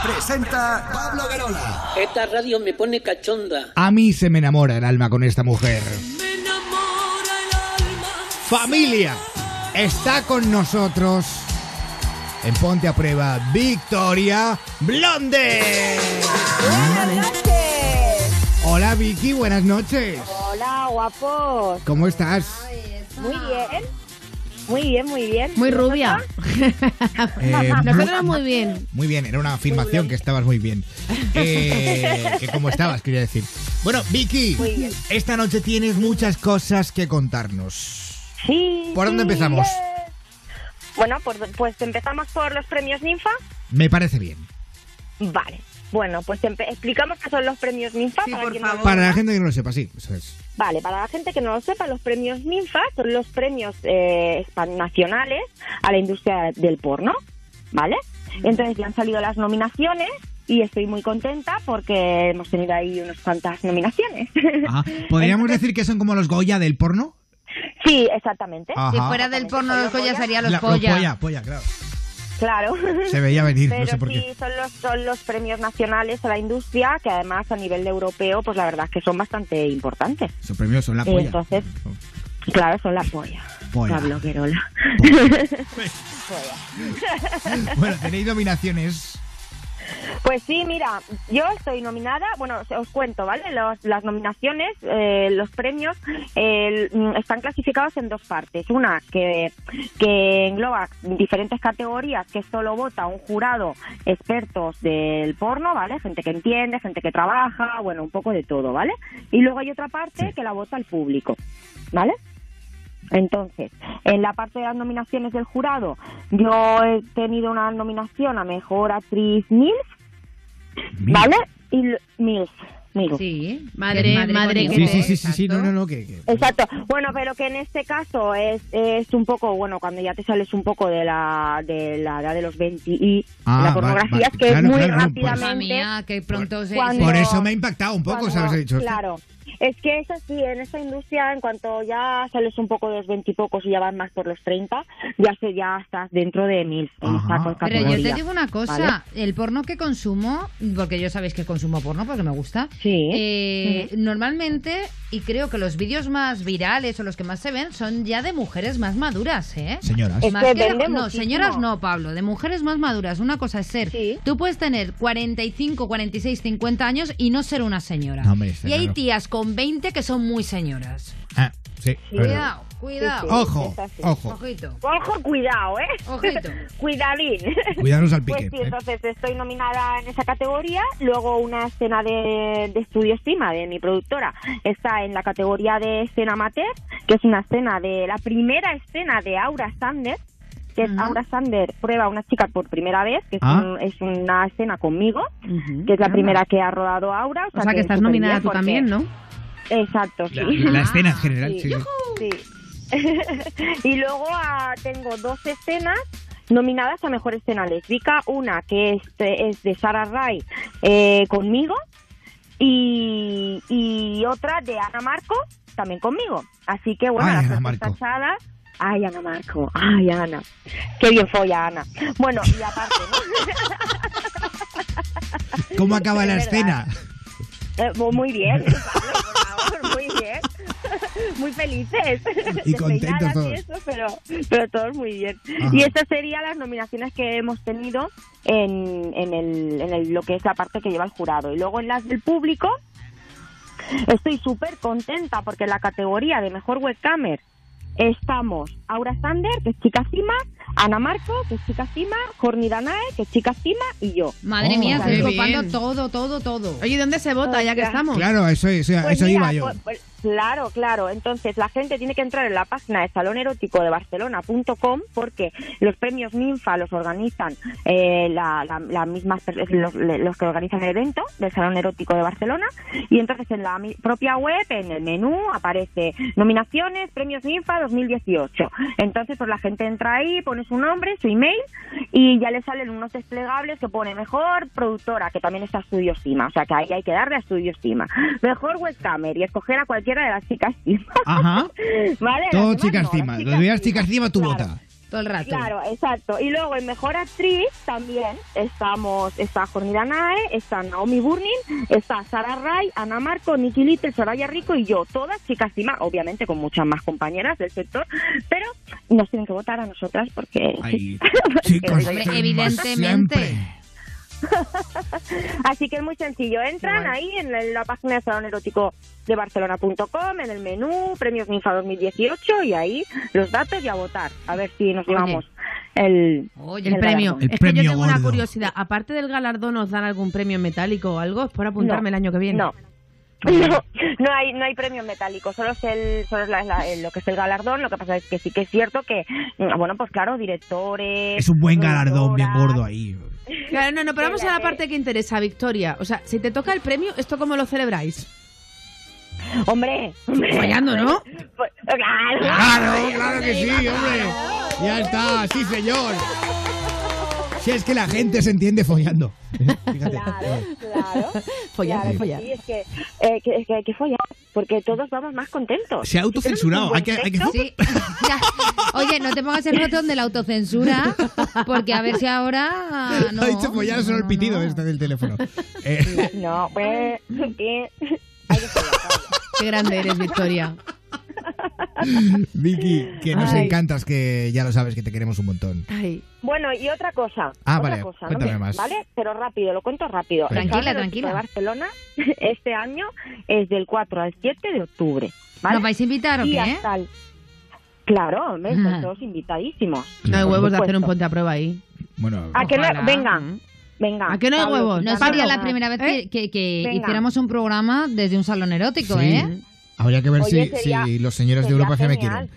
Presenta Pablo Guerola.
Esta radio me pone cachonda.
A mí se me enamora el alma con esta mujer. Familia, está con nosotros en Ponte a Prueba Victoria Blonde. Hola Vicky, buenas noches.
Guapos.
¿Cómo estás?
Muy bien. Muy bien, muy bien.
Muy rubia.
Eh,
Nosotros muy bien.
Muy bien, era una afirmación que estabas muy bien. Eh, que como estabas, quería decir. Bueno, Vicky, esta noche tienes muchas cosas que contarnos.
Sí.
¿Por dónde empezamos?
Bueno, pues, pues empezamos por los premios Ninfa.
Me parece bien.
Vale. Bueno, pues explicamos qué son los premios Ninfa. para quien no lo
Para la gente que no lo sepa, sí, eso es.
Vale, para la gente que no lo sepa, los premios Ninfa son los premios eh, nacionales a la industria del porno, ¿vale? Entonces ya han salido las nominaciones y estoy muy contenta porque hemos tenido ahí unas cuantas nominaciones.
Ajá. ¿Podríamos decir que son como los Goya del porno?
Sí, exactamente.
Ajá.
Si fuera del porno los Goya serían los
La-
Goya.
polla, polla, claro.
Claro.
Se veía venir, no
Pero
sé por
sí,
qué.
son los, son los premios nacionales a la industria que además a nivel europeo, pues la verdad es que son bastante importantes.
Esos premios son la polla.
Entonces, claro, son la polla.
Polla.
Pablo Querola.
Bueno, tenéis nominaciones.
Pues sí, mira, yo estoy nominada, bueno, os- cuento, ¿vale? Los- las nominaciones, eh, los premios, eh, están clasificados en dos partes. Una que, que engloba diferentes categorías que solo vota un jurado expertos del porno, ¿vale? Gente que entiende, gente que trabaja, bueno, un poco de todo, ¿vale? Y luego hay otra parte que la vota el público, ¿vale? Entonces, en la parte de las nominaciones del jurado, yo he tenido una nominación a Mejor Actriz MILF, ¿vale? Y MILF.
Sí,
madre- madre
Sí, sí, sí, sí, sí, no, no, no, que, que-
Exacto. Bueno, pero que en este caso es, es un poco, bueno, cuando ya te sales un poco de la, de la edad de los 20 y
Ah,
la pornografía, es que
claro,
es muy
claro, no, pues-
rápidamente...
Mía, que pronto se...
Cuando-
Por eso me ha impactado un poco,
Cuando-
¿sabes? He dicho,
Claro. Es que es así, en esta industria, en cuanto ya sales un poco de los veintipocos y ya van más por los 30, ya se ya estás dentro de mil.
Pero yo te digo una cosa,
¿vale?
el porno que consumo, porque yo sabéis que consumo porno porque me gusta, eh, normalmente, y creo que los vídeos más virales o los que más se ven son ya de mujeres más maduras, ¿eh?
Señoras.
Es
Más
que
que de-
vende
no, señoras no, Pablo, de mujeres más maduras. Una cosa es ser, tú puedes tener 45, 46, 50 años y no ser una señora.
No, hombre,
y hay
claro.
tías con 20 que son muy señoras.
Ah, sí.
Cuidado, cuidado.
Sí, sí,
Ojo, ojo.
Ojito.
Ojo, cuidado, ¿eh?
Ojito.
Cuidadín.
Cuidaros al pique,
Pues sí,
¿eh?
entonces estoy nominada en esa categoría. Luego una escena de, de estudio estima de mi productora está en la categoría de escena amateur, que es una escena de la primera escena de Aura Sanders, que es Aura Sander prueba a una chica por primera vez, que es,
Ah.
un- es una escena conmigo, que es la primera que ha rodado Aura.
O sea, que estás nominada tú
porque-
también, ¿no?
Exacto, sí.
La, la escena en general, sí. sí.
Y luego ah, tengo dos escenas nominadas a mejor escena lésbica. Una que es, es de Sara Ray eh, conmigo y, y otra de Ana Marco también conmigo. Así que bueno,
Ay,
las dos tachadas. Ay, Ana Marco. Ay, Ana. Qué bien folla, Ana. Bueno, y aparte, ¿no?
¿Cómo acaba la
Es
escena?
Eh, mu- muy bien, Pablo, por favor, muy bien. Muy felices.
Y contentos
Despeinadas y
todos.
eso, pero, pero todos muy bien.
Ajá.
Y estas serían las nominaciones que hemos tenido en, en, el, en el- lo que es la parte que lleva el jurado. Y luego en las del público, estoy súper contenta porque en la categoría de mejor webcamer estamos Aura Sander, que es chica cima, Ana Marco, que es chica cima, Jorni Danae, que es chica cima, y yo.
Madre
Oh,
mía, estoy copando todo, todo, todo.
Oye, ¿dónde se vota ya que estamos?
Claro, eso, eso,
Pues
eso
mira,
iba yo.
pues- pues, claro, claro. Entonces la gente tiene que entrar en la página de Salón Erótico de Barcelona.com porque los premios Ninfa los organizan eh, la, la, la misma los, los que organizan el evento del Salón Erótico de Barcelona y entonces en la mi- propia web, en el menú, aparece nominaciones, premios Ninfa 2018. Entonces pues la gente entra ahí, pone su nombre, su email y ya le salen unos desplegables que pone mejor productora, que también está Estudio Cima, o sea que ahí hay que darle a Estudio Cima. Mejor webcamer y escoger a cualquiera de las chicas Cima.
Ajá.
¿Vale?
Todo
Las
chicas
no,
cima.
las
Los veas chicas cima, tú
Claro.
vota.
Todo el rato.
Claro, exacto. Y luego en Mejor Actriz también estamos, está Jorni Danae, está Naomi Burning, está Sara Ray, Ana Marco, Nikki Little, Soraya Rico y yo. Todas chicas cima, obviamente con muchas más compañeras del sector, pero nos tienen que votar a nosotras porque...
Chicos,
evidentemente.
Así que es muy sencillo. Entran ahí en la, en la página de Salón Erótico de Barcelona.com, en el menú, Premios Ninfa 2018 y ahí los datos y a votar. A ver si nos
Oye.
llevamos el,
El premio.
El
es que yo tengo una curiosidad. Aparte del galardón, ¿os dan algún premio metálico o algo? Es por apuntarme
No.
el año que viene.
No. No, no hay no hay premio metálico, solo es el solo es la- la- el- lo que es el galardón. Lo que pasa es que sí que es cierto que bueno pues claro directores.
Es un buen galardón bien gordo ahí.
Claro, no, no, pero vamos a la parte que interesa, Victoria. O sea, si te toca el premio, ¿esto cómo lo celebráis?
Hombre, hombre.
Fallando, ¿no?
Pues, claro.
Claro, claro que sí, hombre. Ya está, sí, señor. Si es que la gente se entiende follando. Fíjate.
Claro, claro.
Follar,
Claro
follar.
Sí, es que, eh, que, es que hay que follar, porque todos vamos más contentos.
Se ha autocensurado. Hay que, hay que...
Sí. Ya. Oye, no te pongas el botón de la autocensura, porque a ver si ahora no.
Ha dicho follar solo el pitido este del teléfono. Eh,
No, pues, que...
Qué grande eres, Victoria.
Vicky, que nos
Ay.
encantas, que ya lo sabes que te queremos un montón.
Ay.
Bueno, y otra cosa.
Ah,
otra
vale,
cosa, ¿no?
cuéntame más.
¿Vale? Pero rápido, lo cuento rápido.
Tranquila, tranquila.
De Barcelona, este año, es del 4 al 7 de octubre. ¿vale?
¿Nos vais a invitar o
Y
qué?
hasta el- Claro, hombre, estáis
Ah.
todos invitadísimos.
No hay huevos de hacer un ponte a prueba ahí.
Bueno,
¿A que no?
Ojalá.
Venga, venga.
¿A que no hay huevos?
No sería la primera vez que, que- hiciéramos un programa desde un salón erótico,
Sí.
¿eh?
Habría que ver
Oye,
si,
sería-
si los señores de Europa
genial.
quieren.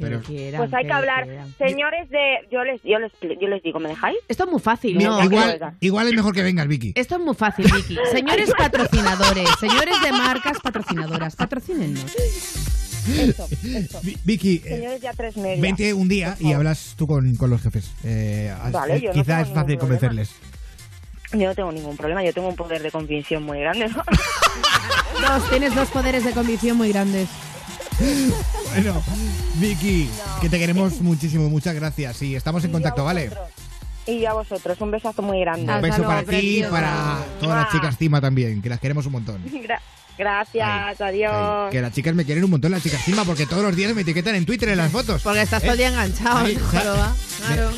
Pero
Pues hay que hablar. Señores de... Yo les, yo les, yo les digo, ¿me dejáis?
Esto es muy fácil,
No,
igual, igual es mejor que vengas, Vicky.
Esto es muy fácil, Vicky. Señores patrocinadores, señores de marcas patrocinadoras, patrocínennos.
Eso, eso.
Vi- Vicky, eh,
Señores ya tres media.
vente un día y hablas tú con, con los jefes. Eh,
Vale, yo no
quizá
tengo
es fácil convencerles.
Yo no tengo ningún problema, yo tengo un poder de convicción muy grande. ¿no?
Dos, tienes dos poderes de convicción muy grandes.
Bueno, Vicky, que te queremos muchísimo, muchas gracias. Y estamos en contacto, ¿vale?
Y a vosotros, un besazo muy grande.
Un beso para ti y para todas las chicas Cima también, que las queremos un montón.
Gra- gracias, adiós.
Que las chicas me quieren un montón, las chicas Cima, porque todos los días me etiquetan en Twitter en las fotos.
Porque estás todo el día enganchado,
Ahí,
¿no,
o sea,
joroba? Claro.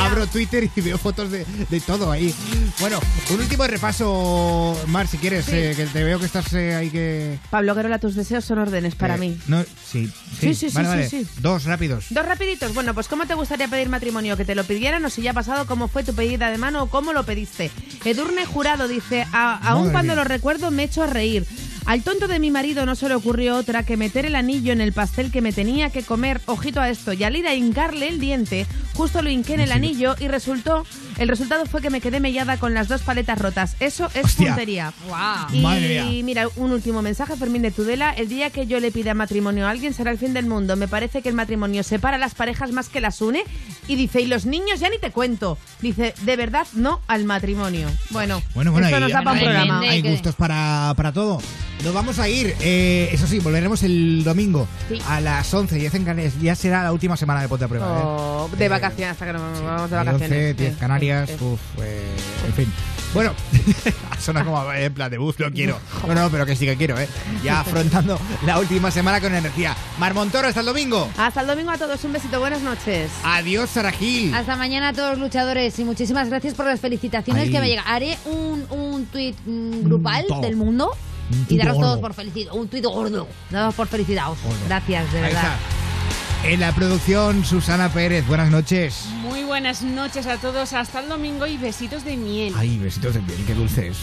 Abro Twitter y veo fotos de, de todo ahí. Bueno, un último repaso, Mar, si quieres,
Sí.
eh, que te veo que estás eh, ahí que...
Pablo Guerola, tus deseos son órdenes para
eh,
mí.
No, sí,
Sí,
sí,
sí, sí,
vale,
sí,
vale.
sí.
Dos rápidos.
Dos rapiditos. Bueno, pues ¿cómo te gustaría pedir matrimonio? ¿Que te lo pidieran o si ya ha pasado cómo fue tu pedida de mano o cómo lo pediste? Edurne Jurado dice, "A- aún cuando
mía.
lo recuerdo me echo a reír. Al tonto de mi marido no se le ocurrió otra que meter el anillo en el pastel que me tenía que comer. Ojito a esto. Y al ir a hincarle el diente, justo lo hinqué en el anillo y resultó. El resultado fue que me quedé mellada con las dos paletas rotas. Eso es
Hostia.
puntería.
Wow.
Y
Madre mía.
mira, un último mensaje, Fermín de Tudela. El día que yo le pida matrimonio a alguien será el fin del mundo. Me parece que el matrimonio separa las parejas más que las une. Y dice, y los niños ya ni te cuento. Dice, de verdad no al matrimonio. Bueno,
Bueno, bueno,
esto nos da para un programa.
hay gustos para, para todo. Nos vamos a ir, eh, eso sí, volveremos el domingo
Sí.
a las 11, 10 en Canarias. Ya será la última semana de Ponte a Prueba.
Oh, de vacaciones, hasta que nos vamos de
¿eh?
vacaciones.
11, 10
Sí,
Canarias,
sí.
uf, eh, en fin. Bueno, suena como eh, en plan de bus, no quiero. No, no, pero que sí que quiero, ¿eh? Ya afrontando la última semana con energía. Mar Montoro, hasta el domingo.
Hasta el domingo a todos, un besito, buenas noches.
Adiós, Sara Gil.
Hasta mañana a todos los luchadores y muchísimas gracias por las felicitaciones
Ahí.
que me llegan. Haré un, un tuit mm, grupal
todo.
del mundo
Un
y daros
gordo.
todos por felicidad. Un tuit gordo. Daros por felicitados.
Gordo.
Gracias, de
Ahí
verdad.
está. En la producción, Susana Pérez, buenas noches.
Muy buenas noches a todos. Hasta el domingo y besitos de miel.
Ay, besitos de piel, qué dulce es.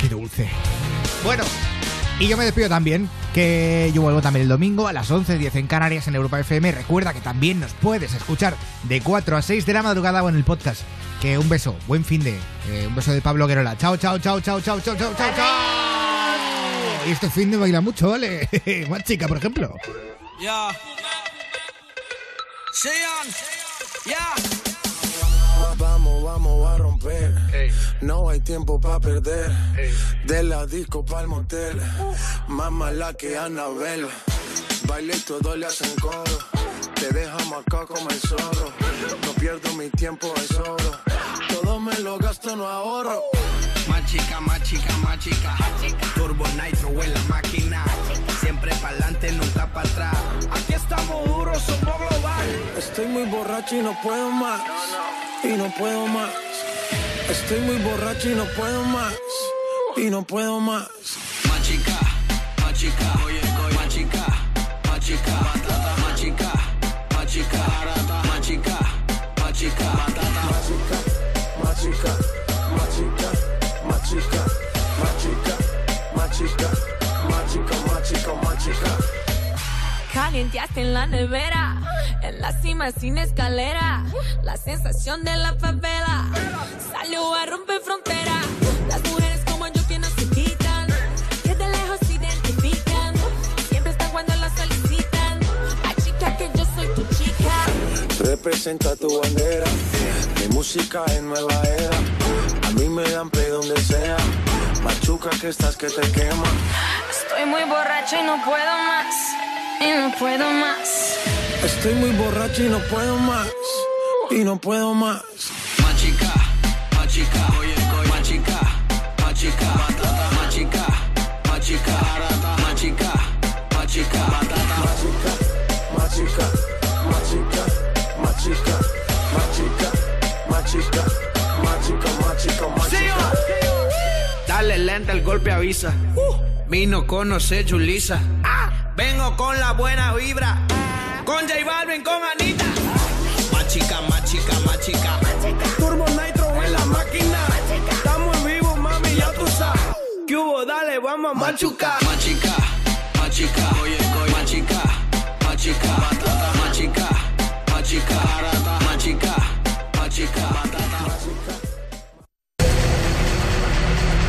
Qué dulce. Bueno, y yo me despido también, que yo vuelvo también el domingo a las 11.10 en Canarias en Europa FM. Recuerda que también nos puedes escuchar de 4 a 6 de la madrugada o en el podcast. Que un beso, buen fin de. eh, un beso de Pablo Guerola. Chao, chao, chao, chao, chao, chao, chao, chao, chao. Y este fin de baila mucho, ¿vale? Más chica, por ejemplo.
Yeah. Sean. Yeah.
Vamos, vamos a romper. No hay tiempo para perder. De la disco pa'l motel. Más mala que Anabel. Baile y todo le hacen coro. Te dejamos acá como el zorro. No pierdo mi tiempo, es oro. Todo me lo gasto, no ahorro.
Más chica, más chica, más chica. Turbo Nitro en la máquina. Siempre pa'lante, nunca para atrás. Aquí estamos duros, somos global.
Estoy muy borracho y no puedo más. Y no puedo más. Estoy muy borracho y no puedo más. Y no puedo más.
Más chica, más chica. Oye, oye. Más chica, más chica. Más chica, más chica. Más chica, más chica.
Chica, más chica, más chica, más chica.
Calienteaste en la nevera, en la cima sin escalera. La sensación de la favela salió a romper frontera. Las mujeres como yo que no se quitan, que de lejos se identifican. Siempre están cuando la solicitan. Ay, chica, que yo soy tu chica.
Representa tu bandera, mi música es nueva era. A mí me dan play donde sea. Machuca que estás que te quema.
Estoy muy borracho y no puedo más. Y no puedo más.
Estoy muy borracho y no puedo más. Y no puedo más.
Machica, machica, oye, oye. machica, machica, batata. machica, machica, batata.
machica, machica, batata. machica, machica, machica, machica, machica, machica. machica.
Dale lenta, el golpe avisa. Vino conoce Julisa. Vengo con la buena vibra. Con J Balvin, con Anita. Más chica, más chica, más chica.
Turbo Nitro en la máquina.
Estamos en vivo, mami, ya tú sabes. ¿Qué hubo? Dale, vamos a machucar. Más chica, más chica. Oye, oye. Más chica, más chica. Más chica, chica.